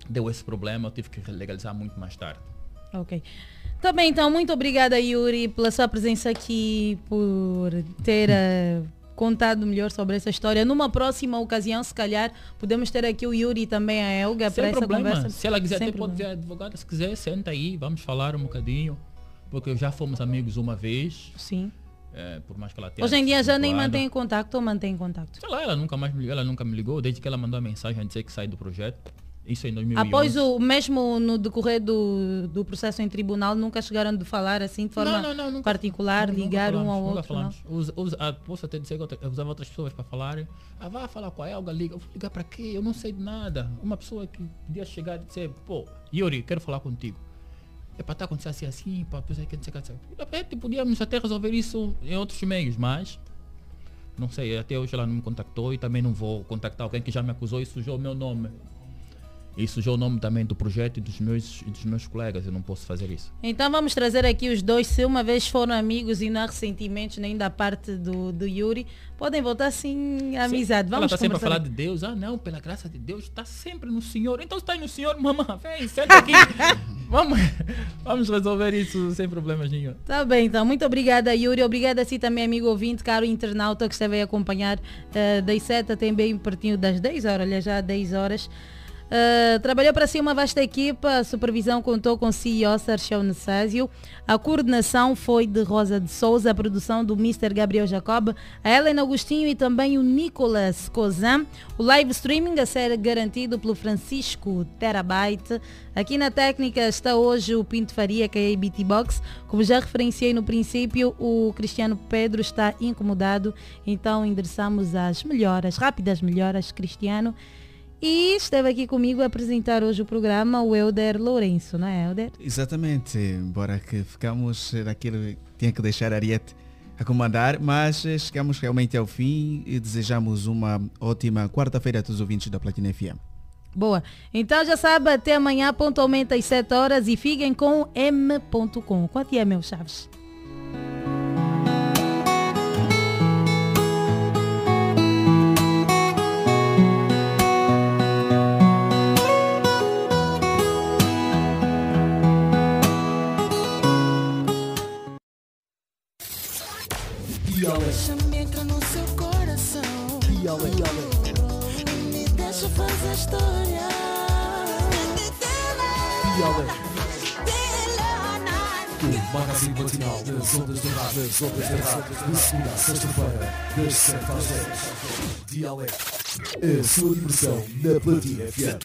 deu esse problema. Eu tive que legalizar muito mais tarde. Ok. Tá bem, então, muito obrigada, Yuri, pela sua presença aqui, por ter eh, contado melhor sobre essa história. Numa próxima ocasião, se calhar, podemos ter aqui o Yuri e também a Elga para essa problema. conversa. Se ela quiser, Sem até pode ver problema. a advogada. Se quiser, senta aí, vamos falar um bocadinho. Porque já fomos amigos uma vez. Sim. É, por mais que ela tenha. Hoje em dia já nem mantém contato ou mantém contato? Sei lá, ela nunca mais me ligou, ela nunca me ligou, desde que ela mandou a mensagem a dizer que sai do projeto. Isso em 2011. Após o mesmo no decorrer do, do processo em tribunal, nunca chegaram de falar assim de forma Não, não, não, nunca- particular, Nunca ligar um falamos, ao nunca outro. falamos. Usa- usa- ah, posso até dizer que eu usava outras pessoas para falarem. Ah, vá falar com a Elga, liga. Eu vou ligar para quê? Eu não sei de nada. Uma pessoa que podia chegar e dizer, pô, Yuri, quero falar contigo. É para estar acontecendo assim, assim, para pessoa que não sei o que. não sei o que. É, Podíamos até resolver isso em outros meios, mas não sei, até hoje ela não me contactou e também não vou contactar alguém que já me acusou e sujou o meu nome. E sujou o nome também do projeto e dos meus, e dos meus colegas, eu não posso fazer isso. Então vamos trazer aqui os dois, se uma vez foram amigos e não há ressentimentos nem da parte do, do Yuri, podem voltar assim a amizade. Ela Vamos está sempre a falar de Deus. Ah, não, pela graça de Deus, está sempre no Senhor. Então está no Senhor, mamãe. Vem, senta aqui. <laughs> vamos, vamos resolver isso sem problemas nenhum. Tá bem, então. Muito obrigada, Yuri. Obrigada a si também, amigo ouvinte, caro internauta que esteve a acompanhar eh, das 7 até bem pertinho das 10 horas, olha já 10 horas. Uh, trabalhou para si uma vasta equipa, a supervisão contou com o CEO Sarchão Nessásio, a coordenação foi de Rosa de Souza, a produção do Mr. Gabriel Jacob, a Helena Agostinho e também o Nicolas Cozan. O live streaming a ser garantido pelo Francisco Terabyte. Aqui na técnica está hoje o Pinto Faria, que é a BT Box. Como já referenciei no princípio, o Cristiano Pedro está incomodado, então endereçamos as melhoras, rápidas melhoras, Cristiano. E esteve aqui comigo a apresentar hoje o programa o Helder Lourenço, não é, Helder? Exatamente, embora que ficamos naquilo, tinha que deixar a Ariete a comandar, mas chegamos realmente ao fim e desejamos uma ótima quarta-feira a todos os ouvintes da Platina FM. Boa. Então já sabe, até amanhã pontualmente às 7 horas e fiquem com m.com. Quanto é, meu Chaves? Deixa-me entrar no seu coração. Me deixa fazer história. O magazine matinal das ondas de rádio, das ondas de rádio, de segunda a sexta-feira, das 7 às 10. Dialeto, a sua diversão na Platina FM.